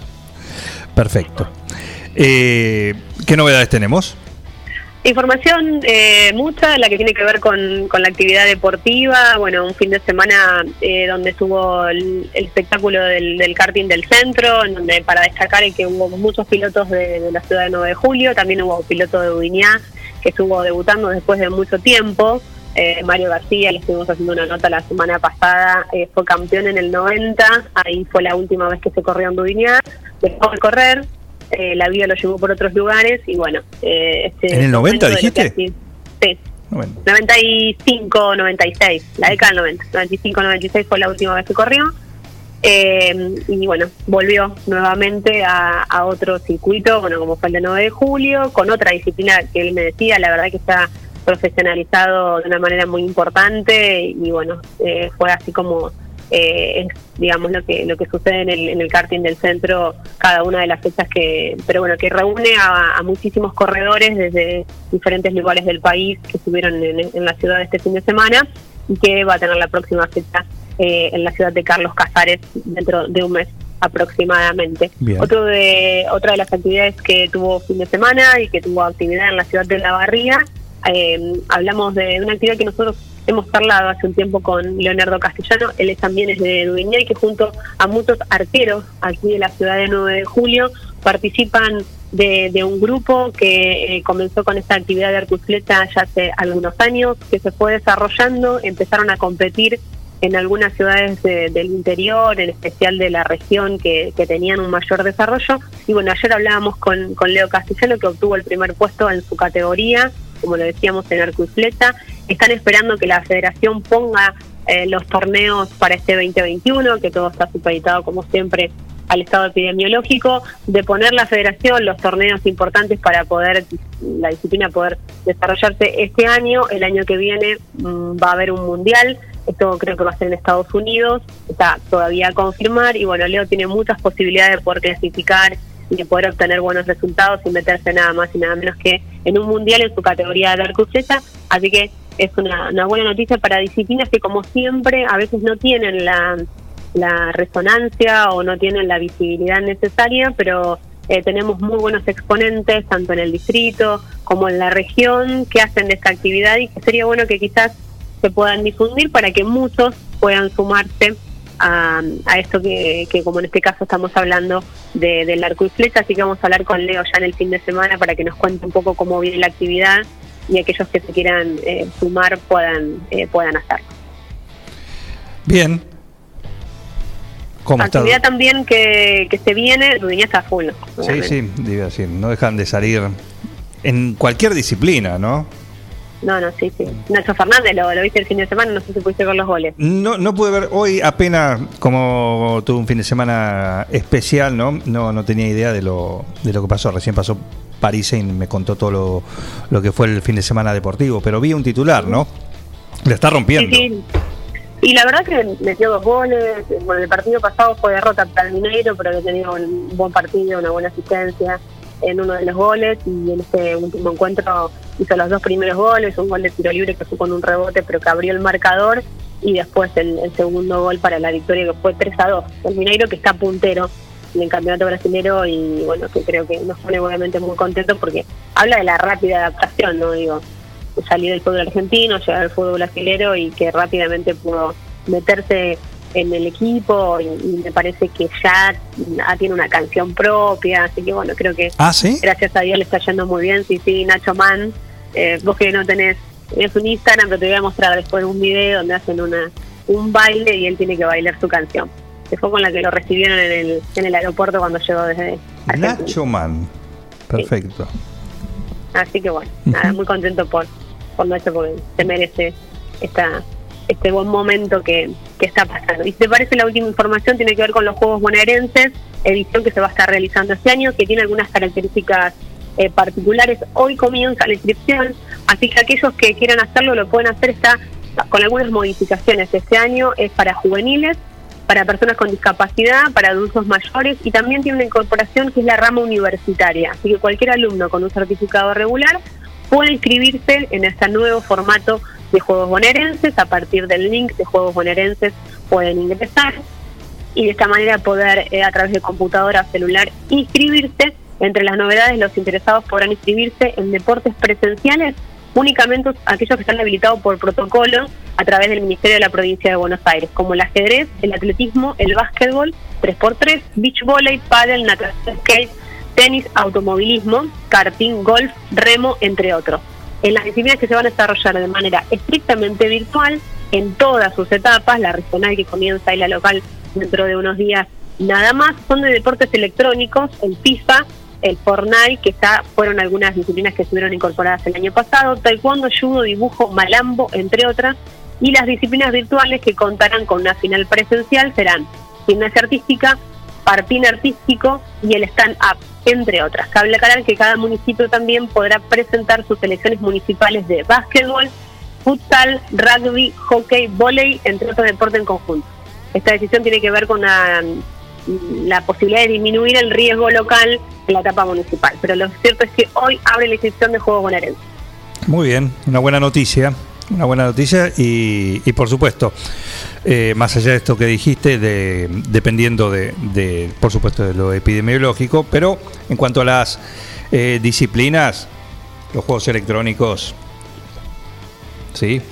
Perfecto. Eh, ¿Qué novedades tenemos? Información eh, mucha, la que tiene que ver con, con la actividad deportiva. Bueno, un fin de semana eh, donde estuvo el, el espectáculo del, karting del centro, en donde para destacar es que hubo muchos pilotos de, de la ciudad de 9 de julio. También hubo piloto de Ubiñá que estuvo debutando después de mucho tiempo. Eh, Mario García, le estuvimos haciendo una nota la semana pasada, eh, fue campeón en el 90, ahí fue la última vez que se corrió en Dubiñá, dejó de correr, eh, la vida lo llevó por otros lugares y bueno. eh, este ¿En el 90 momento de lo que dijiste? así- Sí. 95, 96, la década del 90. 95, 96 fue la última vez que corrió. Eh, y bueno, volvió nuevamente a, a otro circuito, bueno, como fue el de 9 de julio, con otra disciplina que él me decía, la verdad que está profesionalizado de una manera muy importante y bueno, eh, fue así como eh, es digamos lo que lo que sucede en el, en el karting del centro cada una de las fechas que pero bueno que reúne a, a muchísimos corredores desde diferentes lugares del país que estuvieron en, en la ciudad este fin de semana y que va a tener la próxima fecha eh, en la ciudad de Carlos Casares dentro de un mes aproximadamente. Bien. Otro de, otra de las actividades que tuvo fin de semana y que tuvo actividad en la ciudad de La Barría, eh, hablamos de una actividad que nosotros hemos charlado hace un tiempo con Leonardo Castellano, él también es de Dueña y que junto a muchos arqueros aquí de la ciudad de 9 de julio participan de, de un grupo que eh, comenzó con esta actividad de arcusleta ya hace algunos años, que se fue desarrollando, empezaron a competir en algunas ciudades de- del interior, en especial de la región que, que tenían un mayor desarrollo. Y bueno, ayer hablábamos con, con Leo Castellano, que obtuvo el primer puesto en su categoría, como lo decíamos, en arco y. Están esperando que la federación ponga eh, los torneos para este 2021, que todo está supeditado, como siempre, al estado epidemiológico, de poner la federación los torneos importantes para poder, la disciplina poder desarrollarse este año. El año que viene mm, va a haber un mundial. Esto creo que va a ser en Estados Unidos, está todavía a confirmar y bueno, Leo tiene muchas posibilidades de poder clasificar y de poder obtener buenos resultados sin meterse nada más y nada menos que en un mundial en su categoría de flecha. Así que es una, una buena noticia para disciplinas que como siempre a veces no tienen la, la resonancia o no tienen la visibilidad necesaria, pero eh, tenemos muy buenos exponentes tanto en el distrito como en la región que hacen de esta actividad y que sería bueno que quizás se puedan difundir para que muchos puedan sumarse a, a esto que, que, como en este caso estamos hablando de- del arco y flecha, así que vamos a hablar con Leo ya en el fin de semana para que nos cuente un poco cómo viene la actividad y aquellos que se quieran eh, sumar puedan, eh, puedan hacerlo. Bien. ¿Cómo está? Actividad también que, que se viene, Dudiña está full. Sí, sí, digo así, no dejan de salir en cualquier disciplina, ¿no? No, no, sí, sí. Nacho Fernández, lo, lo viste el fin de semana, no sé si pudiste ver los goles. No, no pude ver hoy apenas como tuve un fin de semana especial, ¿no? No, no tenía idea de lo, de lo que pasó. Recién pasó París y me contó todo lo, que fue el fin de semana deportivo, pero vi un titular, ¿no? Le está rompiendo. Y la verdad que metió dos goles. Bueno, el partido pasado fue derrota para el Mineiro, pero que tenía un buen partido, una buena asistencia en uno de los goles. Y en este último encuentro hizo los dos primeros goles: un gol de tiro libre que fue con un rebote, pero que abrió el marcador. Y después el, el segundo gol para la victoria, que fue 3 a 2. El Mineiro que está puntero en el campeonato brasilero y bueno, que creo que nos pone obviamente muy contentos porque habla de la rápida adaptación, ¿no? Digo, salir del fútbol argentino, llegar al fútbol brasilero y que rápidamente pudo meterse en el equipo y, y me parece que ya, ya tiene una canción propia, así que bueno, creo que Ah, ¿sí? gracias a Dios le está yendo muy bien, sí, sí, Nacho Man, eh, vos que no tenés, es un Instagram, pero te voy a mostrar después un video donde hacen una un baile y él tiene que bailar su canción, que fue con la que lo recibieron en el, en el aeropuerto cuando llegó desde Argentina. Nacho Man. Perfecto. Así que bueno, nada, muy contento por, por Nacho porque se merece esta este buen momento que, que está pasando. Y si te parece la última información tiene que ver con los Juegos Bonaerenses, edición que se va a estar realizando este año, que tiene algunas características eh, particulares. Hoy comienza la inscripción, así que aquellos que quieran hacerlo lo pueden hacer, está con algunas modificaciones. Este año es para juveniles, para personas con discapacidad, para adultos mayores y también tiene una incorporación que es la rama universitaria. Así que cualquier alumno con un certificado regular puede inscribirse en este nuevo formato de Juegos Bonaerenses. A partir del link de Juegos Bonaerenses pueden ingresar y de esta manera poder eh, a través de computadora celular inscribirse. Entre las novedades, los interesados podrán inscribirse en deportes presenciales únicamente aquellos que están habilitados por protocolo a través del Ministerio de la Provincia de Buenos Aires, como el ajedrez, el atletismo, el básquetbol, 3x3, beach volley, paddle, natación, skate, tenis, automovilismo, karting, golf, remo, entre otros. En las disciplinas que se van a desarrollar de manera estrictamente virtual, en todas sus etapas, la regional que comienza y la local dentro de unos días nada más, son de deportes electrónicos, el FIFA, el Fortnite, que ya fueron algunas disciplinas que estuvieron incorporadas el año pasado, taekwondo, judo, dibujo, malambo, entre otras, y las disciplinas virtuales que contarán con una final presencial serán gimnasia artística, partín artístico y el stand-up, entre otras. Cabe aclarar que cada municipio también podrá presentar sus selecciones municipales de básquetbol, futsal, rugby, hockey, volei, entre otros deportes en conjunto. Esta decisión tiene que ver con la, la posibilidad de disminuir el riesgo local en la etapa municipal. Pero lo cierto es que hoy abre la inscripción de Juegos Bonaerenses. Muy bien, una buena noticia. Una buena noticia y, y por supuesto, eh, más allá de esto que dijiste, de, dependiendo de, de, por supuesto, de lo epidemiológico, pero en cuanto a las eh, disciplinas, los juegos electrónicos, sí, ya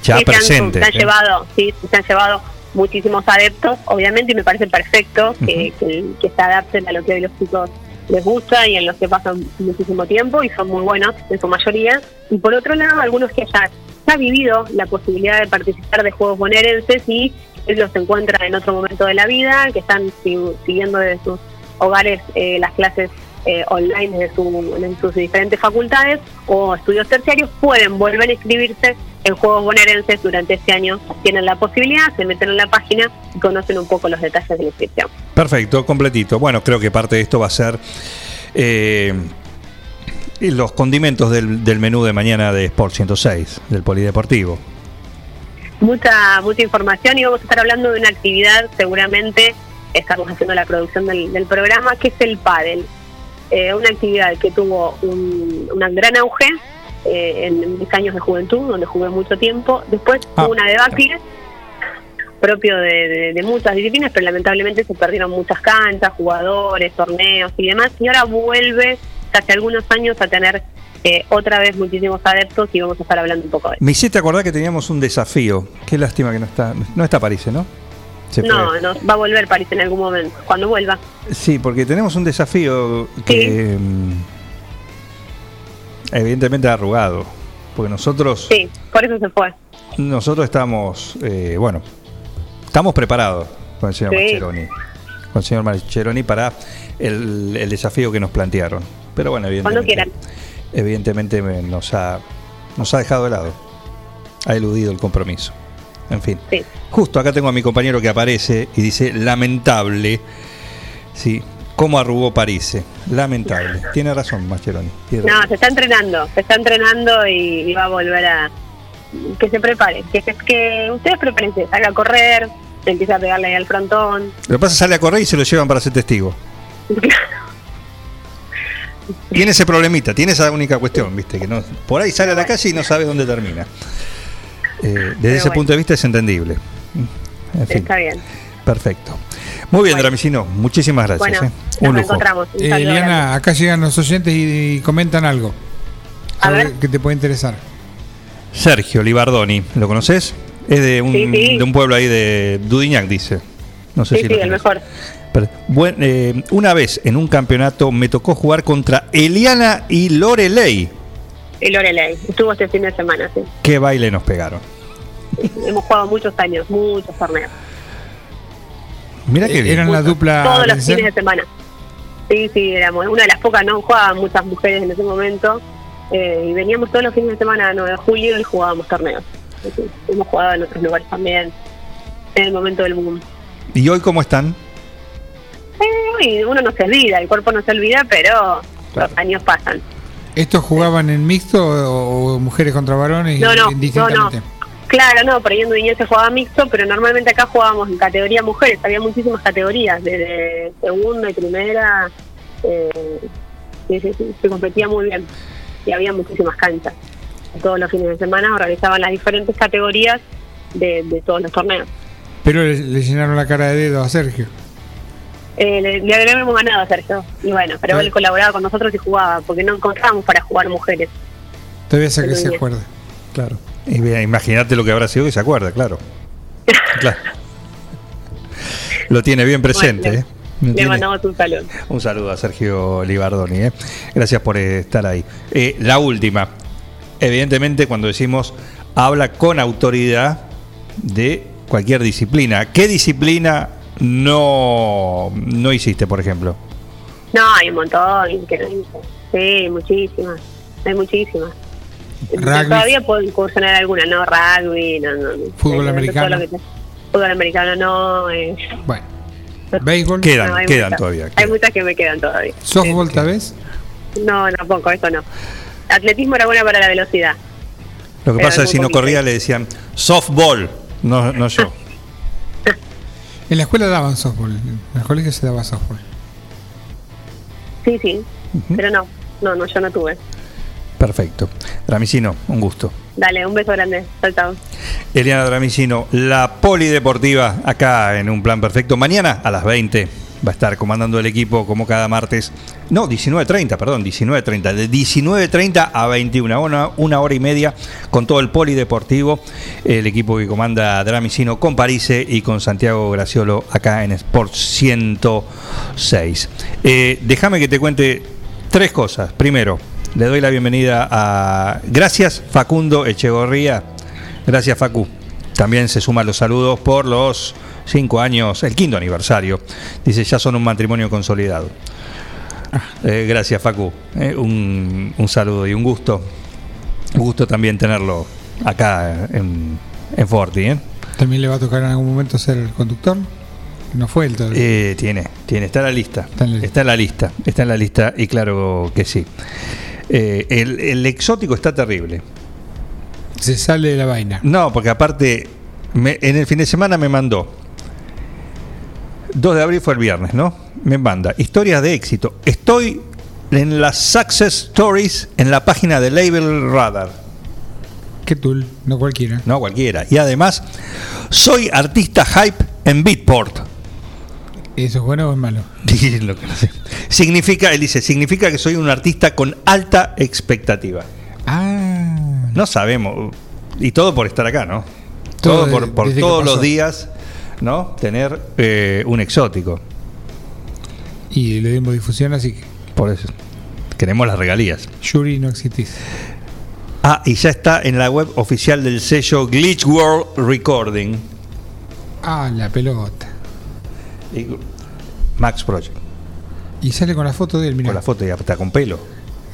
Sí, se han- presentes. Se han, ¿eh? llevado, sí, se han llevado muchísimos adeptos, obviamente, y me parece perfecto que, que, que se adapten a lo que hoy los chicos les gusta y en los que pasan muchísimo tiempo y son muy buenos en su mayoría. Y por otro lado, algunos que ya, ya han vivido la posibilidad de participar de juegos bonaerenses y ellos se encuentran en otro momento de la vida, que están si- siguiendo desde sus hogares eh, las clases eh, online desde su- en sus diferentes facultades o estudios terciarios, pueden volver a inscribirse en Juegos Bonaerenses durante este año. Tienen la posibilidad, se meten en la página y conocen un poco los detalles de la inscripción. Perfecto, completito. Bueno, creo que parte de esto va a ser eh, los condimentos del, del menú de mañana de Sport 106, del Polideportivo. Mucha, mucha información y vamos a estar hablando de una actividad, seguramente estamos haciendo la producción del, del programa, que es el pádel. Eh, una actividad que tuvo un, un gran auge eh, en mis años de juventud, donde jugué mucho tiempo. Después hubo una debacle propio de, de- de muchas disciplinas, pero lamentablemente se perdieron muchas canchas, jugadores, torneos y demás. Y ahora vuelve hace algunos años a tener eh, otra vez muchísimos adeptos y vamos a estar hablando un poco de eso. Me hiciste acordar que teníamos un desafío. Qué lástima que no está. No está París, ¿no? No, no, va a volver París en algún momento, cuando vuelva. Sí, porque tenemos un desafío que mm, evidentemente ha arrugado. Porque nosotros, Sí, por eso se fue. nosotros estamos, eh, bueno, estamos preparados con el señor Sí. Mascheroni. Con el señor Mascheroni para el, el desafío que nos plantearon. Pero bueno, Cuando evidentemente, quieran. evidentemente me- nos ha, nos ha dejado de lado. Ha eludido el compromiso. En fin. Sí. Justo acá tengo a mi compañero que aparece y dice, lamentable, sí, cómo arrugó París. Lamentable. Tiene razón, Mascheroni. tiene No, se está entrenando, se está entrenando y, y va a volver a. Que se prepare, que, se- que ustedes prepárense, salga a correr, se empieza a pegarle ahí al frontón. Lo que pasa sale a correr y se lo llevan para ser testigo. Tiene ese problemita, tiene esa única cuestión, viste, que no, por ahí sale a la calle y no sabe dónde termina. Eh, desde ese bueno. punto de vista es entendible. En fin, Está bien. perfecto. Muy bien, Dramicino, muchísimas gracias. Bueno, eh. nos Un lujo. encontramos. Un Eh. Eliana, acá llegan los oyentes y, y comentan algo. A Sobre- ver. Que te puede interesar. Sergio Libardoni, ¿lo conoces? Es de un, Sí, sí. de un pueblo ahí de Dudignac, dice. No sé Sí, si sí, lo el mejor. Pero, buen- eh, una vez en un campeonato me tocó jugar contra Eliana y Lorelei. Y Lorelei, estuvo este fin de semana, sí. Qué baile nos pegaron. Hemos jugado muchos años, muchos torneos. Mira. Eh, Eran la dupla. Todos los fines de semana. Sí, sí, éramos una de las pocas, no jugaban muchas mujeres en ese momento. eh, y veníamos todos los fines de semana, 9 de julio, y jugábamos torneos. Hemos jugado en otros lugares también, en el momento del boom. ¿Y hoy cómo están? Eh, uno no se olvida, el cuerpo no se olvida, pero los años pasan. ¿Estos jugaban en mixto o, o mujeres contra varones? No, no, no, no. Claro, no, por ahí en Dueñez se jugaba mixto, pero normalmente acá jugábamos en categoría mujeres, había muchísimas categorías, desde segunda y primera, eh, se competía muy bien y había muchísimas canchas. Todos los fines de semana organizaban las diferentes categorías de, de todos los torneos. Pero le, le llenaron la cara de dedo a Sergio. Eh, le, le habíamos ganado a Sergio, y bueno, pero él colaboraba con nosotros y jugaba, porque no encontrábamos para jugar mujeres. Todavía sé que se acuerda. Claro. Imagínate lo que habrá sido y se acuerda, claro. Claro. Lo tiene bien presente. Bueno, ¿eh? Le tiene- mandamos un saludo. Un saludo a Sergio Libardoni. ¿eh? Gracias por eh, estar ahí. Eh, la última. Evidentemente, cuando decimos habla con autoridad de cualquier disciplina. ¿Qué disciplina no, no hiciste, por ejemplo? No, hay un montón. que no hice. Sí, muchísimas. Hay muchísimas. Rugby. Todavía puedo incursionar alguna, no rugby, no, no. Fútbol americano. te- Fútbol americano no. Eh. Bueno. Béisbol. Quedan, no, quedan muchas. todavía. Hay muchas que me quedan todavía. ¿Softball tal vez? No, tampoco, eso no. Atletismo era buena para la velocidad. Lo que Pero pasa es que si no corría le decían softball, no, no yo. En la escuela daban softball. En el colegio se daba softball. Sí, sí. Pero no, no, no, yo no tuve. Perfecto. Dramicino, un gusto. Dale, un beso grande. Chao, chao. Eliana Dramicino, la polideportiva acá en un plan perfecto. Mañana a las 20 va a estar comandando el equipo como cada martes. No, 19.30, perdón, 19.30. De 19.30 a 21, una, una hora y media con todo el polideportivo. El equipo que comanda Dramicino con Parise y con Santiago Graciolo acá en Sport 106. Eh, déjame que te cuente tres cosas. Primero, le doy la bienvenida a... Gracias Facundo Echegorría. Gracias Facu. También se suman los saludos por los cinco años, el quinto aniversario. Dice, ya son un matrimonio consolidado. Eh, gracias Facu. Eh, un, un saludo y un gusto. Un gusto también tenerlo acá en, en Forti. ¿eh? ¿También le va a tocar en algún momento ser el conductor? No fue el. Eh, tiene, tiene, está en la lista. Está en la lista. Está en la lista y claro que sí. Eh, el, el exótico está terrible. Se sale de la vaina. No, porque aparte, me- en el fin de semana me mandó. 2 de abril fue el viernes, ¿no? Me manda historias de éxito. Estoy en las Success Stories en la página de Label Radar. ¿Qué tool? No cualquiera. No cualquiera. Y además, soy artista hype en Beatport. ¿Eso es bueno o es malo? Sí, lo que no sé. Significa, él dice, significa que soy un artista con alta expectativa. Ah. No sabemos. Y todo por estar acá, ¿no? Todo, Todo por, todos los días ¿no? Tener eh, un exótico. Y le dimos difusión, así que. Por eso. Queremos las regalías. Yuri no existís. Ah, y ya está en la web oficial del sello Glitch World Recording. Ah, la pelota. Y- Max Project. Y sale con la foto de él, mira. Con la foto y está con pelo.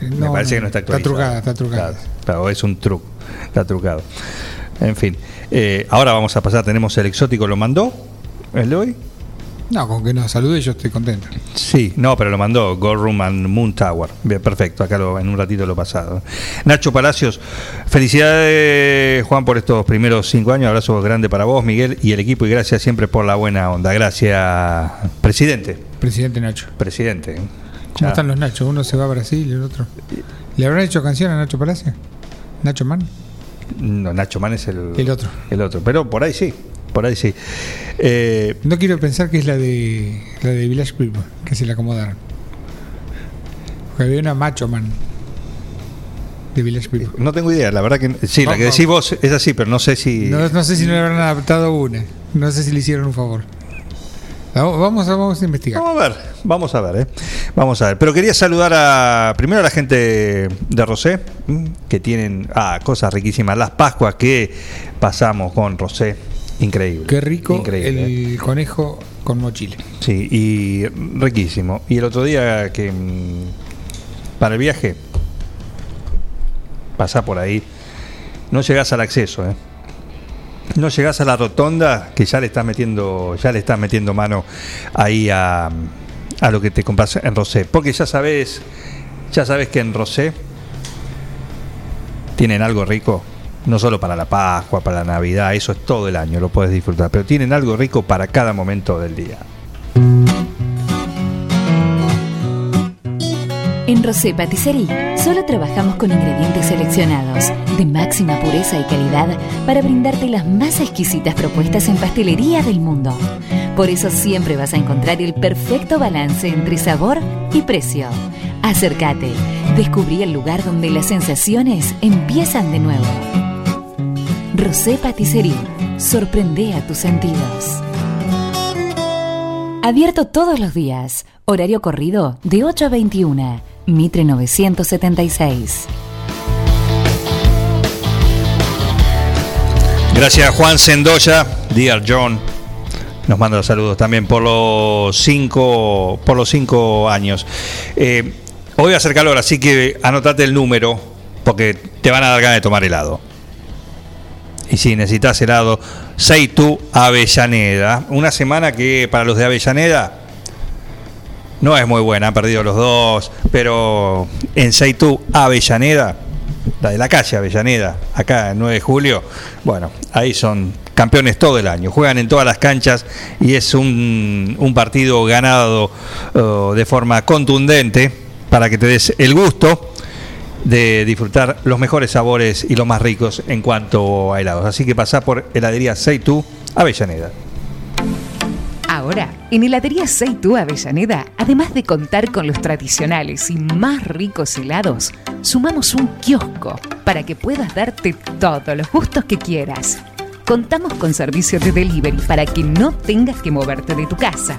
Me No, parece no, que no está está actualizado. trucada, está trucada. Claro, es un truco. Está trucado. En fin. eh, ahora vamos a pasar. Tenemos el exótico, ¿lo mandó? ¿El de hoy? No, con que nos salude yo estoy contento. Sí, no, pero lo mandó Gold Room and Moon Tower. Bien, perfecto, acá lo, en un ratito lo pasado. Nacho Palacios, felicidades Juan por estos primeros cinco años. Abrazo grande para vos, Miguel, y el equipo, y gracias siempre por la buena onda. Gracias, presidente. Presidente Nacho. Presidente. ¿Cómo Ya. están los Nachos? Uno se va a Brasil y el otro. ¿Le habrán hecho canción a Nacho Palacio? ¿Nacho Man? No, Nacho Man es el, El otro. El otro, pero por ahí sí, por ahí sí. Eh, No quiero pensar que es la de la de Village People, que se le acomodaron. Porque había una Macho Man de Village People. no tengo idea, la verdad que sí, la que decís vos es así, pero no sé si. No, no sé si no le habrán adaptado una. No sé si le hicieron un favor. Vamos, a, vamos a investigar. Vamos a ver, vamos a ver, ¿eh? Vamos a ver. Pero quería saludar a primero a la gente de Rosé, que tienen ah, cosas riquísimas. Las Pascuas que pasamos con Rosé, increíble. Qué rico Increíble. el conejo con mochila. Sí, y riquísimo. Y el otro día que mm, para el viaje, pasá por ahí, no llegás al acceso, ¿eh? No llegás a la rotonda que ya le estás metiendo, ya le estás metiendo mano ahí a, a lo que te compras en Rosé. Porque ya sabes, ya sabes que en Rosé tienen algo rico, no solo para la Pascua, para la Navidad, eso es todo el año, lo puedes disfrutar, pero tienen algo rico para cada momento del día. En Rosé Patisserie solo trabajamos con ingredientes seleccionados de máxima pureza y calidad para brindarte las más exquisitas propuestas en pastelería del mundo. Por eso siempre vas a encontrar el perfecto balance entre sabor y precio. Acércate, descubrí el lugar donde las sensaciones empiezan de nuevo. Rosé Patisserie, sorprende a tus sentidos. Abierto todos los días. Horario corrido de 8 a 21. Mitre 976. Gracias Juan Sendoya, Dear John. Nos manda saludos también por los cinco, por los cinco años. Eh, hoy va a hacer calor, así que anotate el número, porque te van a dar ganas de tomar helado. Y si necesitas helado, Seitu Avellaneda. Una semana que para los de Avellaneda no es muy buena, han perdido los dos, pero en Seitu Avellaneda, la de la calle Avellaneda, acá el 9 de julio, bueno, ahí son campeones todo el año, juegan en todas las canchas y es un, un partido ganado eh, de forma contundente para que te des el gusto de disfrutar los mejores sabores y los más ricos en cuanto a helados. Así que pasá por heladería Seitu Avellaneda. Ahora, en Heladería Seitu Avellaneda, además de contar con los tradicionales y más ricos helados, sumamos un kiosco para que puedas darte todos los gustos que quieras. Contamos con servicio de delivery para que no tengas que moverte de tu casa.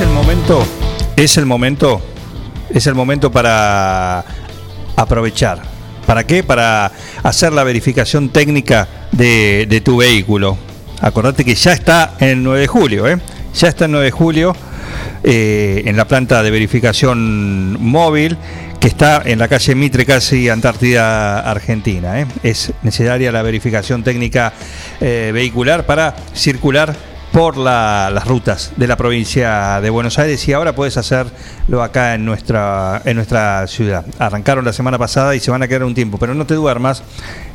El momento, es el momento, es el momento para aprovechar. ¿Para qué? Para hacer la verificación técnica de, tu vehículo. Acordate que ya está el 9 de julio, ¿eh? Ya está el 9 de julio eh, en la planta de verificación móvil que está en la calle Mitre, casi Antártida, Argentina. ¿eh? Es necesaria la verificación técnica eh, vehicular para circular por la- las rutas de la provincia de Buenos Aires y ahora puedes hacerlo acá en nuestra, en nuestra ciudad. Arrancaron la semana pasada y se van a quedar un tiempo, pero no te duermas.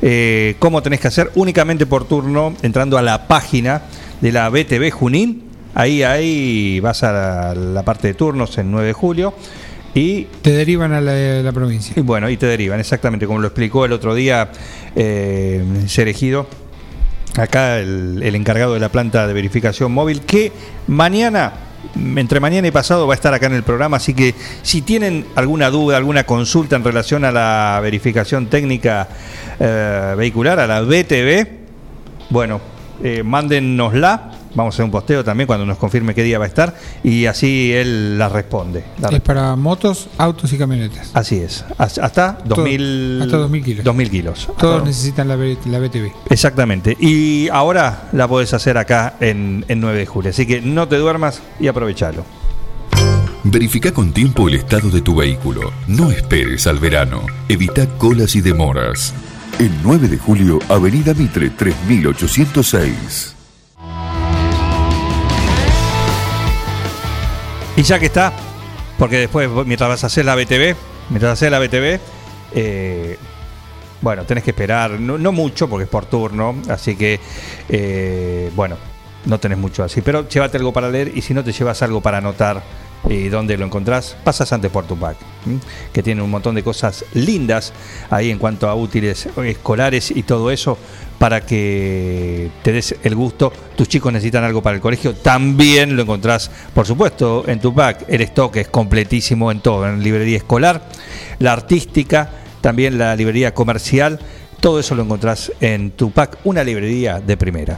Eh, ¿Cómo tenés que hacer? Únicamente por turno, entrando a la página de la BTV Junín. Ahí, ahí vas a la, la parte de turnos en 9 de julio. Y Te derivan a la, la provincia. y bueno, y te derivan, exactamente como lo explicó el otro día eh, ser ejido. Acá el, encargado de la planta de verificación móvil, que mañana, entre mañana y pasado, va a estar acá en el programa. Así que si tienen alguna duda, alguna consulta en relación a la verificación técnica eh, vehicular, a la BTV, bueno, eh, mándennosla. Vamos a hacer un posteo también cuando nos confirme qué día va a estar. Y así él la responde. La Es para motos, autos y camionetas. Así es. Hasta- Hasta 2000, hasta 2000 kilos. 2000 kilos. Todos Hasta- necesitan la, la BTV. Exactamente. Y ahora la podés hacer acá en, en 9 de julio. Así que no te duermas y aprovechalo. Verifica con tiempo el estado de tu vehículo. No esperes al verano. Evita colas y demoras. El 9 de julio, Avenida Mitre 3806. Y ya que está, porque después mientras vas a hacer la BTV, mientras haces la BTV, eh, bueno, tenés que esperar, no, no mucho porque es por turno, así que, eh, bueno, no tenés mucho así, pero llévate algo para leer y si no te llevas algo para anotar y dónde lo encontrás, pasas antes por Tupac, ¿m? que tiene un montón de cosas lindas ahí en cuanto a útiles escolares y todo eso para que te des el gusto. Tus chicos necesitan algo para el colegio, también lo encontrás, por supuesto, en Tupac. El stock es completísimo en todo, en librería escolar, la artística, también la librería comercial. Todo eso lo encontrás en Tupac, una librería de primera.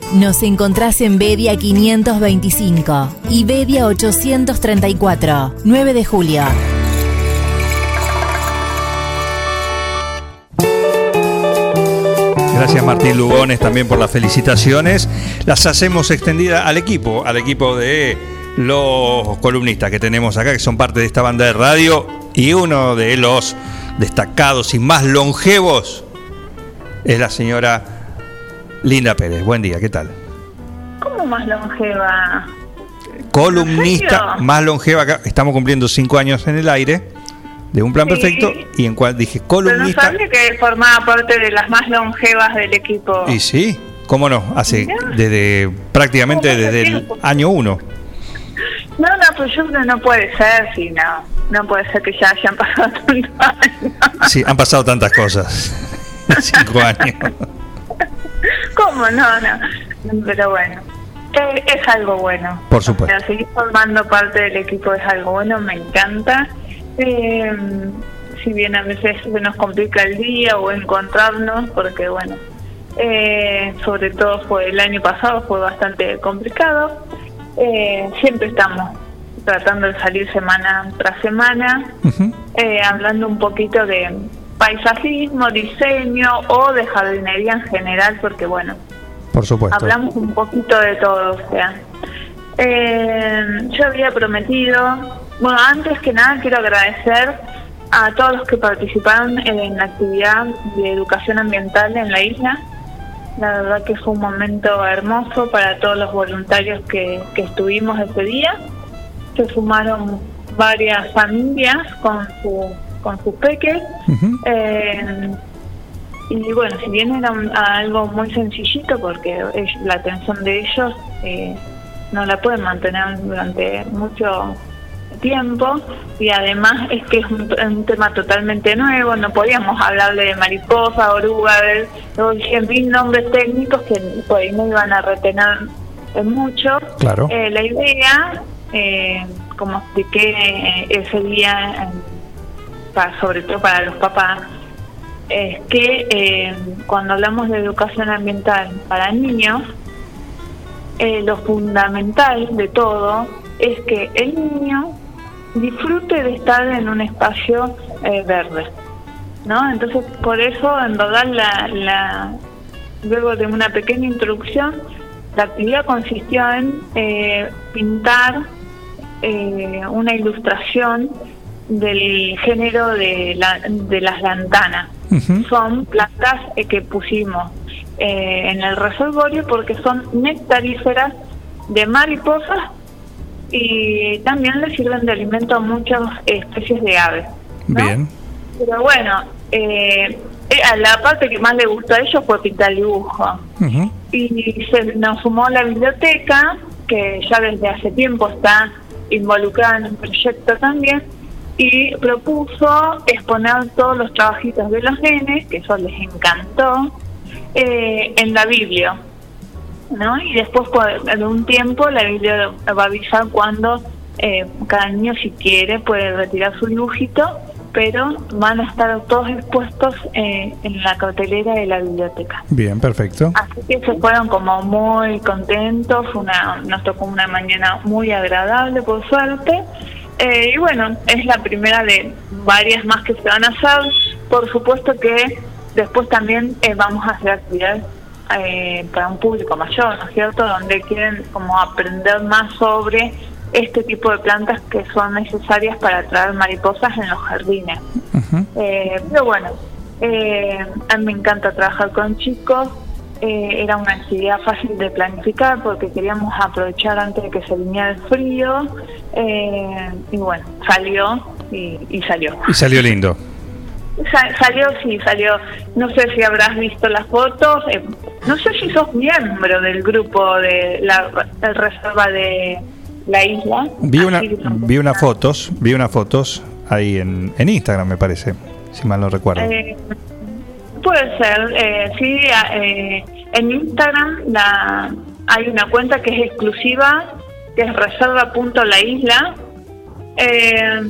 Nos encontrás en Bedia 525 y Bedia 834, 9 de julio. Gracias Martín Lugones también por las felicitaciones. Las hacemos extendidas al equipo, al equipo de los columnistas que tenemos acá, que son parte de esta banda de radio, y uno de los destacados y más longevos es la señora Linda Pérez. Buen día, ¿qué tal? ¿Cómo más longeva? Columnista más longeva acá. Estamos cumpliendo cinco años en el aire de un plan Sí. perfecto y en cual dije Pero no columnista. sabía que formaba parte de las más longevas del equipo. Y sí, cómo no, hace Mirá. desde prácticamente desde el año uno. No, no, pues yo que no puede ser, sí, no. No puede ser que ya hayan pasado tantos años. Sí, han pasado tantas cosas. Cinco años. ¿Cómo? No, no. Pero bueno, eh, es algo bueno. Por supuesto. O sea, seguir formando parte del equipo es algo bueno, me encanta. Eh, si bien a veces se nos complica el día o encontrarnos, porque bueno, eh, sobre todo fue el año pasado fue bastante complicado. Eh, siempre estamos tratando de salir semana tras semana, eh, hablando un poquito de paisajismo, diseño o de jardinería en general, porque bueno, Por supuesto. hablamos un poquito de todo, o sea. Eh, yo había prometido, bueno, antes que nada quiero agradecer a todos los que participaron en la actividad de educación ambiental en la isla. La verdad que fue un momento hermoso para todos los voluntarios que, que estuvimos ese día. Se sumaron varias familias con su con sus peques. Eh, y bueno, si bien era un- algo muy sencillito, porque es- la atención de ellos eh, no la pueden mantener durante mucho tiempo, y además es que es un, un tema totalmente nuevo, no podíamos hablarle de mariposa, oruga, de, de fin, nombres técnicos que por ahí no iban a retener mucho. Claro. Eh, la idea, eh, como expliqué eh, ese día, en- pa- sobre todo para los papás, es que eh, cuando hablamos de educación ambiental para niños, eh, lo fundamental de todo es que el niño disfrute de estar en un espacio eh, verde, ¿no? Entonces, por eso, en verdad, la, la, luego de una pequeña introducción, la actividad consistió en pintar una ilustración del género de, la- de las lantanas. Son plantas eh, que pusimos eh, en el reservorio porque son nectaríferas de mariposas y también le sirven de alimento a muchas especies de aves. Bien. Pero bueno, eh, eh, la parte que más le gustó a ellos fue pintar dibujo. Y se nos sumó la biblioteca, que ya desde hace tiempo está involucrada en el proyecto también, y propuso exponer todos los trabajitos de los nenes, que eso les encantó, eh, en la Biblia. ¿no? Y después, de un tiempo, la Biblia va a avisar cuando eh, cada niño, si quiere, puede retirar su dibujito, pero van a estar todos expuestos eh, en la cartelera de la biblioteca. Bien, perfecto. Así que se fueron como muy contentos, una, nos tocó una mañana muy agradable por suerte. Eh, y bueno, es la primera de varias más que se van a hacer. Por supuesto que después también eh, vamos a hacer actividades eh, para un público mayor, ¿no es cierto? Donde quieren como aprender más sobre este tipo de plantas que son necesarias para atraer mariposas en los jardines. Eh, pero bueno, eh, a mí me encanta trabajar con chicos. Eh, era una actividad fácil de planificar porque queríamos aprovechar antes de que se viniera el frío. eh, y bueno, salió y, y salió. Y salió lindo. Sa- salió, sí, salió. No sé si habrás visto las fotos. eh, no sé si sos miembro del grupo de la, la reserva de la isla. Vi una, Así vi unas fotos, vi unas fotos ahí en, en Instagram, me parece, si mal no recuerdo. Puede ser, eh, sí. eh, en Instagram la, hay una cuenta que es exclusiva, que es reserva.laisla. Eh,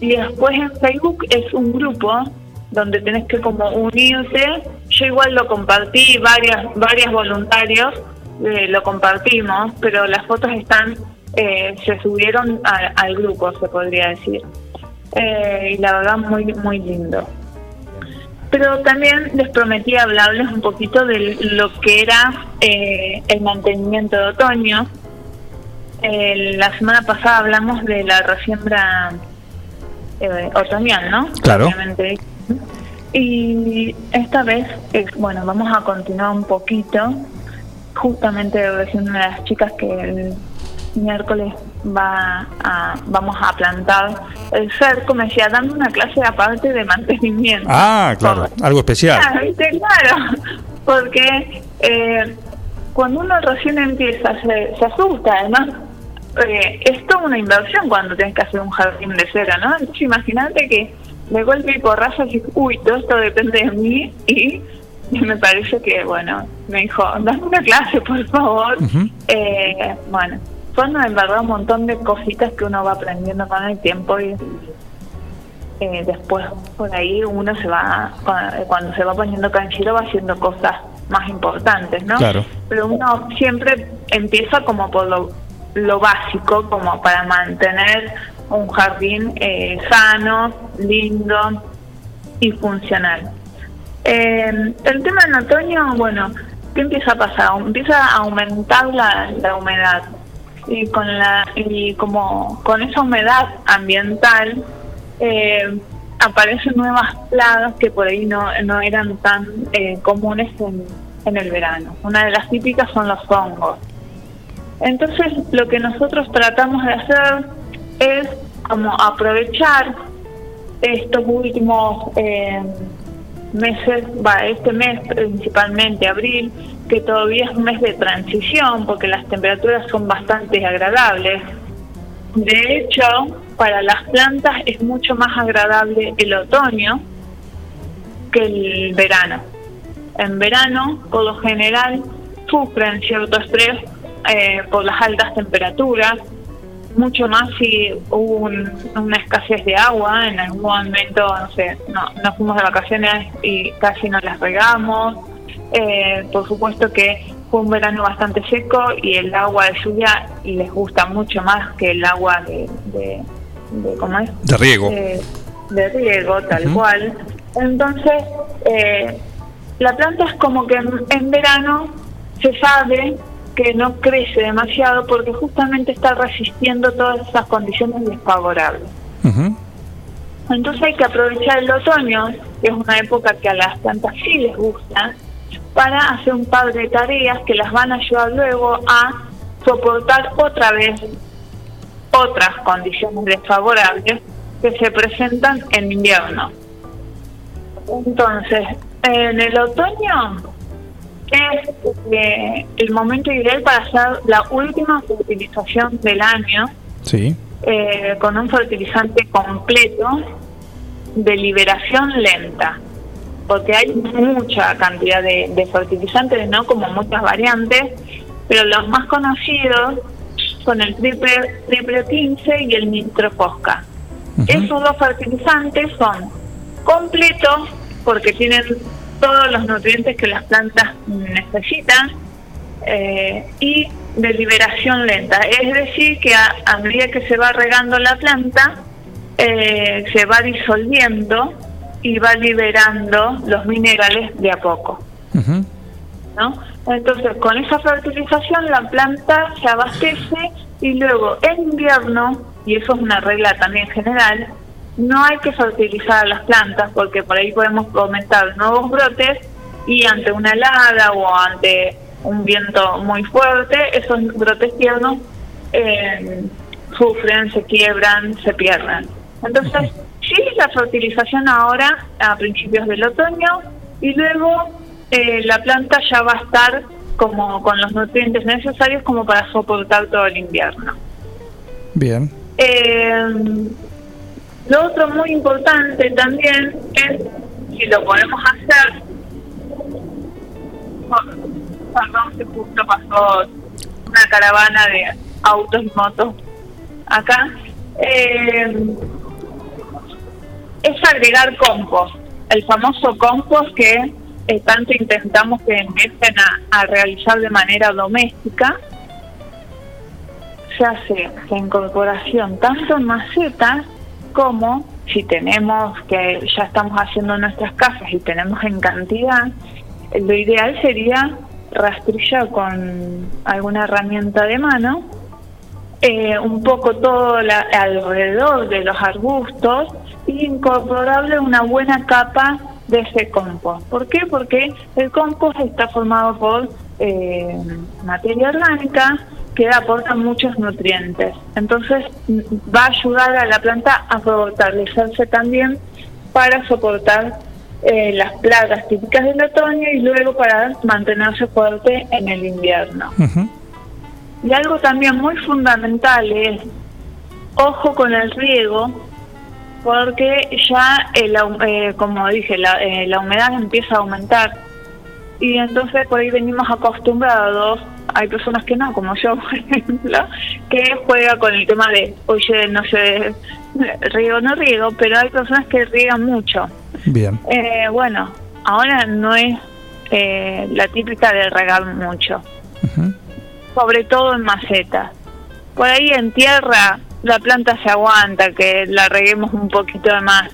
y después en Facebook es un grupo donde tenés que como unirte. Yo igual lo compartí, varias, varias voluntarios eh, lo compartimos, pero las fotos están, eh, se subieron al grupo, se podría decir. Eh, y la verdad muy, muy lindo. Pero también les prometí hablarles un poquito de lo que era eh, el mantenimiento de otoño. Eh, la semana pasada hablamos de la resiembra eh, otoñal, ¿no? Claro. Obviamente. Y esta vez, bueno, vamos a continuar un poquito. Justamente recién una de las chicas que miércoles va a, vamos a plantar el cerco, me decía, dame una clase aparte de mantenimiento. Ah, claro, algo especial. Ah, ¿viste? Claro, porque eh, cuando uno recién empieza se, se asusta, además eh, es toda una inversión cuando tienes que hacer un jardín de cera, ¿no? Entonces imagínate que de golpe y porrazo y uy, todo esto depende de mí y me parece que, bueno, me dijo, dame una clase, por favor. Eh, bueno, son en verdad un montón de cositas que uno va aprendiendo con el tiempo y eh, después por ahí uno se va, cua- cuando se va poniendo canchero va haciendo cosas más importantes, ¿no? Claro. Pero uno siempre empieza como por lo, lo básico, como para mantener un jardín eh, sano, lindo y funcional. Eh, el tema en otoño, bueno, ¿qué empieza a pasar? Empieza a aumentar la, la humedad y con la y como con esa humedad ambiental eh, aparecen nuevas plagas que por ahí no, no eran tan eh, comunes en, en el verano. Una de las típicas son los hongos. Entonces, lo que nosotros tratamos de hacer es como aprovechar estos últimos eh, meses, va, este mes principalmente, abril, que todavía es un mes de transición porque las temperaturas son bastante agradables. De hecho, para las plantas es mucho más agradable el otoño que el verano. En verano, por lo general, sufren cierto estrés eh, por las altas temperaturas, mucho más si hubo un- una escasez de agua, en algún momento, no sé, no, nos fuimos de vacaciones y casi no las regamos. Eh, por supuesto que fue un verano bastante seco y el agua de lluvia les gusta mucho más que el agua de, de, de- ¿cómo es? De riego. Eh, de riego, tal cual. Entonces, eh, la planta es como que en, en verano se sabe que no crece demasiado porque justamente está resistiendo todas esas condiciones desfavorables. Entonces hay que aprovechar el otoño, que es una época que a las plantas sí les gusta, para hacer un par de tareas que las van a ayudar luego a soportar otra vez otras condiciones desfavorables que se presentan en invierno. Entonces, en el otoño es eh, el momento ideal para hacer la última fertilización del año Sí. eh, con un fertilizante completo de liberación lenta, porque hay mucha cantidad de, de fertilizantes, no como muchas variantes, pero los más conocidos son el triple, triple 15 y el nitrofosca. Esos dos fertilizantes son completos porque tienen todos los nutrientes que las plantas necesitan eh, y de liberación lenta. Es decir, que a, a medida que se va regando la planta, eh, se va disolviendo y va liberando los minerales de a poco. ¿no? Entonces, con esa fertilización la planta se abastece y luego en invierno, y eso es una regla también general, no hay que fertilizar a las plantas porque por ahí podemos aumentar nuevos brotes y ante una helada o ante un viento muy fuerte, esos brotes tiernos eh, sufren, se quiebran, se pierden. Entonces, sí, la fertilización ahora a principios del otoño y luego eh, la planta ya va a estar como con los nutrientes necesarios como para soportar todo el invierno. Bien. Eh, lo otro muy importante también es si lo podemos hacer. Perdón, que justo pasó una caravana de autos y motos acá. Eh, es agregar compost, el famoso compost que tanto intentamos que empiecen a, a realizar de manera doméstica se hace la incorporación tanto en macetas como si tenemos que ya estamos haciendo en nuestras casas y tenemos en cantidad, lo ideal sería rastrillar con alguna herramienta de mano eh, un poco todo la- alrededor de los arbustos y incorporarle una buena capa de ese compost. ¿Por qué? Porque el compost está formado por eh, materia orgánica que aporta muchos nutrientes. Entonces mm, va a ayudar a la planta a fortalecerse también para soportar eh, las plagas típicas del otoño y luego para mantenerse fuerte en el invierno. Y algo también muy fundamental es, ojo con el riego, porque ya, el eh, como dije, la, eh, la humedad empieza a aumentar. Y entonces por ahí venimos acostumbrados, hay personas que no, como yo, por ejemplo, que juega con el tema de, oye, no sé, riego no riego, pero hay personas que riegan mucho. Bien. Eh, bueno, ahora no es eh, la típica de regar mucho, sobre todo en macetas. Por ahí en tierra la planta se aguanta, que la reguemos un poquito de más.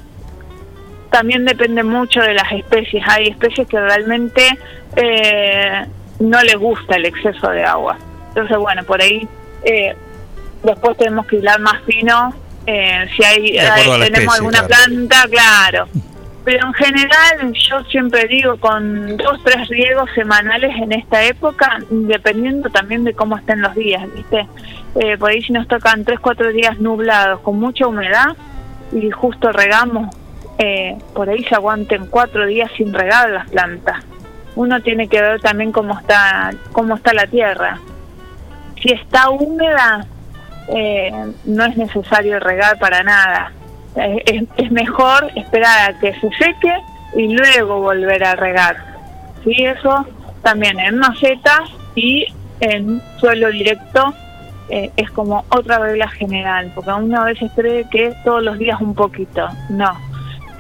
También depende mucho de las especies. Hay especies que realmente eh, no les gusta el exceso de agua. Entonces, bueno, por ahí eh, después tenemos que hilar más fino. eh, si hay, la tenemos especie, alguna claro. planta, claro. Pero en general, yo siempre digo, con dos, tres riegos semanales en esta época, dependiendo también de cómo estén los días, ¿viste? Eh, por ahí si nos tocan tres, cuatro días nublados con mucha humedad y justo regamos, eh, por ahí se aguanten cuatro días sin regar las plantas. Uno tiene que ver también cómo está, cómo está la tierra. Si está húmeda, eh, no es necesario regar para nada. Eh, Es, es mejor esperar a que se seque y luego volver a regar. Sí, eso también en macetas y en suelo directo eh, es como otra regla general, porque uno a veces cree que todos los días un poquito. No.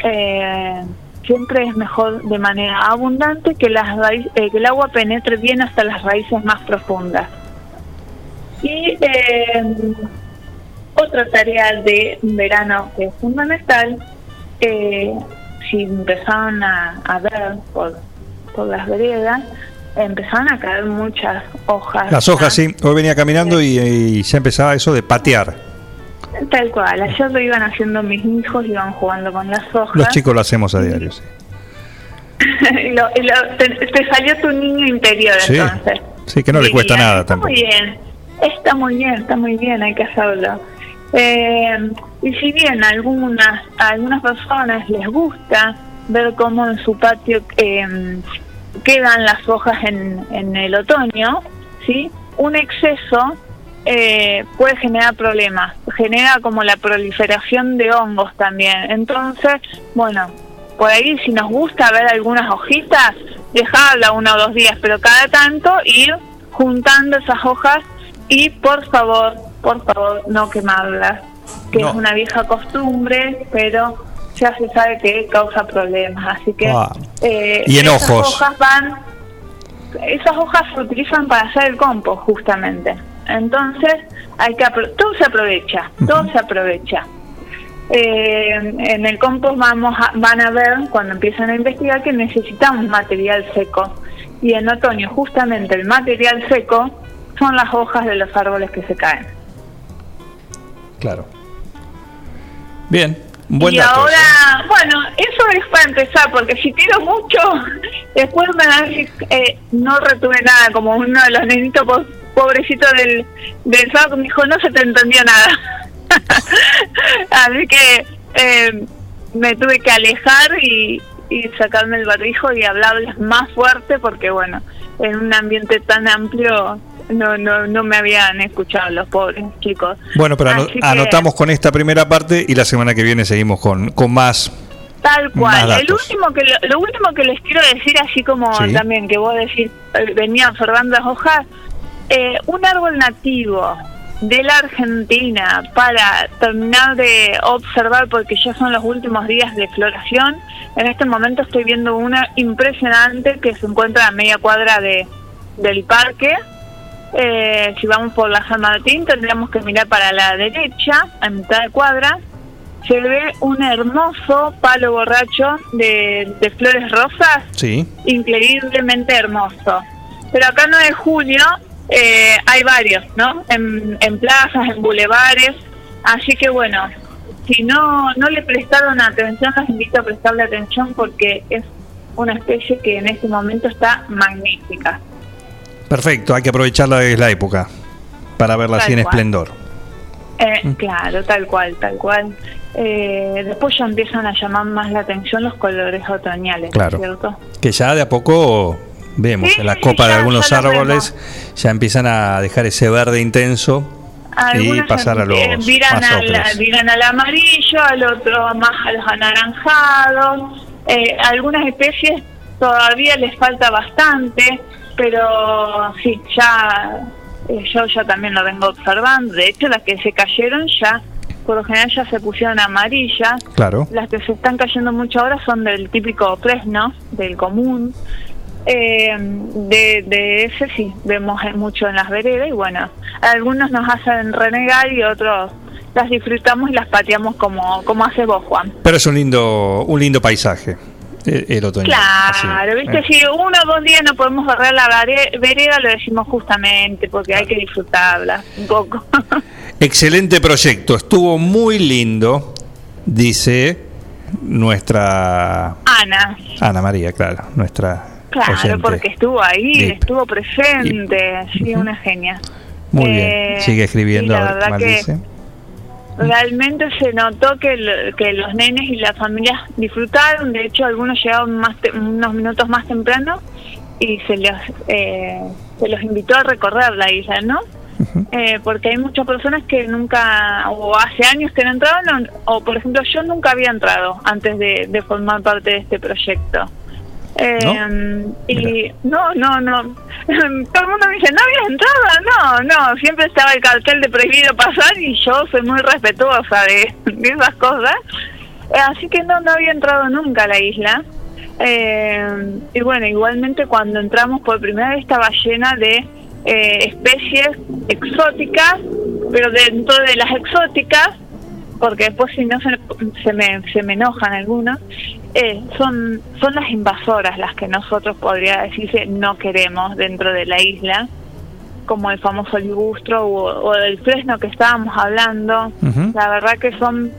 Eh, siempre es mejor de manera abundante que, las raíz- eh, que el agua penetre bien hasta las raíces más profundas. Y eh, otra tarea de verano que es fundamental, eh, si empezaron a, ver por, por las veredas, empezaron a caer muchas hojas. Las hojas, sí. Hoy venía caminando y, y ya empezaba eso de patear. Tal cual, ayer lo iban haciendo mis hijos, iban jugando con las hojas. Los chicos lo hacemos a diario, sí. lo- lo- te, te salió tu niño interior Sí, entonces. sí, que no le cuesta nada está tampoco. Muy bien, está muy bien, está muy bien, hay que hacerlo. Eh, y si bien a algunas, a algunas personas les gusta ver cómo en su patio eh, quedan las hojas en, en el otoño, ¿sí? un exceso eh, puede generar problemas, genera como la proliferación de hongos también. Entonces, bueno, por ahí si nos gusta ver algunas hojitas, dejarla uno o dos días, pero cada tanto ir juntando esas hojas y por favor, por favor, no quemarlas, que No. es una vieja costumbre, pero ya se sabe que causa problemas, así que Ah. eh, Y esas hojas van, esas hojas se utilizan para hacer el compost justamente. Entonces, hay que todo se aprovecha, todo se aprovecha. Eh, en el compost vamos a- van a ver cuando empiezan a investigar que necesitamos material seco y en otoño justamente el material seco son las hojas de los árboles que se caen. Claro. Bien, buen y dato. ahora, bueno, eso es para empezar, porque si tiro mucho, después me decir, eh, no retuve nada, como uno de los nenitos po- pobrecitos del, del que me dijo, no se te entendió nada. Así que eh, me tuve que alejar y, y sacarme el barbijo y hablarles más fuerte, porque bueno, en un ambiente tan amplio no, no, no me habían escuchado los pobres chicos. Bueno, pero ano- Así que- anotamos con esta primera parte y la semana que viene seguimos con, con más. Tal Más cual. El último que lo, lo último que les quiero decir, así como Sí. también que vos decís, eh, venía observando las hojas, eh, un árbol nativo de la Argentina para terminar de observar, porque ya son los últimos días de floración. En este momento estoy viendo una impresionante que se encuentra a media cuadra de del parque. Eh, si vamos por la San Martín, tendríamos que mirar para la derecha, a mitad de cuadra, se ve un hermoso palo borracho de, de flores rosas, Sí. increíblemente hermoso. Pero acá no de julio eh, hay varios, ¿no? En, en plazas, en bulevares. Así que bueno, si no, no le prestaron atención, los invito a prestarle atención porque es una especie que en este momento está magnífica. Perfecto, hay que aprovecharla la época para verla Tal así en cual. esplendor. Eh, Claro, tal cual, tal cual. Eh, después ya empiezan a llamar más la atención los colores otoñales, Claro. ¿cierto? Que ya de a poco vemos Sí, en la copa de algunos árboles ya empiezan a dejar ese verde intenso y pasar a los eh, viran, más al, viran al amarillo, al otro más a los anaranjados. Eh, algunas especies todavía les falta bastante, pero sí, ya eh, yo ya también lo vengo observando. De hecho, las que se cayeron ya, por lo general ya se pusieron amarillas. Claro. Las que se están cayendo mucho ahora son del típico fresno, del común. Eh, de, de ese sí, vemos mucho en las veredas y bueno, algunos nos hacen renegar y otros las disfrutamos y las pateamos como, como hace vos, Juan. Pero es un lindo, un lindo paisaje el, el otoño. Claro, así, viste, eh. si uno o dos días no podemos barrer la vereda, lo decimos justamente porque hay que disfrutarla un poco. Excelente proyecto, estuvo muy lindo, dice nuestra Ana, Ana María, claro, nuestra claro, oyente. porque estuvo ahí, estuvo presente, sí, una genia. Muy Eh, bien, sigue escribiendo, la verdad que-. Realmente se notó que, lo- que los nenes y las familias disfrutaron, de hecho algunos llegaron más te- unos minutos más temprano y se los, eh, se los invitó a recorrer la isla, ¿no? Eh, porque hay muchas personas que nunca, o hace años que no entraron, o, o, por ejemplo yo nunca había entrado antes de, de formar parte de este proyecto. Eh, Y no, no, no. Todo el mundo me dice, ¿no habías entrado? No, no, siempre estaba el cartel de prohibido pasar y yo soy muy respetuosa de, de esas cosas. Eh, Así que no, no había entrado nunca a la isla. Eh, y bueno, igualmente cuando entramos por primera vez estaba llena de eh, especies exóticas, pero dentro de las exóticas porque después si no se, se me, se me enojan algunos, eh, son, son las invasoras las que nosotros podría decirse no queremos dentro de la isla, como el famoso ligustro o, o el fresno que estábamos hablando. La verdad que son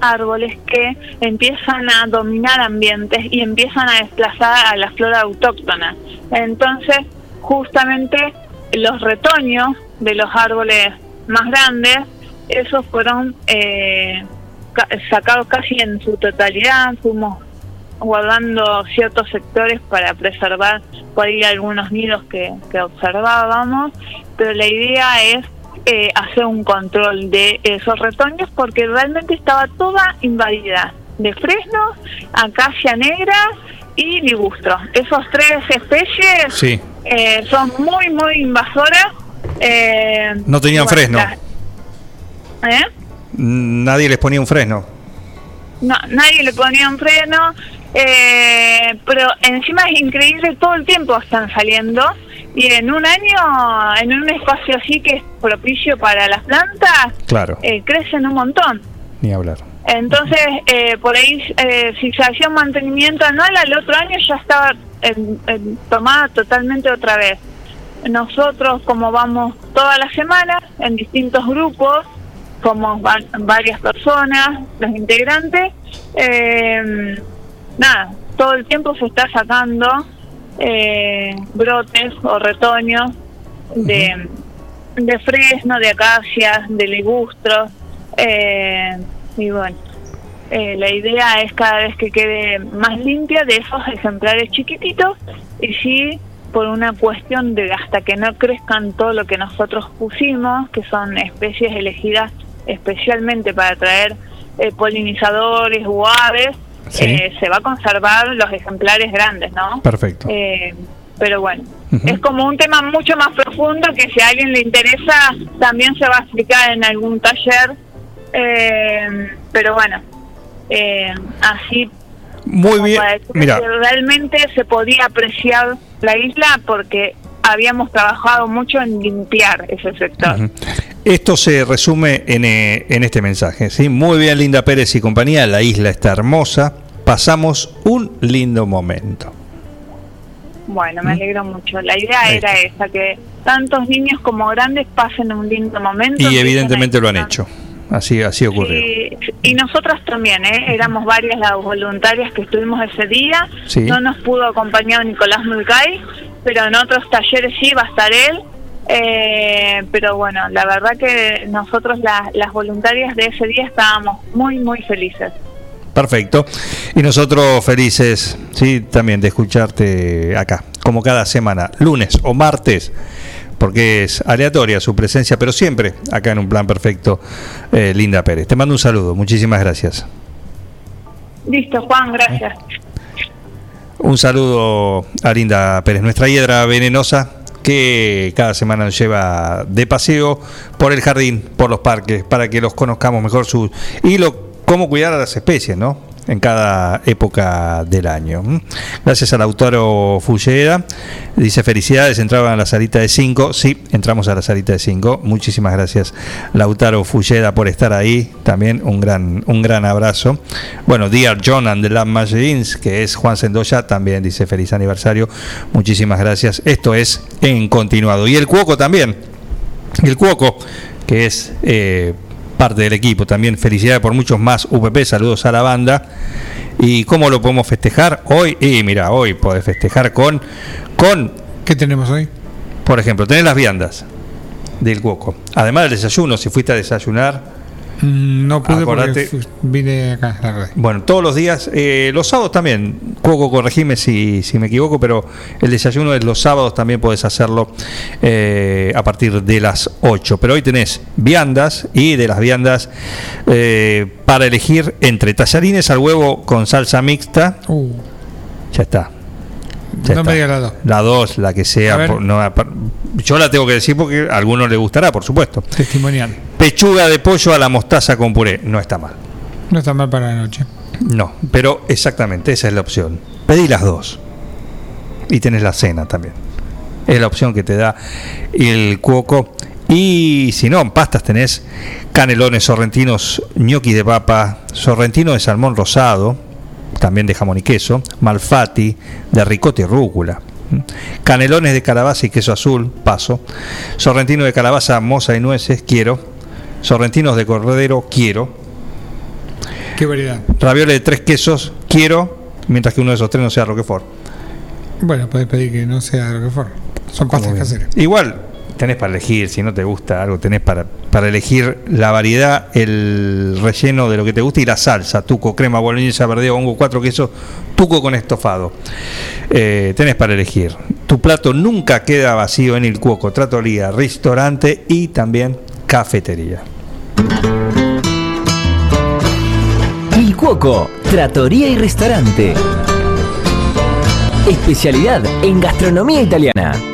árboles que empiezan a dominar ambientes y empiezan a desplazar a la flora autóctona. Entonces, justamente los retoños de los árboles más grandes, esos fueron eh, ca- sacados casi en su totalidad, fuimos guardando ciertos sectores para preservar por ahí algunos nidos que, que observábamos, pero la idea es eh, hacer un control de esos retoños porque realmente estaba toda invadida de fresnos, acacia negra y ligustro. Esos tres especies Sí. eh, son muy, muy invasoras. eh, No tenían bueno, fresno. ¿Eh? Nadie les ponía un fresno. No, nadie le ponía un freno, eh, pero encima es increíble, todo el tiempo están saliendo y en un año, en un espacio así que es propicio para las plantas, Claro, eh, crecen un montón. ni hablar. Entonces, eh, por ahí, eh, si se hacía un mantenimiento anual, al otro año ya estaba tomada totalmente otra vez. Nosotros, como vamos todas las semanas en distintos grupos, somos va- varias personas, los integrantes, eh, nada, todo el tiempo se está sacando eh, brotes o retoños de, de fresno, de acacias, de ligustros, eh, y bueno, eh, la idea es cada vez que quede más limpia de esos ejemplares chiquititos y sí por una cuestión de hasta que no crezcan todo lo que nosotros pusimos, que son especies elegidas especialmente para atraer eh, polinizadores o aves, Sí. eh, se va a conservar los ejemplares grandes, ¿no? Perfecto. Eh, pero bueno, es como un tema mucho más profundo que si a alguien le interesa también se va a explicar en algún taller. Eh, pero bueno, eh, así Muy bien. para decir Mira, realmente se podía apreciar la isla porque habíamos trabajado mucho en limpiar ese sector. Esto se resume en, eh, en este mensaje. ¿sí? Muy bien, Linda Pérez y compañía. La isla está hermosa. Pasamos un lindo momento. Bueno, me alegro mucho. La idea era esa, que tantos niños como grandes pasen un lindo momento. Y evidentemente lo han hecho. Así, así ocurrió. Y, y nosotras también, ¿eh? éramos varias las voluntarias que estuvimos ese día. Sí. No nos pudo acompañar Nicolás Mulcay, pero en otros talleres sí va a estar él. Eh, pero bueno, la verdad que nosotros la- las voluntarias de ese día estábamos muy, muy felices. Perfecto. Y nosotros felices, sí, también de escucharte acá, como cada semana, lunes o martes, porque es aleatoria su presencia, pero siempre acá en un plan perfecto, eh, Linda Pérez. Te mando un saludo, muchísimas gracias. Listo, Juan, gracias. Un saludo a Linda Pérez, nuestra hiedra venenosa que cada semana nos lleva de paseo por el jardín, por los parques, para que los conozcamos mejor sus y lo cómo cuidar a las especies, ¿no? En cada época del año. ¿m? Gracias al autor Fulleda. Dice felicidades, entraban a la salita de 5. Sí, entramos a la salita de 5. Muchísimas gracias, Lautaro Fulleda, por estar ahí. También un gran, un gran abrazo. Bueno, Dear John and the Lamb Machines, que es Juan Sendoya, también dice feliz aniversario. Muchísimas gracias. Esto es en continuado. Y el Cuoco también. El Cuoco, que es eh, parte del equipo también. Felicidades por muchos más UPP. Saludos a la banda. ¿Y cómo lo podemos festejar hoy? Y mira, hoy podés festejar con. con ¿Qué tenemos hoy? Por ejemplo, tenés las viandas del Cuoco. Además del desayuno, si fuiste a desayunar. Mm, No pude Acordate- porque vine acá. Bueno, todos los días, eh, los sábados también, Cuoco, corregime si, si me equivoco, pero el desayuno de los sábados también podés hacerlo eh, a partir de las 8. Pero hoy tenés viandas y de las viandas eh, para elegir entre tallarines al huevo con salsa mixta. Ya está. Ya. No está. me digas la dos. La 2, la que sea. por- no, yo la tengo que decir porque a algunos les gustará, por supuesto. Testimonial. Pechuga de pollo a la mostaza con puré. No está mal. No está mal para la noche. No, pero exactamente, esa es la opción. Pedí las dos. Y tenés la cena también. Es la opción que te da el cuoco. Y si no, en pastas tenés canelones sorrentinos, gnocchi de papa, sorrentino de salmón rosado, también de jamón y queso, malfatti de ricota y rúcula. Canelones de calabaza y queso azul, paso. Sorrentino de calabaza, moza y nueces, quiero. Sorrentinos de cordero, quiero. Qué variedad. Ravioles de tres quesos, quiero. Mientras que uno de esos tres no sea Roquefort. Bueno, podés pedir que no sea Roquefort. Son pastas caseras. Igual tenés para elegir, si no te gusta algo, tenés para, para elegir la variedad, el relleno de lo que te gusta y la salsa, tuco, crema, boloñesa, verdeo, hongo, cuatro quesos, tuco con estofado. Eh, tenés para elegir. Tu plato nunca queda vacío en el Cuoco, Trattoria, restaurante y también cafetería. Il Cuoco, Trattoria y Restaurante. Especialidad en gastronomía italiana.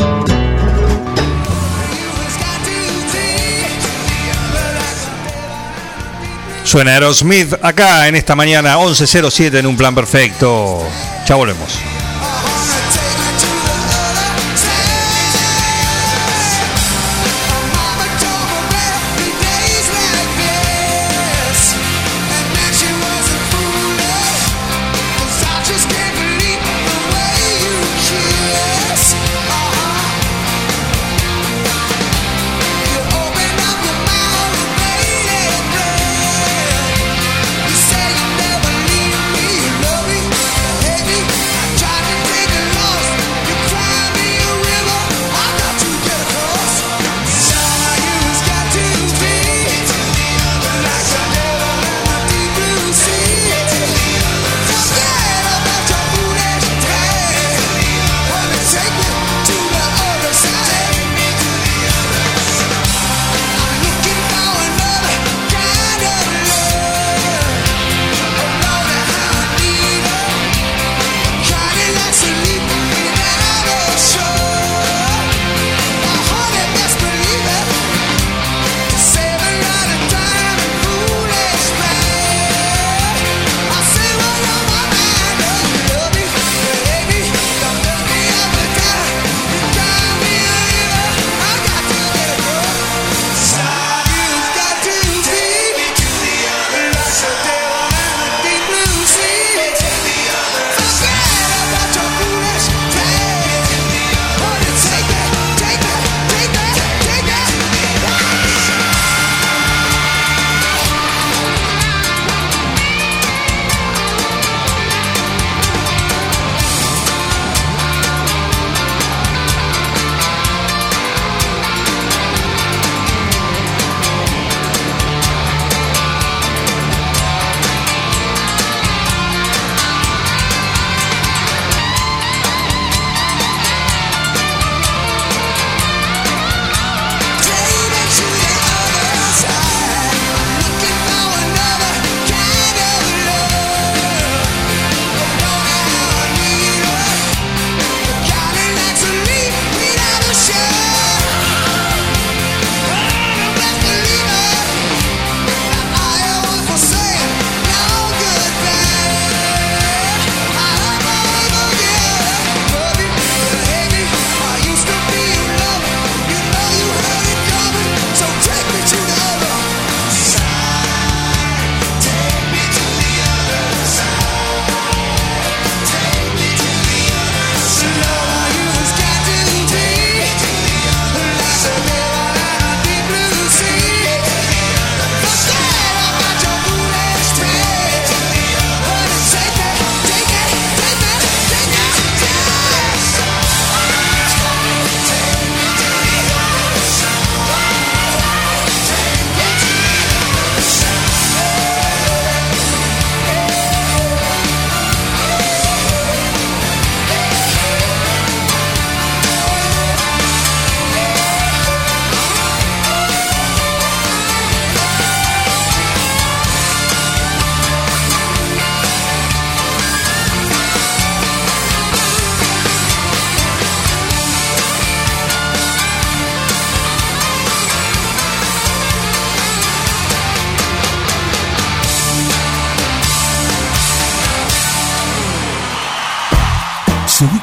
Suena Aerosmith acá en esta mañana 11.07 en un plan perfecto. Ya volvemos.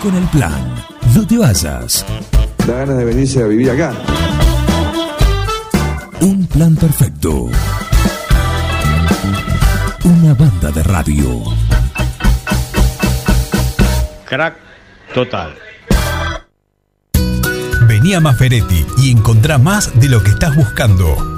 Con el plan. No te vayas. Da ganas de venirse a vivir acá. Un plan perfecto. Una banda de radio. Crack total. Vení a Maferetti y encontrá más de lo que estás buscando.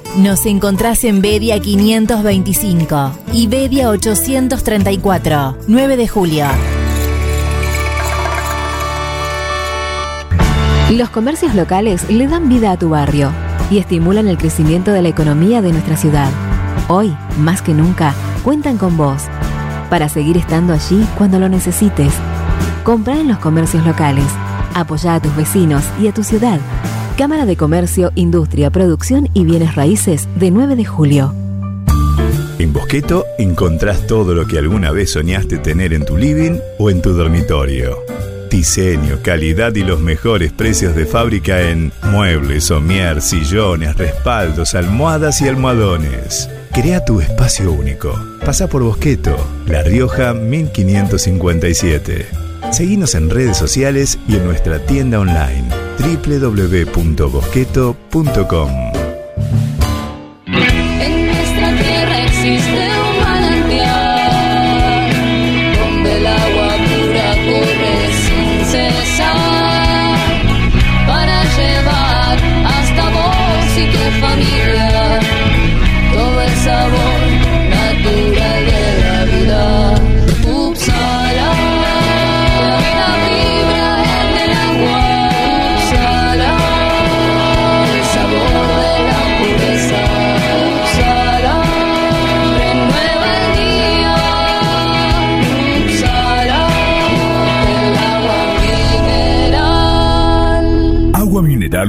Nos encontrás en Bedia 525 y Bedia 834, 9 de julio. Los comercios locales le dan vida a tu barrio y estimulan el crecimiento de la economía de nuestra ciudad. Hoy, más que nunca, cuentan con vos para seguir estando allí cuando lo necesites. Compra en los comercios locales, apoya a tus vecinos y a tu ciudad. Cámara de Comercio, Industria, Producción y Bienes Raíces de 9 de julio. En Bosqueto encontrás todo lo que alguna vez soñaste tener en tu living o en tu dormitorio. Diseño, calidad y los mejores precios de fábrica en muebles, somier, sillones, respaldos, almohadas y almohadones. Crea tu espacio único. Pasa por Bosqueto, La Rioja 1557. Seguinos en redes sociales y en nuestra tienda online www.bosqueto.com.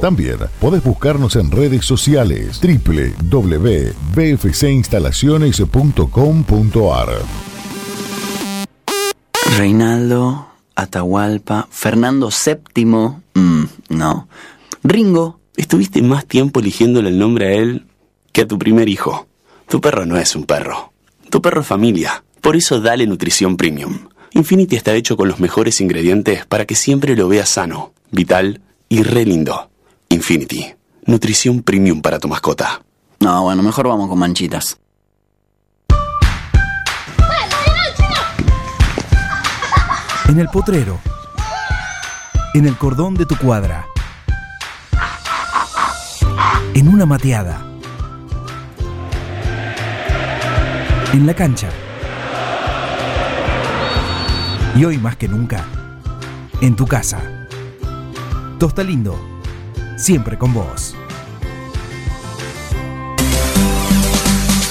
También podés buscarnos en redes sociales www.bfcinstalaciones.com.ar. Reinaldo, Atahualpa, Fernando VII, mm, no. Ringo, estuviste más tiempo eligiéndole el nombre a él que a tu primer hijo. Tu perro no es un perro. Tu perro es familia. Por eso dale nutrición premium. Infinity está hecho con los mejores ingredientes para que siempre lo veas sano, vital y re lindo. Infinity, nutrición premium para tu mascota. No, bueno, mejor vamos con manchitas. En el potrero. En el cordón de tu cuadra. En una mateada. En la cancha. Y hoy más que nunca, en tu casa. Tosta Lindo, siempre con vos.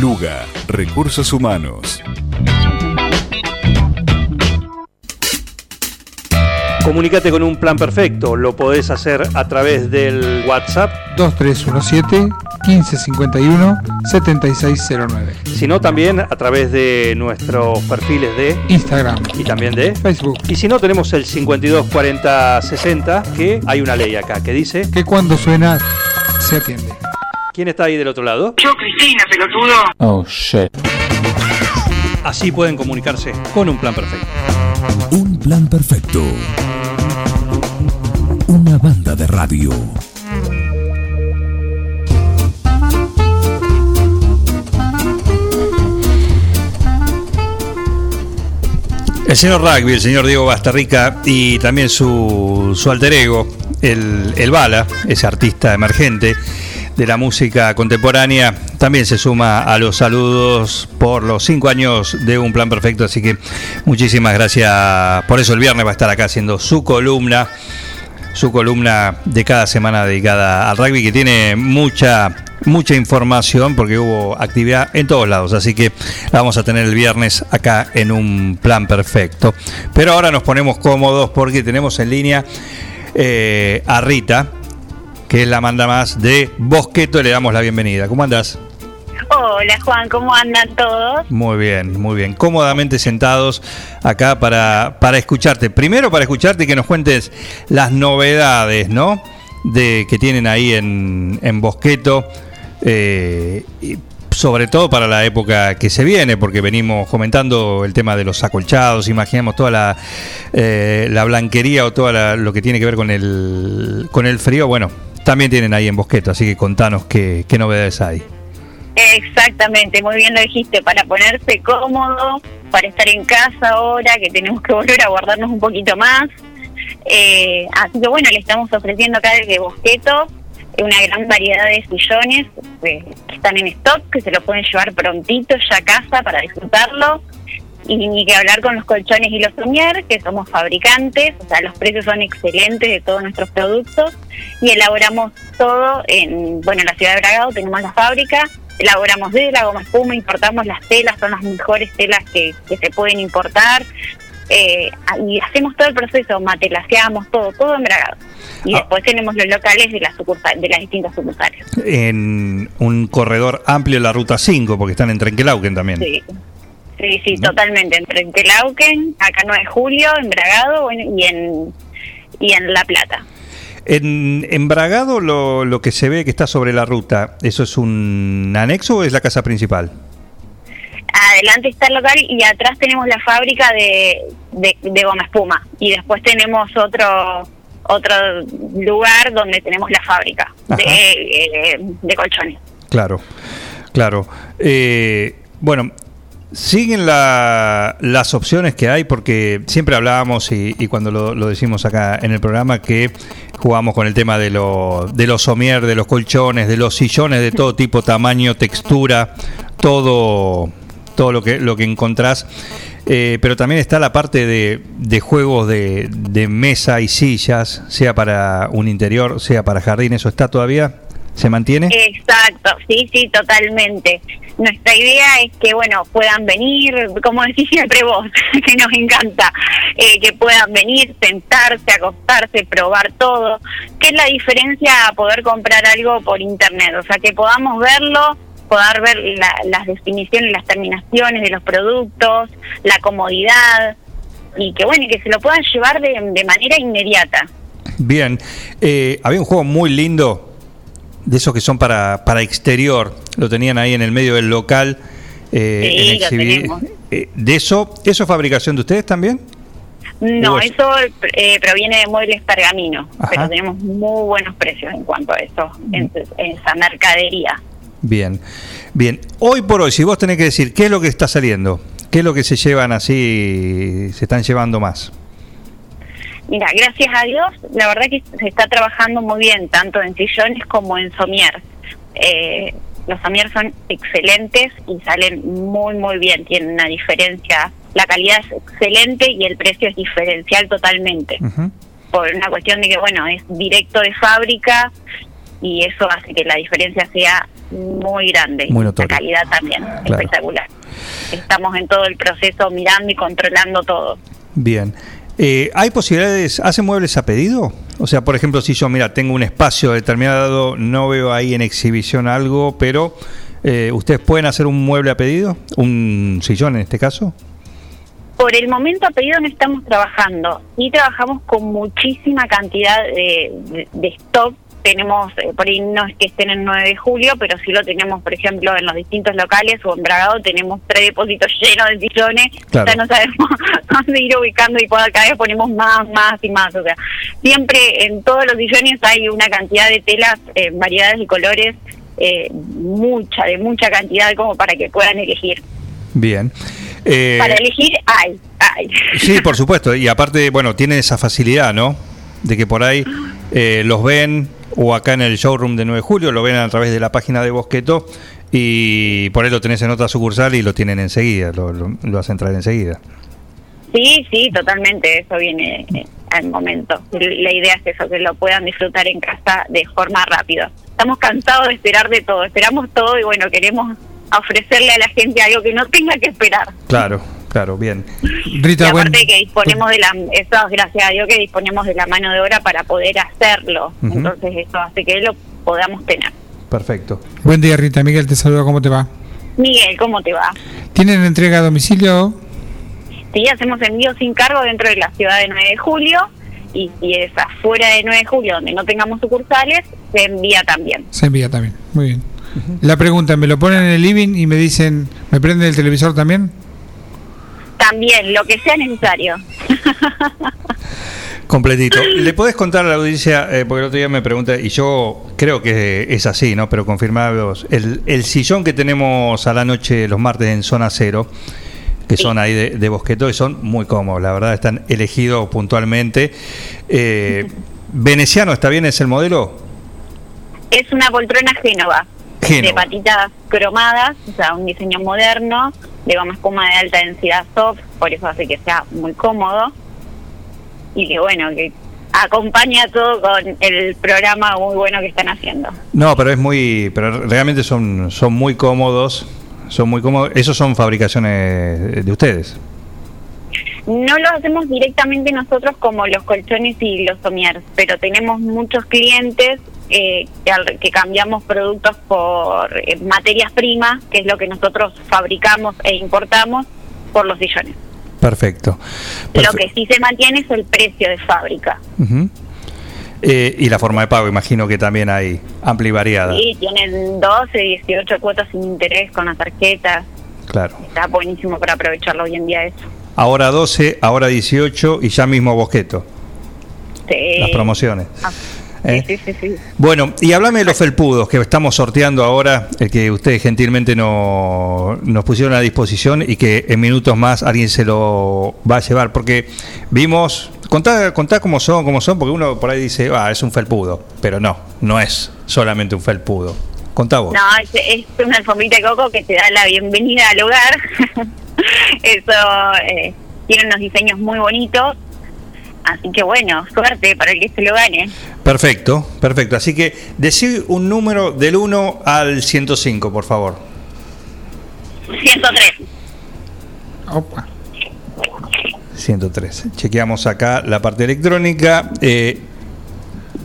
Luga, Recursos Humanos. Comunicate con un plan perfecto. Lo podés hacer a través del WhatsApp. 2317 1551 7609. Si no, también a través de nuestros perfiles de Instagram y también de Facebook. Y si no, tenemos el 524060, que hay una ley acá que dice que cuando suena se atiende. ¿Quién está ahí del otro lado? Yo, Cristina, pelotudo. Oh, shit. Así pueden comunicarse con un plan perfecto. Un plan perfecto. Una banda de radio. El señor Rugby, el señor Diego Bastarrica y también su, su alter ego, el, el Bala, ese artista emergente de la música contemporánea, también se suma a los saludos por los cinco años de Un Plan Perfecto. Así que muchísimas gracias. Por eso el viernes va a estar acá haciendo su columna, su columna de cada semana dedicada al rugby, que tiene mucha mucha información porque hubo actividad en todos lados, así que la vamos a tener el viernes acá en un plan perfecto. Pero ahora nos ponemos cómodos porque tenemos en línea eh, a Rita, que es la manda más de Bosqueto, le damos la bienvenida. ¿Cómo andas? Hola Juan, ¿cómo andan todos? Muy bien, muy bien. Cómodamente sentados acá para, para escucharte. Primero para escucharte y que nos cuentes las novedades, ¿no? De, que tienen ahí en, en Bosqueto. eh, y sobre todo para la época que se viene, porque venimos comentando el tema de los acolchados, imaginamos toda la, eh, la blanquería o todo lo que tiene que ver con el, con el frío. Bueno, también tienen ahí en Bosqueto, así que contanos qué, novedades hay. Exactamente, muy bien lo dijiste, para ponerse cómodo, para estar en casa ahora, que tenemos que volver a guardarnos un poquito más. Eh, así que bueno, le estamos ofreciendo acá desde Bosqueto una gran variedad de sillones eh, que están en stock, que se lo pueden llevar prontito ya a casa para disfrutarlo. Y ni que hablar con los colchones y los somier, que somos fabricantes, o sea, los precios son excelentes de todos nuestros productos y elaboramos todo en, bueno, en la ciudad de Bragado tenemos la fábrica, elaboramos de la goma espuma, importamos las telas, son las mejores telas que, que se pueden importar, eh, y hacemos todo el proceso, matelaseamos todo, todo en Bragado. Y Ah. después tenemos los locales de las, sucursal- de las distintas sucursales. En un corredor amplio la ruta 5, porque están en Trenquelauquen también. Sí, sí, sí, totalmente. Entre Telauquen, acá 9 de julio, en Bragado bueno, y en y en La Plata. En, en Bragado lo, lo que se ve que está sobre la ruta, ¿eso es un anexo o es la casa principal? Adelante está el local y atrás tenemos la fábrica de, de, de goma espuma. Y después tenemos otro otro lugar donde tenemos la fábrica de, eh, de colchones. Claro, claro. Eh, bueno, siguen la- las opciones que hay porque siempre hablábamos y, cuando lo, lo decimos acá en el programa que jugamos con el tema de, lo, de los somier, de los colchones, de los sillones de todo tipo, tamaño, textura, todo, todo lo que, lo que encontrás. Eh, pero también está la parte de, de juegos de, de mesa y sillas, sea para un interior, sea para jardín, ¿eso está todavía? ¿Se mantiene? Exacto, sí, sí, totalmente. Nuestra idea es que, bueno, puedan venir, como decís siempre vos, que nos encanta, eh, que puedan venir, sentarse, acostarse, probar todo. ¿Qué es la diferencia a poder comprar algo por internet? O sea, que podamos verlo, poder ver la- las definiciones, las terminaciones de los productos, la comodidad y que bueno, que se lo puedan llevar de, de manera inmediata. Bien, eh, había un juego muy lindo, de esos que son para, para exterior, lo tenían ahí en el medio del local. eh, Sí, en lo eh, ¿De eso, eso es fabricación de ustedes también? No, eso eh, proviene de muebles pergamino, Ajá. pero tenemos muy buenos precios en cuanto a eso, en, en esa mercadería. Bien, bien. Hoy por hoy, si vos tenés que decir qué es lo que está saliendo, qué es lo que se llevan así, se están llevando más. Mira, gracias a Dios, la verdad que se está trabajando muy bien, tanto en sillones como en somier. Eh, los somier son excelentes y salen muy, muy bien. Tienen una diferencia, la calidad es excelente y el precio es diferencial totalmente. Por una cuestión de que, bueno, es directo de fábrica y eso hace que la diferencia sea muy grande. Muy la notoria. calidad también, Claro. espectacular. Estamos en todo el proceso mirando y controlando todo. Bien. Eh, ¿Hay posibilidades, hacen muebles a pedido? O sea, por ejemplo, si yo, mira, tengo un espacio determinado, no veo ahí en exhibición algo, pero eh, ¿ustedes pueden hacer un mueble a pedido? ¿Un sillón en este caso? Por el momento a pedido no estamos trabajando y trabajamos con muchísima cantidad de, de- de stock. Tenemos, eh, por ahí no es que estén en 9 de julio, pero sí lo tenemos, por ejemplo, en los distintos locales o en Bragado tenemos tres depósitos llenos de sillones. Claro. Ya no sabemos dónde ir ubicando y cada vez ponemos más, más y más. O sea, siempre en todos los sillones hay una cantidad de telas, eh, variedades de colores, eh, mucha, de mucha cantidad como para que puedan elegir. Bien. Eh, Para elegir hay, hay. Sí, por supuesto. Y aparte, bueno, tienen esa facilidad, ¿no? De que por ahí eh, los ven, o acá en el showroom de 9 de julio, lo ven a través de la página de Bosqueto, y por ahí lo tenés en otra sucursal y lo tienen enseguida, lo, lo, lo hacen traer enseguida. Sí, sí, totalmente, eso viene eh, al momento. La idea es eso, que lo puedan disfrutar en casa de forma rápida. Estamos cansados de esperar de todo, esperamos todo y bueno, queremos ofrecerle a la gente algo que no tenga que esperar. Claro, claro, bien. Rita, y bueno, aparte que disponemos de la, eso es gracias a Dios que disponemos de la mano de obra para poder hacerlo. Entonces eso hace que lo podamos tener. Perfecto. buen día Rita, Miguel te saluda, ¿cómo te va? Miguel, ¿cómo te va? ¿Tienen entrega a domicilio? Sí, hacemos envío sin cargo dentro de la ciudad de 9 de julio y si es afuera de 9 de julio donde no tengamos sucursales, se envía también. Se envía también, muy bien. La pregunta, ¿me lo ponen en el living y me dicen, ¿me prenden el televisor también? También, lo que sea necesario. Completito. ¿Le podés contar a la audiencia, eh, porque el otro día me pregunta, y yo creo que es así, ¿no? Pero confirmados, el, el sillón que tenemos a la noche los martes en zona cero, que son ahí de, de Bosqueto, y son muy cómodos, la verdad, están elegidos puntualmente. Eh, ¿Veneciano está bien? ¿Es el modelo? Es una poltrona Génova, Génova. de patitas cromadas, o sea, un diseño moderno, de goma espuma de alta densidad soft, por eso hace que sea muy cómodo y que bueno, que acompaña todo con el programa muy bueno que están haciendo. No, pero es muy, pero realmente son, son muy cómodos, son muy cómodos. Esos son fabricaciones de ustedes. No lo hacemos directamente nosotros como los colchones y los somiers, pero tenemos muchos clientes eh, que, al- que cambiamos productos por eh, materias primas, que es lo que nosotros fabricamos e importamos, por los sillones. Perfecto. Lo que sí se mantiene es el precio de fábrica. Eh, y la forma de pago, imagino que también hay amplia y variada. Y tienen 12, 18 cuotas sin interés con las tarjetas. Claro. Está buenísimo para aprovecharlo hoy en día eso. Ahora 12, ahora 18 y ya mismo Bosqueto. Sí. Las promociones. Ah, ¿Eh? Sí, sí, sí. Bueno, y háblame de los felpudos que estamos sorteando ahora, el que ustedes gentilmente no- nos pusieron a disposición y que en minutos más alguien se lo va a llevar, porque vimos, contá, contá cómo son, cómo son, porque uno por ahí dice, ah, es un felpudo, pero no, no es solamente un felpudo. Contá vos. No, es, es una alfombrita de coco que te da la bienvenida al hogar. Eso eh, tiene unos diseños muy bonitos. Así que bueno, suerte para el que se lo gane. Perfecto, perfecto. Así que decí un número del 1 al 105, por favor. 103. Opa. 103. Chequeamos acá la parte electrónica. Eh,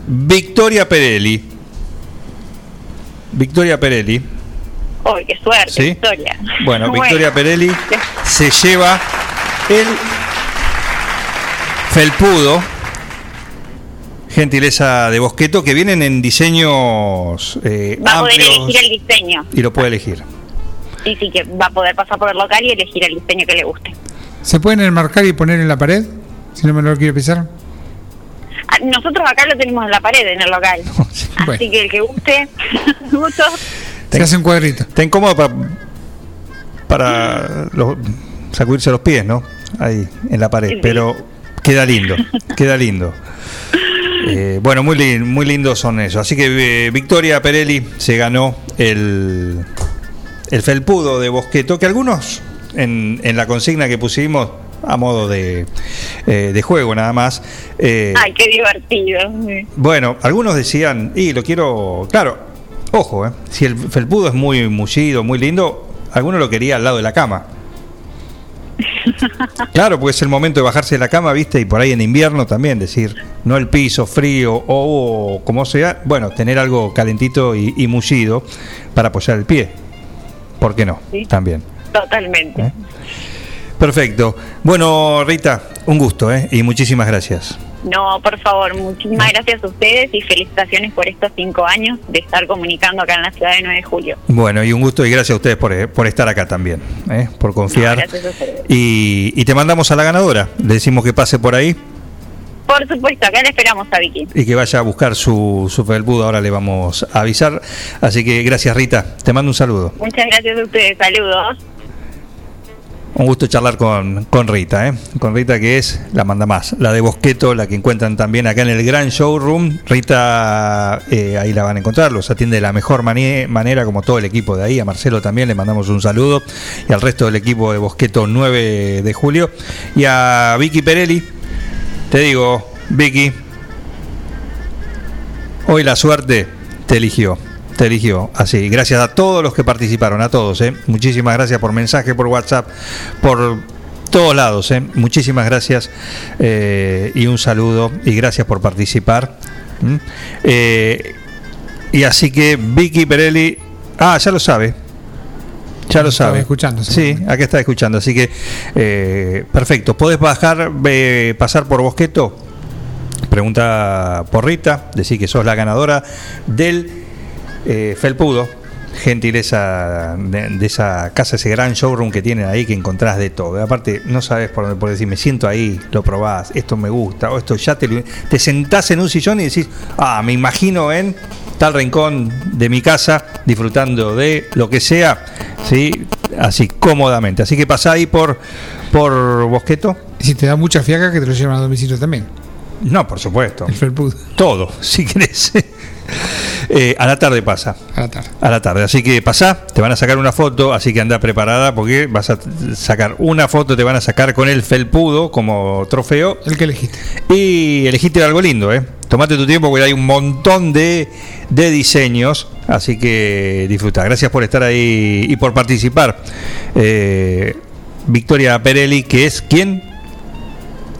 Victoria Perelli. Victoria Perelli. ¡Uy, qué suerte, ¿Sí? Victoria! Bueno, Victoria Perelli se lleva el felpudo, gentileza de Bosqueto, que vienen en diseños eh, Va a poder amplios elegir el diseño. y lo puede elegir. Sí, sí, que va a poder pasar por el local y elegir el diseño que le guste. ¿Se pueden enmarcar y poner en la pared? Si no me lo quiero pisar. Ah, Nosotros acá lo tenemos en la pared, en el local. Así que el que guste, gusto. Se hace un cuadrito. Está incómodo para, para los- sacudirse los pies, ¿no? Ahí, en la pared. Sí. Pero queda lindo, queda lindo. Eh, bueno, muy, lin- muy lindos son esos. Así que eh, Victoria Perelli se ganó el, el felpudo de Bosqueto, que algunos en, en la consigna que pusimos a modo de, eh, de juego nada más. eh, Ay, qué divertido. bueno, algunos decían, y lo quiero, claro, ojo, eh, si el felpudo es muy mullido, muy lindo, alguno lo quería al lado de la cama. Claro, porque es el momento de bajarse de la cama, viste, y por ahí en invierno también decir, no el piso frío o, o como sea, bueno, tener algo calentito y, y mullido para apoyar el pie. ¿Por qué no? Sí. También. Totalmente. ¿Eh? Perfecto. Bueno, Rita, un gusto, ¿eh? Y muchísimas gracias. No, por favor, muchísimas gracias a ustedes y felicitaciones por estos cinco años de estar comunicando acá en la ciudad de 9 de julio. Bueno, y un gusto y gracias a ustedes por, eh, por estar acá también, ¿eh? por confiar. No, gracias a ustedes. y, y te mandamos a la ganadora. Le decimos que pase por ahí Por supuesto, acá le esperamos a Vicky. y que vaya a buscar su, su felpudo. Ahora le vamos a avisar. Así que gracias, Rita. Te mando un saludo. Muchas gracias a ustedes, saludos. Un gusto charlar con, con Rita, ¿eh? con Rita que es la manda más, la de Bosqueto, la que encuentran también acá en el Gran Showroom. Rita, eh, ahí la van a encontrar, los atiende de la mejor manera, como todo el equipo de ahí. A Marcelo también le mandamos un saludo y al resto del equipo de Bosqueto 9 de julio. Y a Vicky Perelli, te digo, Vicky, hoy la suerte te eligió. Te eligió así. Gracias a todos los que participaron, a todos. ¿eh? Muchísimas gracias por mensaje, por WhatsApp, por todos lados. ¿eh? Muchísimas gracias eh, y un saludo y gracias por participar. ¿Mm? Eh, y así que Vicky Perelli, ah, ya lo sabe. Ya lo sabe. escuchando, Sí, acá está escuchando. Así que, perfecto. ¿Podés bajar, pasar por Bosqueto? Pregunta por Rita, decir que sos la ganadora del eh, Felpudo, gentileza de, de esa casa, ese gran showroom que tienen ahí, que encontrás de todo. Aparte, no sabes por dónde por decir, me siento ahí, lo probás, esto me gusta, o esto ya te, te sentás en un sillón y decís, ah, me imagino en tal rincón de mi casa, disfrutando de lo que sea, ¿sí? así cómodamente. Así que pasá ahí por, por Bosqueto. Si te da mucha fiaca, que te lo llevan a domicilio también. No, por supuesto. El felpudo. Todo, si querés. Eh, a la tarde pasa. A la tarde. A la tarde. Así que pasá, te van a sacar una foto, así que anda preparada porque vas a sacar una foto, te van a sacar con el felpudo como trofeo. El que elegiste. Y elegiste algo lindo, ¿eh? Tomate tu tiempo porque hay un montón de, de diseños, así que disfruta. Gracias por estar ahí y por participar. Eh, Victoria Perelli, que es quien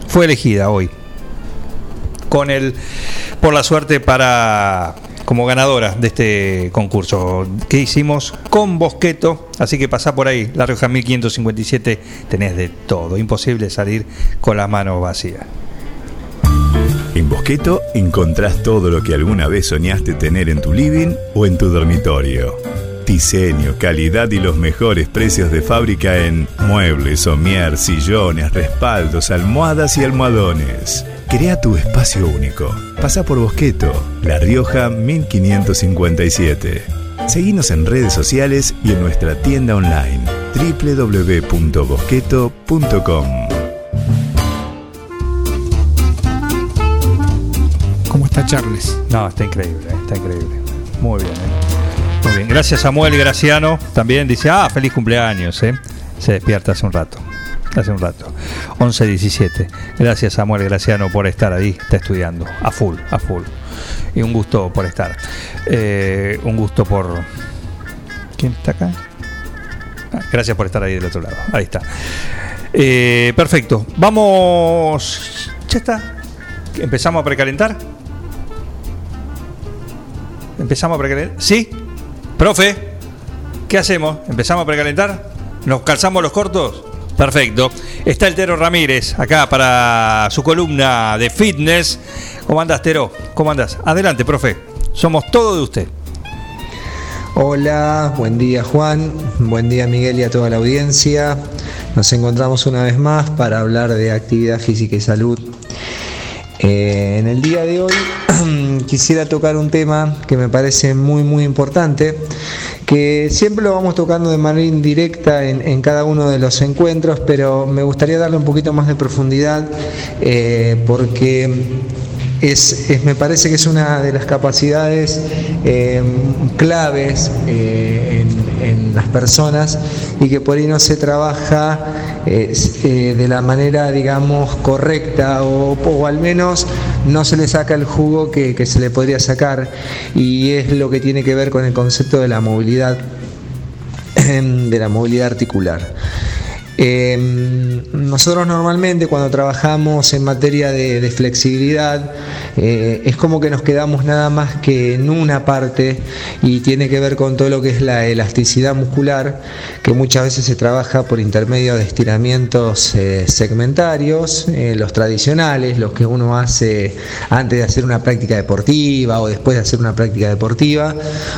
fue elegida hoy con el por la suerte para como ganadora de este concurso que hicimos con Bosqueto, así que pasá por ahí, La Rioja 1557, tenés de todo, imposible salir con las manos vacías. En Bosqueto encontrás todo lo que alguna vez soñaste tener en tu living o en tu dormitorio. Diseño, calidad y los mejores precios de fábrica en muebles, somier, sillones, respaldos, almohadas y almohadones. Crea tu espacio único. Pasa por Bosqueto, La Rioja 1557. Seguinos en redes sociales y en nuestra tienda online www.bosqueto.com. ¿Cómo está Charles? No, está increíble, eh, está increíble. Muy bien, eh. Muy bien. Gracias Samuel Graciano, también dice, ah, feliz cumpleaños, eh. Se despierta hace un rato. Hace un rato. 11.17. Gracias Samuel Graciano por estar ahí, está estudiando. A full, a full. Y un gusto por estar. Eh, un gusto por... ¿Quién está acá? Ah, gracias por estar ahí del otro lado. Ahí está. Eh, perfecto. Vamos... Ya está. ¿Empezamos a precalentar? ¿Empezamos a precalentar? ¿Sí? Profe, ¿Qué hacemos? ¿Empezamos a precalentar? ¿Nos calzamos los cortos? Perfecto. Está el Tero Ramírez acá para su columna de fitness. ¿Cómo andás, Tero? ¿Cómo andás? Adelante, profe. Somos todo de usted. Hola, buen día Juan, buen día Miguel y a toda la audiencia. Nos encontramos una vez más para hablar de actividad física y salud. Eh, en el día de hoy quisiera tocar un tema que me parece muy muy importante, que siempre lo vamos tocando de manera indirecta en, cada uno de los encuentros, pero me gustaría darle un poquito más de profundidad eh, porque es, me parece que es una de las capacidades eh, claves eh, en, las personas y que por ahí no se trabaja de la manera, digamos, correcta o, o al menos no se le saca el jugo que, que se le podría sacar y es lo que tiene que ver con el concepto de la movilidad, de la movilidad articular. Eh, nosotros normalmente cuando trabajamos en materia de flexibilidad eh, es como que nos quedamos nada más que en una parte y tiene que ver con todo lo que es la elasticidad muscular que muchas veces se trabaja por intermedio de estiramientos eh, segmentarios, eh, los tradicionales, los que uno hace antes de hacer una práctica deportiva o después de hacer una práctica deportiva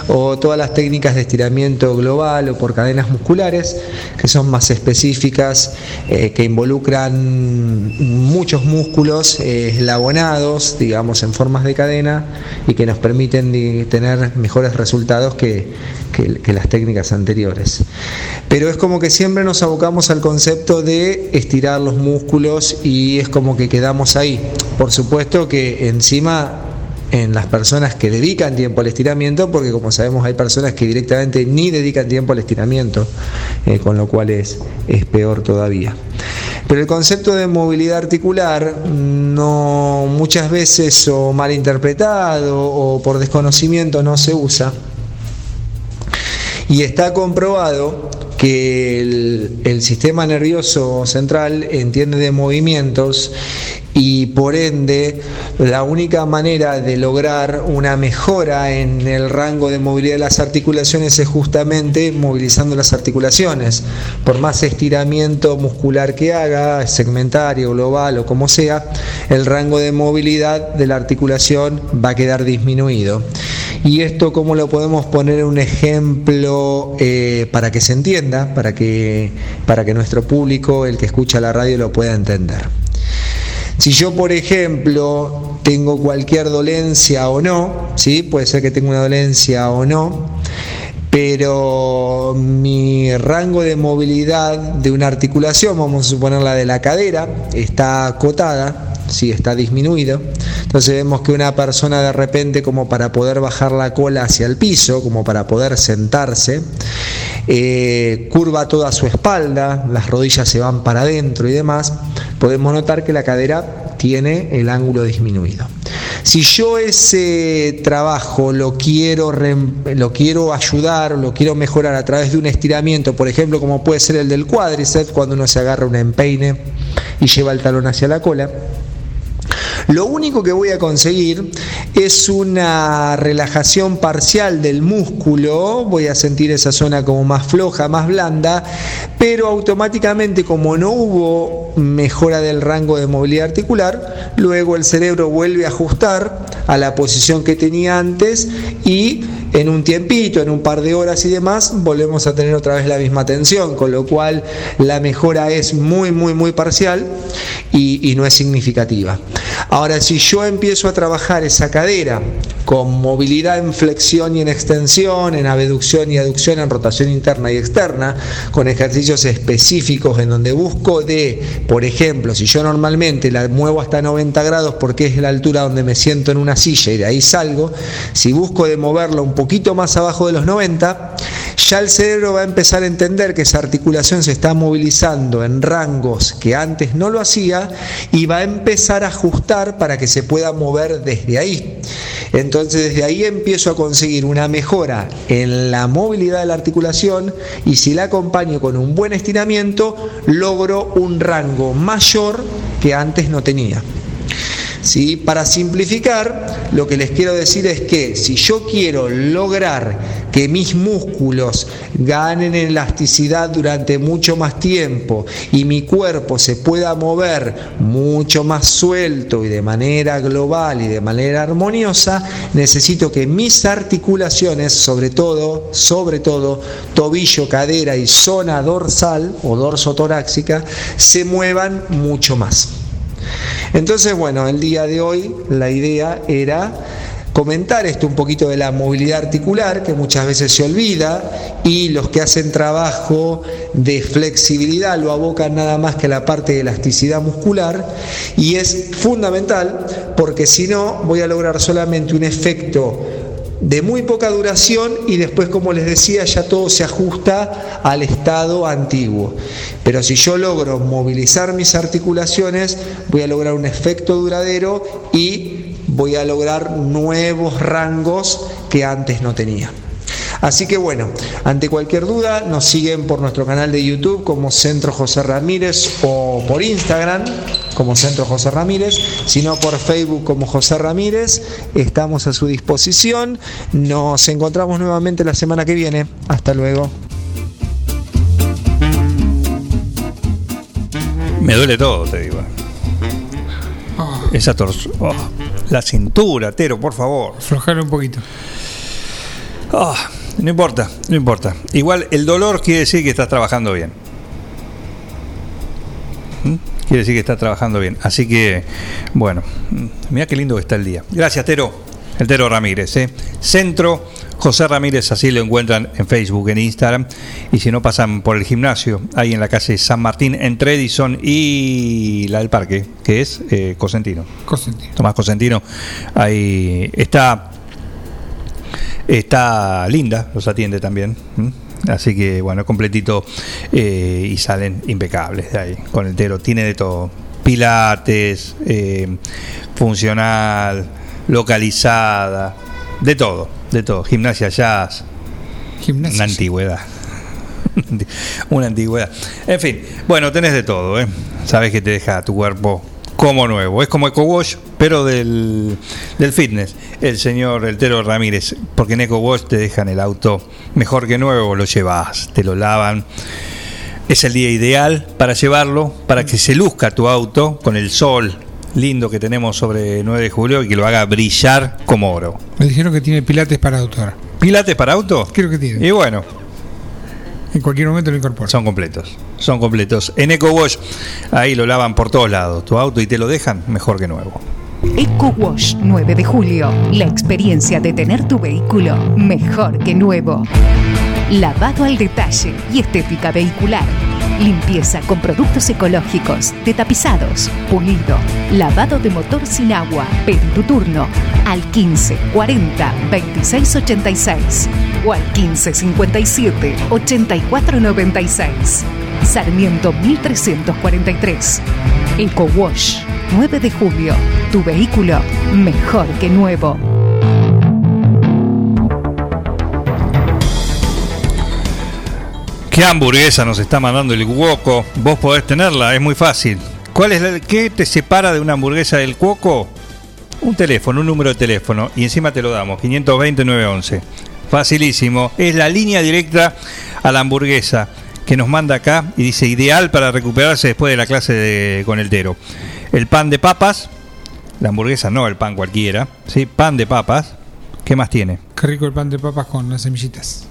o todas las técnicas de estiramiento global o por cadenas musculares que son más específicas, que involucran muchos músculos eslabonados, digamos, en formas de cadena y que nos permiten tener mejores resultados que, que- que las técnicas anteriores. Pero es como que siempre nos abocamos al concepto de estirar los músculos y es como que quedamos ahí. Por supuesto que encima en las personas que dedican tiempo al estiramiento, porque como sabemos hay personas que directamente ni dedican tiempo al estiramiento, eh, con lo cual es, es peor todavía. Pero el concepto de movilidad articular no muchas veces o mal interpretado o por desconocimiento no se usa. Y está comprobado que el, el sistema nervioso central entiende de movimientos y por ende la única manera de lograr una mejora en el rango de movilidad de las articulaciones es justamente movilizando las articulaciones. Por más estiramiento muscular que haga, segmentario, global o como sea, el rango de movilidad de la articulación va a quedar disminuido. Y esto, ¿cómo lo podemos poner en un ejemplo eh, para que se entienda, para que, para que nuestro público, el que escucha la radio, lo pueda entender? Si yo, por ejemplo, tengo cualquier dolencia o no, ¿sí? puede ser que tenga una dolencia o no, pero mi rango de movilidad de una articulación, vamos a suponer la de la cadera, está acotada, sí, está disminuido. Entonces vemos que una persona de repente, como para poder bajar la cola hacia el piso, como para poder sentarse, eh, curva toda su espalda, las rodillas se van para adentro y demás, podemos notar que la cadera tiene el ángulo disminuido. Si yo ese trabajo lo quiero, lo quiero ayudar, lo quiero mejorar a través de un estiramiento, por ejemplo, como puede ser el del cuádriceps, cuando uno se agarra un empeine y lleva el talón hacia la cola, lo único que voy a conseguir es una relajación parcial del músculo, voy a sentir esa zona como más floja, más blanda, pero automáticamente como no hubo mejora del rango de movilidad articular, luego el cerebro vuelve a ajustar a la posición que tenía antes y en un tiempito, en un par de horas y demás, volvemos a tener otra vez la misma tensión, con lo cual la mejora es muy, muy, muy parcial y, no es significativa. Ahora, si yo empiezo a trabajar esa cadera con movilidad en flexión y en extensión, en abducción y aducción, en rotación interna y externa, con ejercicios específicos en donde busco de, por ejemplo, si yo normalmente la muevo hasta 90 grados porque es la altura donde me siento en una silla y de ahí salgo, si busco de moverla un poquito más abajo de los 90, ya el cerebro va a empezar a entender que esa articulación se está movilizando en rangos que antes no lo hacía y va a empezar a ajustar para que se pueda mover desde ahí. Entonces desde ahí empiezo a conseguir una mejora en la movilidad de la articulación y si la acompaño con un buen estiramiento, logro un rango mayor que antes no tenía. ¿Sí? Para simplificar, lo que les quiero decir es que si yo quiero lograr que mis músculos ganen elasticidad durante mucho más tiempo y mi cuerpo se pueda mover mucho más suelto y de manera global y de manera armoniosa, necesito que mis articulaciones, sobre todo, sobre todo tobillo, cadera y zona dorsal o dorso torácica, se muevan mucho más. Entonces, bueno, el día de hoy la idea era comentar esto un poquito de la movilidad articular, que muchas veces se olvida, y los que hacen trabajo de flexibilidad lo abocan nada más que la parte de elasticidad muscular, y es fundamental porque si no voy a lograr solamente un efecto de muy poca duración y después, como les decía, ya todo se ajusta al estado antiguo. Pero si yo logro movilizar mis articulaciones, voy a lograr un efecto duradero y voy a lograr nuevos rangos que antes no tenía. Así que bueno, ante cualquier duda nos siguen por nuestro canal de YouTube como Centro José Ramírez o por Instagram como Centro José Ramírez, sino por Facebook como José Ramírez. Estamos a su disposición. Nos encontramos nuevamente la semana que viene. Hasta luego. Me duele todo, te digo. Esa torso. oh, la cintura, Tero, por favor. Aflojar un poquito. Ah, no importa, no importa. Igual el dolor quiere decir que estás trabajando bien. ¿Mm? Quiere decir que estás trabajando bien. Así que, bueno, mira qué lindo que está el día. Gracias, Tero. El Tero Ramírez. ¿eh? Centro José Ramírez, así lo encuentran en Facebook, en Instagram. Y si no, pasan por el gimnasio, ahí en la calle San Martín, entre Edison y la del parque, que es eh, Cosentino. Cosentino. Tomás Cosentino. Ahí está Está linda, los atiende también. Así que bueno, completito eh, y salen impecables de ahí con el tero. Tiene de todo: pilates, eh, funcional, localizada, de todo, de todo. Gimnasia jazz, Gimnasia. una antigüedad. una antigüedad. En fin, bueno, tenés de todo, ¿eh? Sabes que te deja tu cuerpo como nuevo. Es como Eco Wash, pero del, del fitness. El señor El Tero Ramírez, porque en Eco Wash te dejan el auto mejor que nuevo, lo llevas, te lo lavan. Es el día ideal para llevarlo, para que se luzca tu auto con el sol lindo que tenemos sobre 9 de julio y que lo haga brillar como oro. Me dijeron que tiene pilates para auto ahora. ¿Pilates para auto? Creo que tiene. Y bueno, En cualquier momento lo incorpora. son completos. Son completos. En Eco Wash, ahí lo lavan por todos lados tu auto y te lo dejan mejor que nuevo. Eco Wash 9 de julio. La experiencia de tener tu vehículo mejor que nuevo. Lavado al detalle y estética vehicular. Limpieza con productos ecológicos, de tapizados, pulido, lavado de motor sin agua. Pedí tu turno al 15 40 26 86 o al 15 57 84 96. Sarmiento 1343. Eco Wash 9 de julio. Tu vehículo mejor que nuevo. ¿Qué hamburguesa nos está mandando el Cuoco? Vos podés tenerla, es muy fácil. ¿Cuál es la, ¿Qué te separa de una hamburguesa del Cuoco? Un teléfono, un número de teléfono. Y encima te lo damos, 520-911. Facilísimo. Es la línea directa a la hamburguesa que nos manda acá y dice ideal para recuperarse después de la clase de, con el Tero. El pan de papas, la hamburguesa no el pan cualquiera, ¿sí? pan de papas. ¿Qué más tiene? Qué rico el pan de papas con las semillitas.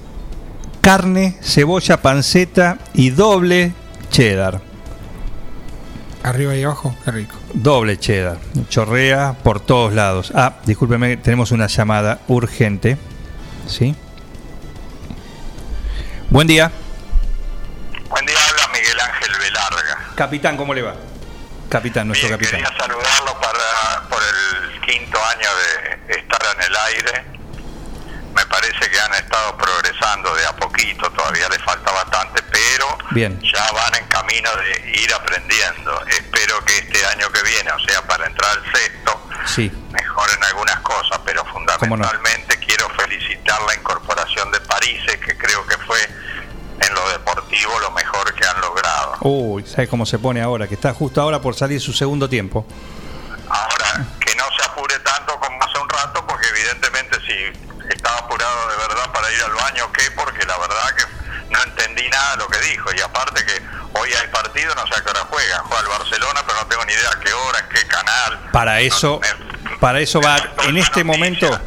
carne, cebolla, panceta y doble cheddar. Arriba y abajo, qué rico. Doble cheddar. Chorrea por todos lados. Ah, discúlpeme, tenemos una llamada urgente. ¿Sí? Buen día. Capitán, ¿cómo le va? Capitán, nuestro Bien, capitán. Quería saludarlo para, por el quinto año de estar en el aire. Me parece que han estado progresando de a poquito, todavía les falta bastante, pero Bien. ya van en camino de ir aprendiendo. Espero que este año que viene, o sea, para entrar al sexto, Sí. mejoren algunas cosas, pero fundamentalmente quiero felicitar la incorporación de París, que creo que fue en lo deportivo lo mejor que han logrado. Uy, ¿sabes cómo se pone ahora? Que está justo ahora por salir su segundo tiempo. Ahora, que no se apure tanto como hace un rato, porque evidentemente si estaba apurado de verdad para ir al baño, ¿qué? Porque la verdad que no entendí nada de lo que dijo. Y aparte que hoy hay partido, no sé a qué hora juegan. Juega el Barcelona, pero no tengo ni idea a qué hora, en qué canal. Para eso, para eso va, en este momento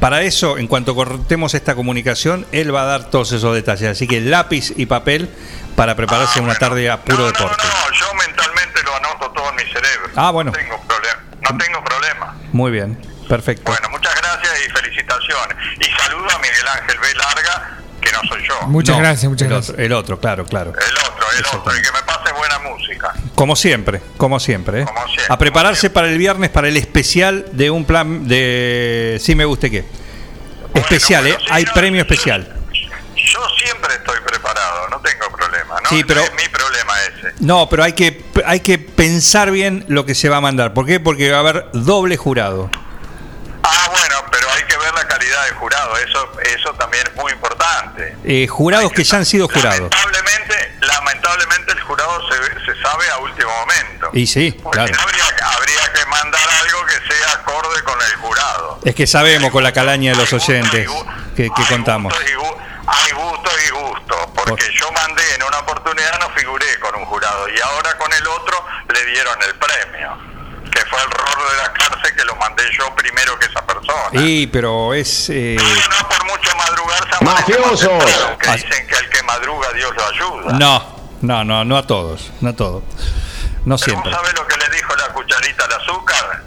para eso, en cuanto cortemos esta comunicación, él va a dar todos esos detalles. Así que lápiz y papel para prepararse una tarde a puro deporte. No, yo mentalmente lo anoto todo en mi cerebro. Ah, bueno. No tengo problema. No tengo problema. Muy bien, perfecto. Bueno, muchas gracias y felicitaciones. Y saludo a Miguel Ángel B. Larga, que no soy yo. Muchas gracias, muchas el gracias. Otro, el otro, claro, claro. El otro, el otro, y que me pase buena música. Como siempre, como siempre. ¿eh? Como siempre, a prepararse para el viernes, para el especial de un plan de... Sí me guste qué. Especial, ¿eh? Hay premio especial. Yo siempre estoy preparado, no tengo problema. ¿no? Sí, pero- No es mi problema ese. No, pero hay que, hay que pensar bien lo que se va a mandar. ¿Por qué? Porque va a haber doble jurado. Ah, bueno, pero hay que ver la calidad del jurado, eso eso también es muy importante. Eh, jurados que ya han sido jurados. Lamentablemente, lamentablemente el jurado se, ve- se sabe a último momento. Y sí, claro. Habría, habría que mandar algo que sea acorde con el jurado. Es que sabemos con la calaña de los oyentes que, que contamos. Hay gustos y gustos, porque yo mandé en una oportunidad, no figuré con un jurado, y ahora con el otro le dieron el premio, que fue el rol de la cárcel que lo mandé yo primero que esa persona. Y, pero es... eh, ¡Mafiosos! Que dicen que el que madruga Dios lo ayuda. no, no, no, no a todos, no a todos. No Pero siempre. ¿vos sabés lo que le dijo la cucharita al azúcar?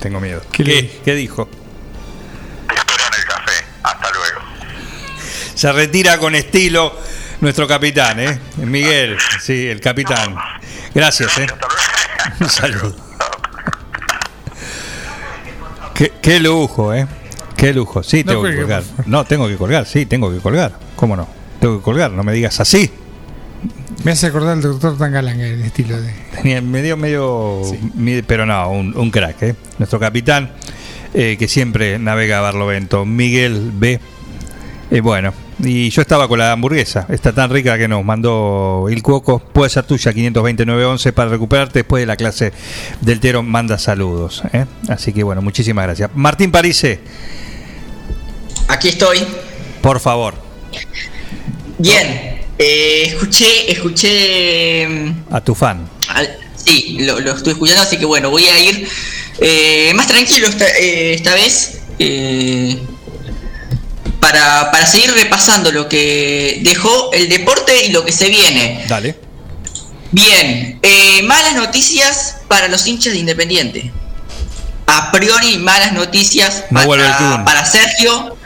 Tengo miedo. ¿Qué, ¿Qué dijo? Espero en el café. Hasta luego. Se retira con estilo nuestro capitán, ¿eh? Miguel, sí, el capitán. Gracias, ¿eh? Un saludo. Qué, qué lujo, ¿eh? Qué lujo. Sí, tengo que colgar. No, tengo que colgar, sí, tengo que colgar. ¿Cómo no? Tengo que colgar, no me digas así. Me hace acordar al doctor Tangalán, el estilo de. Tenía medio, medio, mi- pero no, un, un crack, ¿eh? Nuestro capitán, eh, que siempre navega a Barlovento, Miguel B. Eh, bueno, y yo estaba con la hamburguesa, está tan rica que nos mandó el cuoco, puede ser tuya, 52911, para recuperarte después de la clase del Tero, manda saludos. ¿eh? Así que bueno, muchísimas gracias. Martín Parise, Aquí estoy. por favor, Bien. Eh, escuché, escuché. mm, a tu fan. al- sí, lo, lo estoy escuchando, así que bueno, voy a ir eh, más tranquilo esta, eh, esta vez. para, para seguir repasando lo que dejó el deporte y lo que se viene. Dale. Bien, malas noticias para los hinchas de Independiente. A priori, malas noticias No Kun. para Sergio,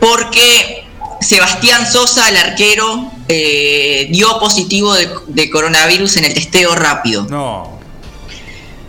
porque Sebastián Sosa, el arquero, eh, dio positivo de, de coronavirus en el testeo rápido. No.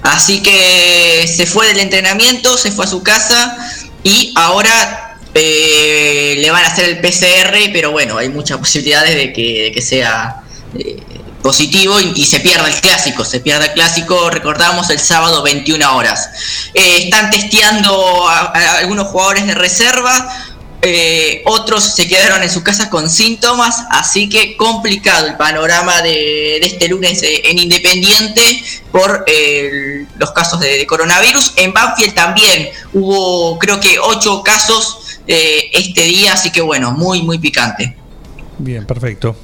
Así que se fue del entrenamiento, se fue a su casa y ahora eh, le van a hacer el PCR, pero bueno, hay muchas posibilidades de que, de que sea eh, positivo y, y se pierda el clásico. Se pierda el clásico, recordamos, el sábado 21 horas. Están testeando a, a algunos jugadores de reserva. Eh, otros se quedaron en su casa con síntomas, así que complicado el panorama de, este lunes eh, en Independiente por eh, los casos de, de coronavirus. En Banfield también hubo creo que ocho casos eh, este día, así que bueno, muy muy picante. Bien, perfecto.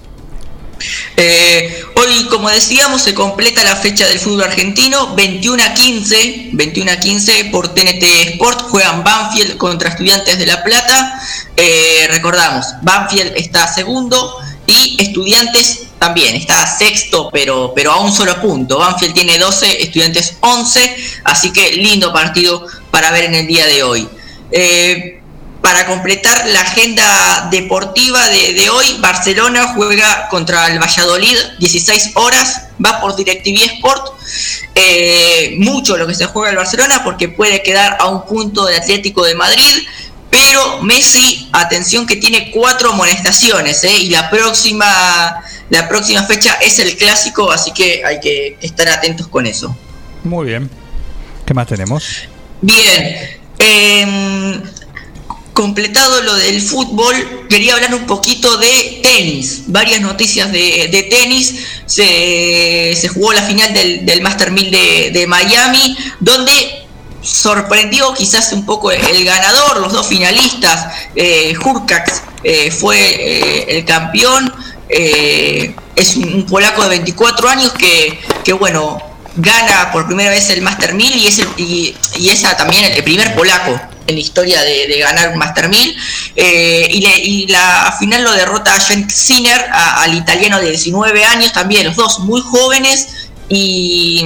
Eh, hoy, como decíamos, se completa la fecha del fútbol argentino, 21 a 15, 21 a 15 por TNT Sport, juegan Banfield contra Estudiantes de La Plata. Eh, recordamos, Banfield está segundo y Estudiantes también está sexto, pero, pero a un solo punto. Banfield tiene 12, Estudiantes 11, así que lindo partido para ver en el día de hoy. Eh, para completar la agenda deportiva de, de hoy, Barcelona juega contra el Valladolid, 16 horas, va por DirecTV Sport. Eh, mucho lo que se juega el Barcelona porque puede quedar a un punto del Atlético de Madrid. Pero Messi, atención que tiene cuatro amonestaciones ¿eh? y la próxima, la próxima fecha es el clásico, así que hay que estar atentos con eso. Muy bien. ¿Qué más tenemos? Bien, em, completado lo del fútbol, quería hablar un poquito de tenis. Varias noticias de, tenis. Se, jugó la final del, Master 1000 de, Miami, donde sorprendió quizás un poco el ganador, los dos finalistas. Eh, eh, fue eh, el campeón. eh, es un, polaco de 24 años que, que, bueno, gana por primera vez el Master 1000 y es, el- y, y es también el primer polaco en la historia de, de ganar un Master 1000. Eh, y, le- y la final lo derrota a Jen Sinner, a- al italiano de 19 años, también los dos muy jóvenes y,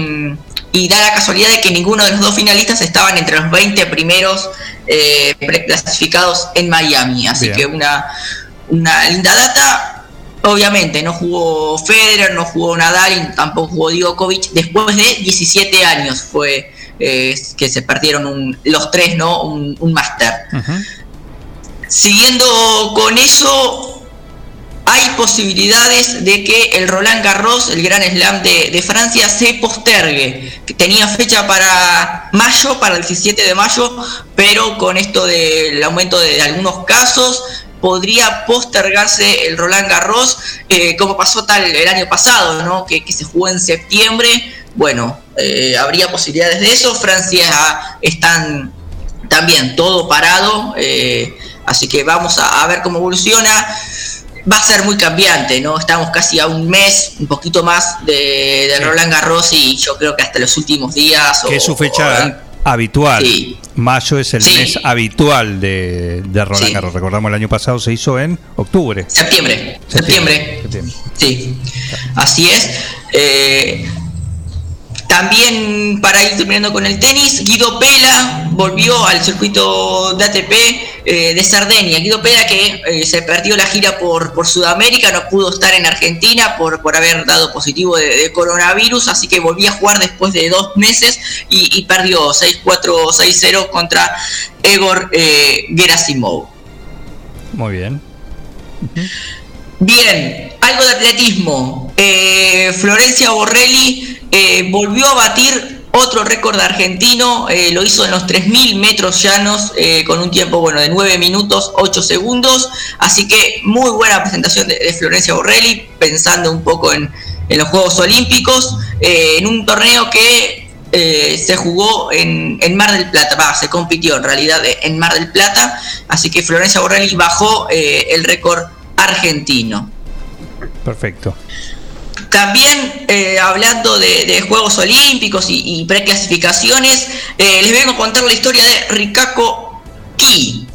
y da la casualidad de que ninguno de los dos finalistas estaban entre los 20 primeros eh, preclasificados en Miami. Así Bien. que una, una linda data. Obviamente no jugó Federer, no jugó Nadal tampoco jugó Djokovic. Después de 17 años fue eh, que se perdieron un- los tres, ¿no? Un, un máster. Siguiendo con eso, hay posibilidades de que el Roland Garros, el Gran Slam de, de Francia, se postergue. Que Tenía fecha para mayo, para el 17 de mayo, pero con esto del aumento de algunos casos, podría postergarse el Roland Garros, eh, como pasó tal el año pasado, ¿no? que, que se jugó en septiembre. Bueno, eh, habría posibilidades de eso. Francia están también todo parado, eh, así que vamos a, a ver cómo evoluciona. Va a ser muy cambiante, ¿no? Estamos casi a un mes, un poquito más de, Roland Garros y yo creo que hasta los últimos días. Que es su o- fecha habitual. Sí. Mayo es el Sí. mes habitual de, de Roland Sí. Garros. Recordamos el año pasado se hizo en octubre. Septiembre, septiembre. Septiembre. Sí, así es. Eh, también para ir terminando con el tenis, Guido Pela volvió al circuito de ATP eh, de Sardenia. Guido Pela que eh, se perdió la gira por, por Sudamérica, no pudo estar en Argentina por, por haber dado positivo de, de coronavirus, así que volvió a jugar después de dos meses y, y perdió 6-4, 6-0 contra Egor eh, Gerasimov. Muy bien. Bien, algo de atletismo. Eh, Florencia Borrelli eh, volvió a batir otro récord argentino, eh, lo hizo en los 3.000 metros llanos con un tiempo bueno de 9 minutos 8 segundos, así que muy buena presentación de, Florencia Borrelli, pensando un poco en, los Juegos Olímpicos, en un torneo que se jugó en, Mar del Plata, se compitió en realidad en Mar del Plata, así que Florencia Borrelli bajó el récord argentino. Perfecto. También eh, hablando de, de Juegos Olímpicos y, y preclasificaciones, eh, les vengo a contar la historia de Rikako Ki,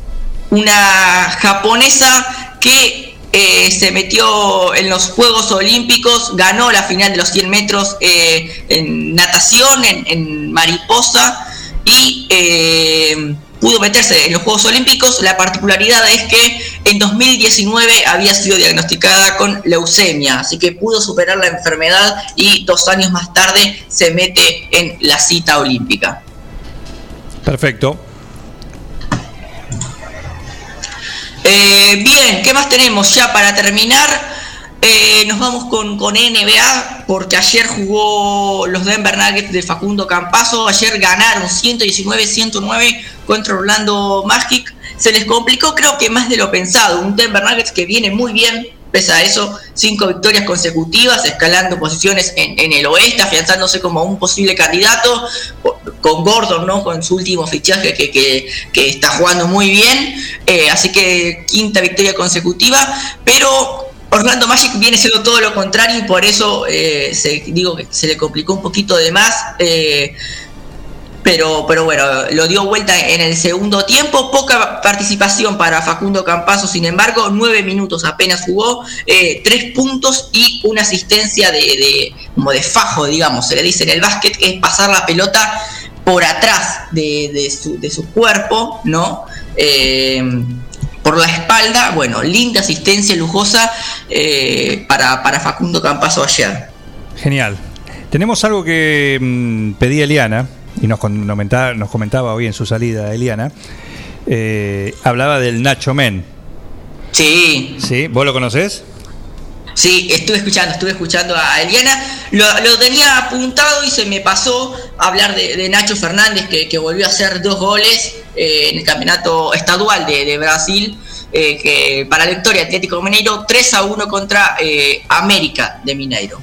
una japonesa que eh, se metió en los Juegos Olímpicos, ganó la final de los 100 metros en natación, en, en mariposa, y eh, pudo meterse en los Juegos Olímpicos. La particularidad es que en 2019 había sido diagnosticada con leucemia, así que pudo superar la enfermedad y dos años más tarde se mete en la cita olímpica. Perfecto. Eh, bien, ¿qué más tenemos ya para terminar? Eh, nos vamos con, con NBA porque ayer jugó los Denver Nuggets de Facundo Campazo. Ayer ganaron 119-109 contra Orlando Magic. Se les complicó, creo que más de lo pensado. Un Denver Nuggets que viene muy bien, pese a eso, cinco victorias consecutivas, escalando posiciones en, el oeste, afianzándose como un posible candidato. Con Gordon, ¿no? Con su último fichaje que, que, que está jugando muy bien. Eh, así que quinta victoria consecutiva. Pero Orlando Magic viene siendo todo lo contrario y por eso eh, se, digo que se le complicó un poquito de más. eh, pero, pero bueno, lo dio vuelta en el segundo tiempo. Poca participación para Facundo Campazo, sin embargo, nueve minutos apenas jugó, eh, tres puntos y una asistencia de, como de fajo, digamos, se le dice en el básquet, que es pasar la pelota por atrás de, de su, de su cuerpo, ¿no? Eh, por la espalda, bueno, linda asistencia lujosa eh, para, para Facundo Campazo ayer. Genial. Tenemos algo que mm, pedía Eliana y nos, con- comentaba, nos comentaba hoy en su salida Eliana. Eh, hablaba del Nacho Men. Sí. ¿Sí? ¿Vos lo conocés? Sí, estuve escuchando, estuve escuchando a Eliana. Lo, tenía apuntado y se me pasó hablar de, Nacho Fernández, que, volvió a hacer dos goles eh, en el campeonato estadual de, Brasil, eh, que para la victoria Atlético Mineiro 3 a 1 contra eh, América de Mineiro.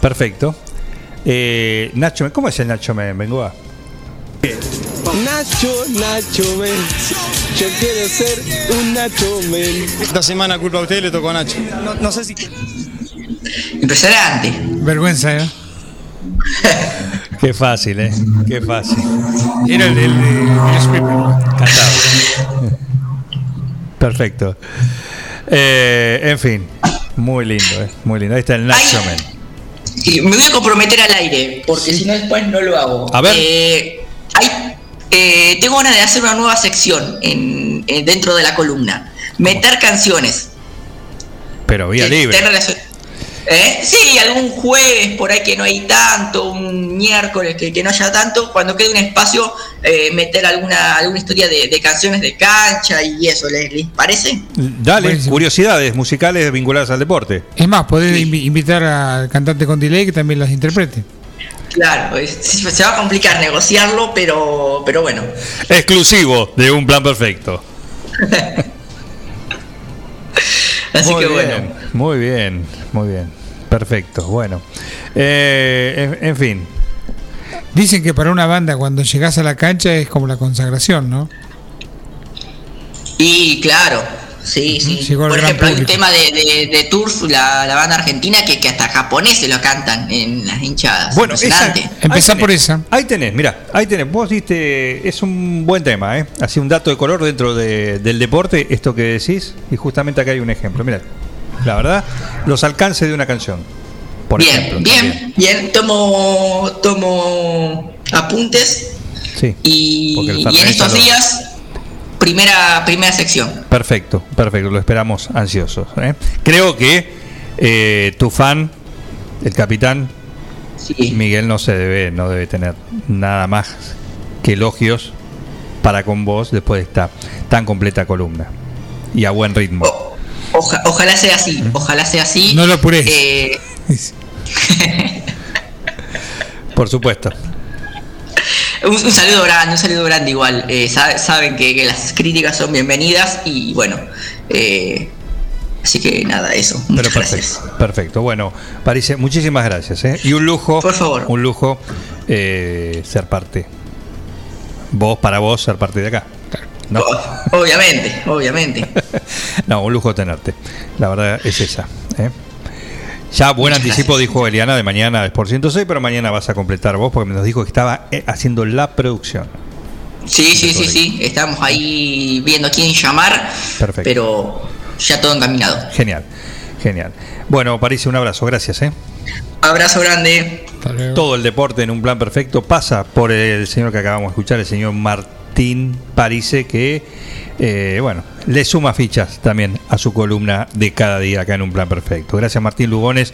Perfecto. Nacho ¿cómo es el Nacho Men? Nacho, Nacho, men. Yo quiero ser un Nacho, men. Esta semana culpa a usted le tocó a Nacho. No, no sé si. Impresionante. Vergüenza, ¿eh? Qué fácil, ¿eh? Qué fácil. Era el, el, el script. Cantado. Perfecto. Eh, en fin, muy lindo, ¿eh? Muy lindo. Ahí está el Nacho. Sí, me voy a comprometer al aire, porque si no después no lo hago. A ver. Eh, hay- eh, tengo ganas de hacer una nueva sección en, en- dentro de la columna. Meter canciones. Pero vía libre. ¿Eh? Sí, algún jueves por ahí que no hay tanto, un miércoles que, que no haya tanto, cuando quede un espacio, eh, meter alguna, alguna historia de, de canciones de cancha y eso, ¿les, les parece? Dale, curiosidades musicales vinculadas al deporte. Es más, podés invi- invitar al cantante con delay que también las interprete. Claro, es- se va a complicar negociarlo, pero, pero bueno. Exclusivo de un plan perfecto. Así muy que bien, bueno. Muy bien, muy bien. Perfecto, bueno. Eh, en, en fin. Dicen que para una banda cuando llegás a la cancha es como la consagración, ¿no? Y claro, sí, sí. Por ejemplo, hay un tema de, de, de Turf, la, la banda argentina, que, que hasta japoneses lo cantan en las hinchadas. Bueno, esa, Impresionante. ahí tenés, Ahí tenés, mira, ahí tenés. Vos diste, es un buen tema, ¿eh? Así un dato de color dentro de- del deporte, esto que decís, y justamente acá hay un ejemplo. Mira, la verdad, los alcances de una canción. Por bien, ejemplo. bien, bien. Tomo, tomo apuntes Sí. y, y en estos días, primera, primera sección. Perfecto, perfecto, lo esperamos ansiosos. ¿eh? Creo que eh, tu fan, el capitán Miguel, no se debe, no debe tener nada más que elogios para con vos después de esta tan completa columna y a buen ritmo. Oja- ojalá sea así, ojalá sea así. No lo apures. Eh, Por supuesto. Un, un saludo grande, un saludo grande igual. Eh, sa- saben que, que las críticas son bienvenidas y bueno, eh, así que nada, eso. Pero Muchas perfecto, gracias. perfecto. Bueno, París, muchísimas gracias. ¿eh? Y un lujo, Por favor. un lujo ser parte. Vos, para vos, ser parte de acá. ¿no? Obviamente, obviamente. No, un lujo tenerte. La verdad es esa. ¿eh? Ya buen Muchas anticipo dijo Eliana de mañana es por 106, pero mañana vas a completar vos porque me nos dijo que estaba eh, haciendo la producción. Sí, sí, sí, sí. Estamos ahí viendo a quién llamar, Perfecto. pero ya todo encaminado. Genial, genial. Bueno, París, un abrazo, gracias. ¿eh? Abrazo grande. Todo el deporte en un plan perfecto pasa por el señor que acabamos de escuchar, el señor Martín Parise, que, eh, bueno, le suma fichas también a su columna de cada día acá en un plan perfecto. Gracias Martín Lugones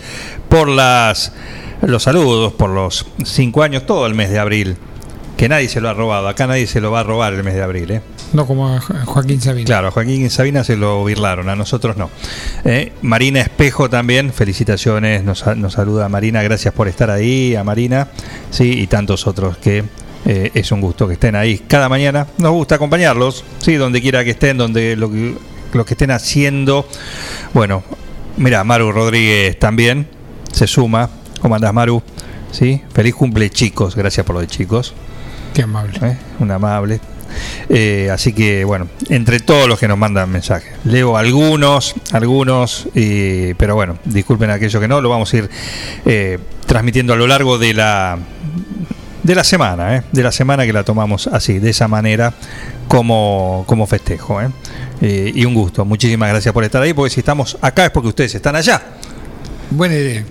por las los saludos, por los cinco años, todo el mes de abril, que nadie se lo ha robado, acá nadie se lo va a robar el mes de abril. ¿eh? No como a Jo- Joaquín Sabina. Claro, a Joaquín Sabina se lo birlaron, a nosotros no. Eh, Marina Espejo también, felicitaciones, nos, nos saluda Marina, gracias por estar ahí, a Marina, sí, y tantos otros que eh, es un gusto que estén ahí cada mañana. Nos gusta acompañarlos, sí, donde quiera que estén, donde lo que, lo que estén haciendo. Bueno, mira, Maru Rodríguez también se suma. ¿Cómo andás, Maru? Sí, feliz cumple, chicos. Gracias por lo de chicos. Qué amable. ¿eh? Un amable. Eh, así que, bueno, entre todos los que nos mandan mensajes, leo algunos, algunos, pero bueno, disculpen aquellos que no, lo vamos a ir eh, transmitiendo a lo largo de la de la semana, ¿eh? de la semana que la tomamos así, de esa manera, como, como festejo. ¿eh? Eh, y un gusto, muchísimas gracias por estar ahí, porque si estamos acá es porque ustedes están allá. Buena idea.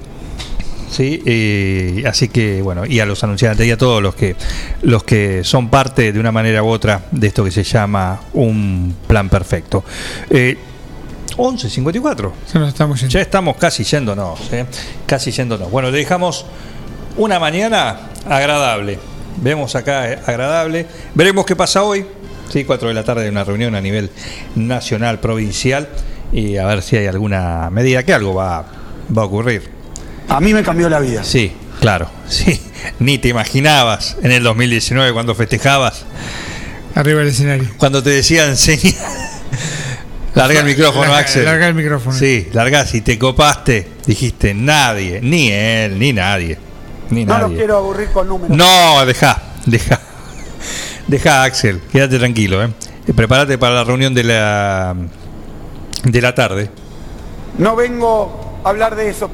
Sí, eh, así que bueno, y a los anunciantes y a todos los que los que son parte de una manera u otra de esto que se llama un plan perfecto. Eh, 11.54. Ya estamos yendo. Ya estamos casi yéndonos, ¿eh? casi yéndonos. Bueno, le dejamos una mañana agradable. Vemos acá eh, agradable. Veremos qué pasa hoy. Sí, 4 de la tarde de una reunión a nivel nacional, provincial. Y a ver si hay alguna medida, que algo va, va a ocurrir. A mí me cambió la vida. Sí, claro, sí. Ni te imaginabas en el 2019 cuando festejabas. Arriba del escenario. Cuando te decían, señor. Larga el micrófono, Larga- Axel. larga el micrófono. Sí, largás y te copaste. Dijiste, nadie, ni él, ni nadie. Ni No los nadie. quiero aburrir con números. No, deja, deja. Deja, Axel, quédate tranquilo, ¿eh? Prepárate para la reunión de la, de la tarde. No vengo a hablar de eso.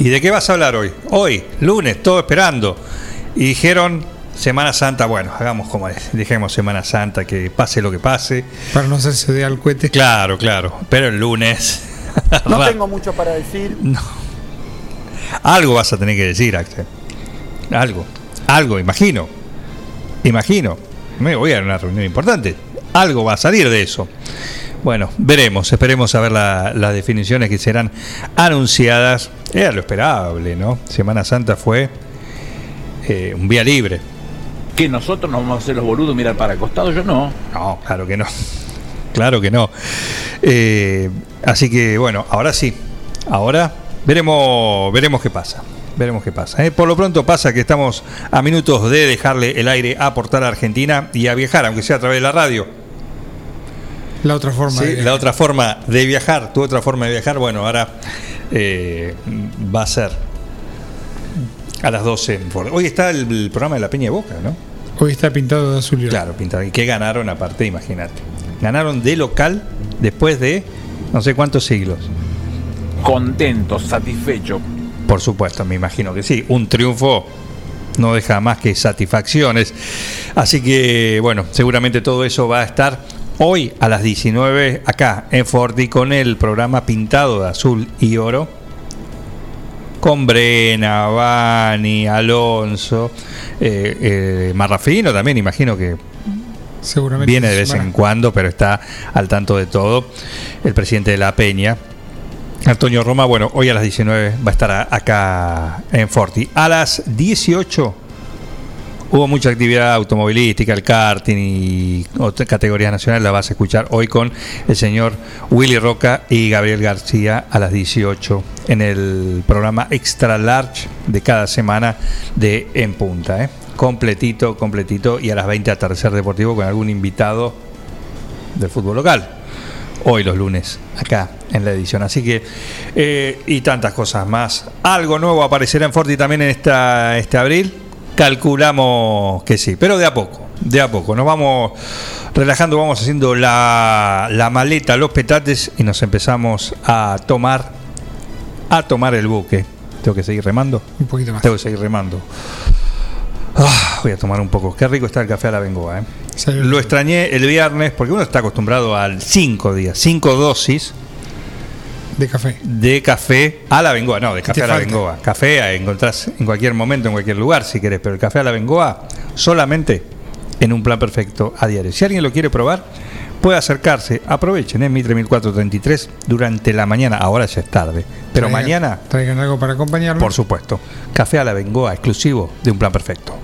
¿Y de qué vas a hablar hoy? Hoy, lunes, todo esperando. Y dijeron Semana Santa, bueno, hagamos como es. Dijimos Semana Santa, que pase lo que pase. Para no hacerse de al cohete. Claro, claro. Pero el lunes. No tengo mucho para decir. Algo vas a tener que decir, Axel. Algo. Algo, imagino. Imagino. Me voy a una reunión importante. Algo va a salir de eso. Bueno, veremos, esperemos a ver la- las definiciones que serán anunciadas. Era lo esperable, ¿no? Semana Santa fue eh, un vía libre. Que nosotros nos vamos a hacer los boludos mirar para el costado, yo no. No, claro que no. Claro que no. Eh, así que bueno, ahora sí. Ahora veremos, veremos qué pasa. Veremos qué pasa. ¿eh? Por lo pronto pasa que estamos a minutos de dejarle el aire a Portal Argentina y a viajar, aunque sea a través de la radio. La otra forma. Sí, de- la otra forma de viajar, tu otra forma de viajar, bueno, ahora eh, va a ser a las 12. en Ford. Hoy está el, el programa de la Peña de Boca, ¿no? Hoy está pintado de azul y. Claro, pintado. ¿Y qué ganaron aparte? Imagínate. Ganaron de local después de no sé cuántos siglos. Contento, satisfecho. Por supuesto, me imagino que sí. Un triunfo no deja más que satisfacciones. Así que, bueno, seguramente todo eso va a estar hoy a las 19 acá en Forti con el programa pintado de azul y oro. Con Brena, Bani, Alonso, eh, eh, Marrafino también, imagino que Seguramente. viene de vez en cuando, pero está al tanto de todo. El presidente de la Peña, Antonio Roma, bueno, hoy a las 19 va a estar a- acá en Forti. A las 18 hubo mucha actividad automovilística, el karting y otras categorías nacionales. La vas a escuchar hoy con el señor Willy Roca y Gabriel García a las 18 en el programa Extra Large de cada semana de En Punta. ¿eh? Completito, completito. Y a las 20 atardecer deportivo con algún invitado del fútbol local. Hoy los lunes, acá en la edición. Así que, eh, y tantas cosas más. Algo nuevo aparecerá en Forti también en esta, este abril. Calculamos que sí, pero de a poco, de a poco. Nos vamos relajando, vamos haciendo la, la maleta, los petates y nos empezamos a tomar, a tomar el buque. Tengo que seguir remando. Un poquito más. Tengo que seguir remando. Ah, voy a tomar un poco. Qué rico está el café a la bengoa. ¿eh? Lo extrañé el viernes porque uno está acostumbrado al 5 días, 5 dosis De café. de café a la bengoa. No, de café a la falta? bengoa. Café a encontrás en cualquier momento, en cualquier lugar si querés, pero el café a la bengoa solamente en un plan perfecto a diario. Si alguien lo quiere probar, puede acercarse. Aprovechen, en Mitre 1433 durante la mañana. Ahora ya es tarde, pero Traigan- mañana, Traigan algo para acompañarlo. por supuesto, café a la bengoa exclusivo de un plan perfecto.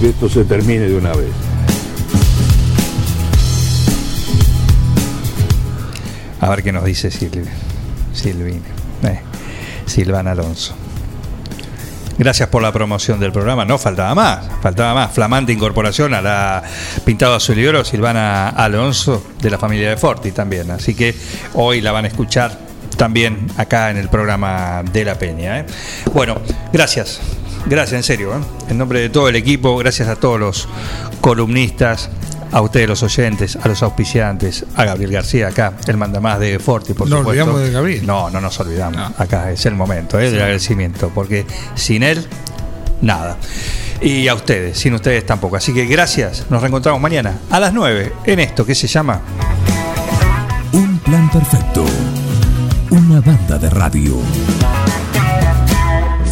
Que esto se termine de una vez. A ver qué nos dice Silvi- Silvina. Eh, Silvana Alonso. Gracias por la promoción del programa. No faltaba más, faltaba más. Flamante incorporación a la Pintado Azul y Oro, Silvana Alonso, de la familia de Forti también. Así que hoy la van a escuchar también acá en el programa de La Peña. ¿eh? Bueno, gracias. Gracias, en serio. ¿eh? En nombre de todo el equipo, gracias a todos los columnistas, a ustedes los oyentes, a los auspiciantes, a Gabriel García acá, el mandamás de Forti, por No supuesto. olvidamos de Gabriel. No, no nos olvidamos. Acá es el momento ¿eh? del agradecimiento, porque sin él, nada. Y a ustedes, sin ustedes tampoco. Así que gracias. Nos reencontramos mañana a las 9 en esto que se llama Un plan perfecto. Una banda de radio.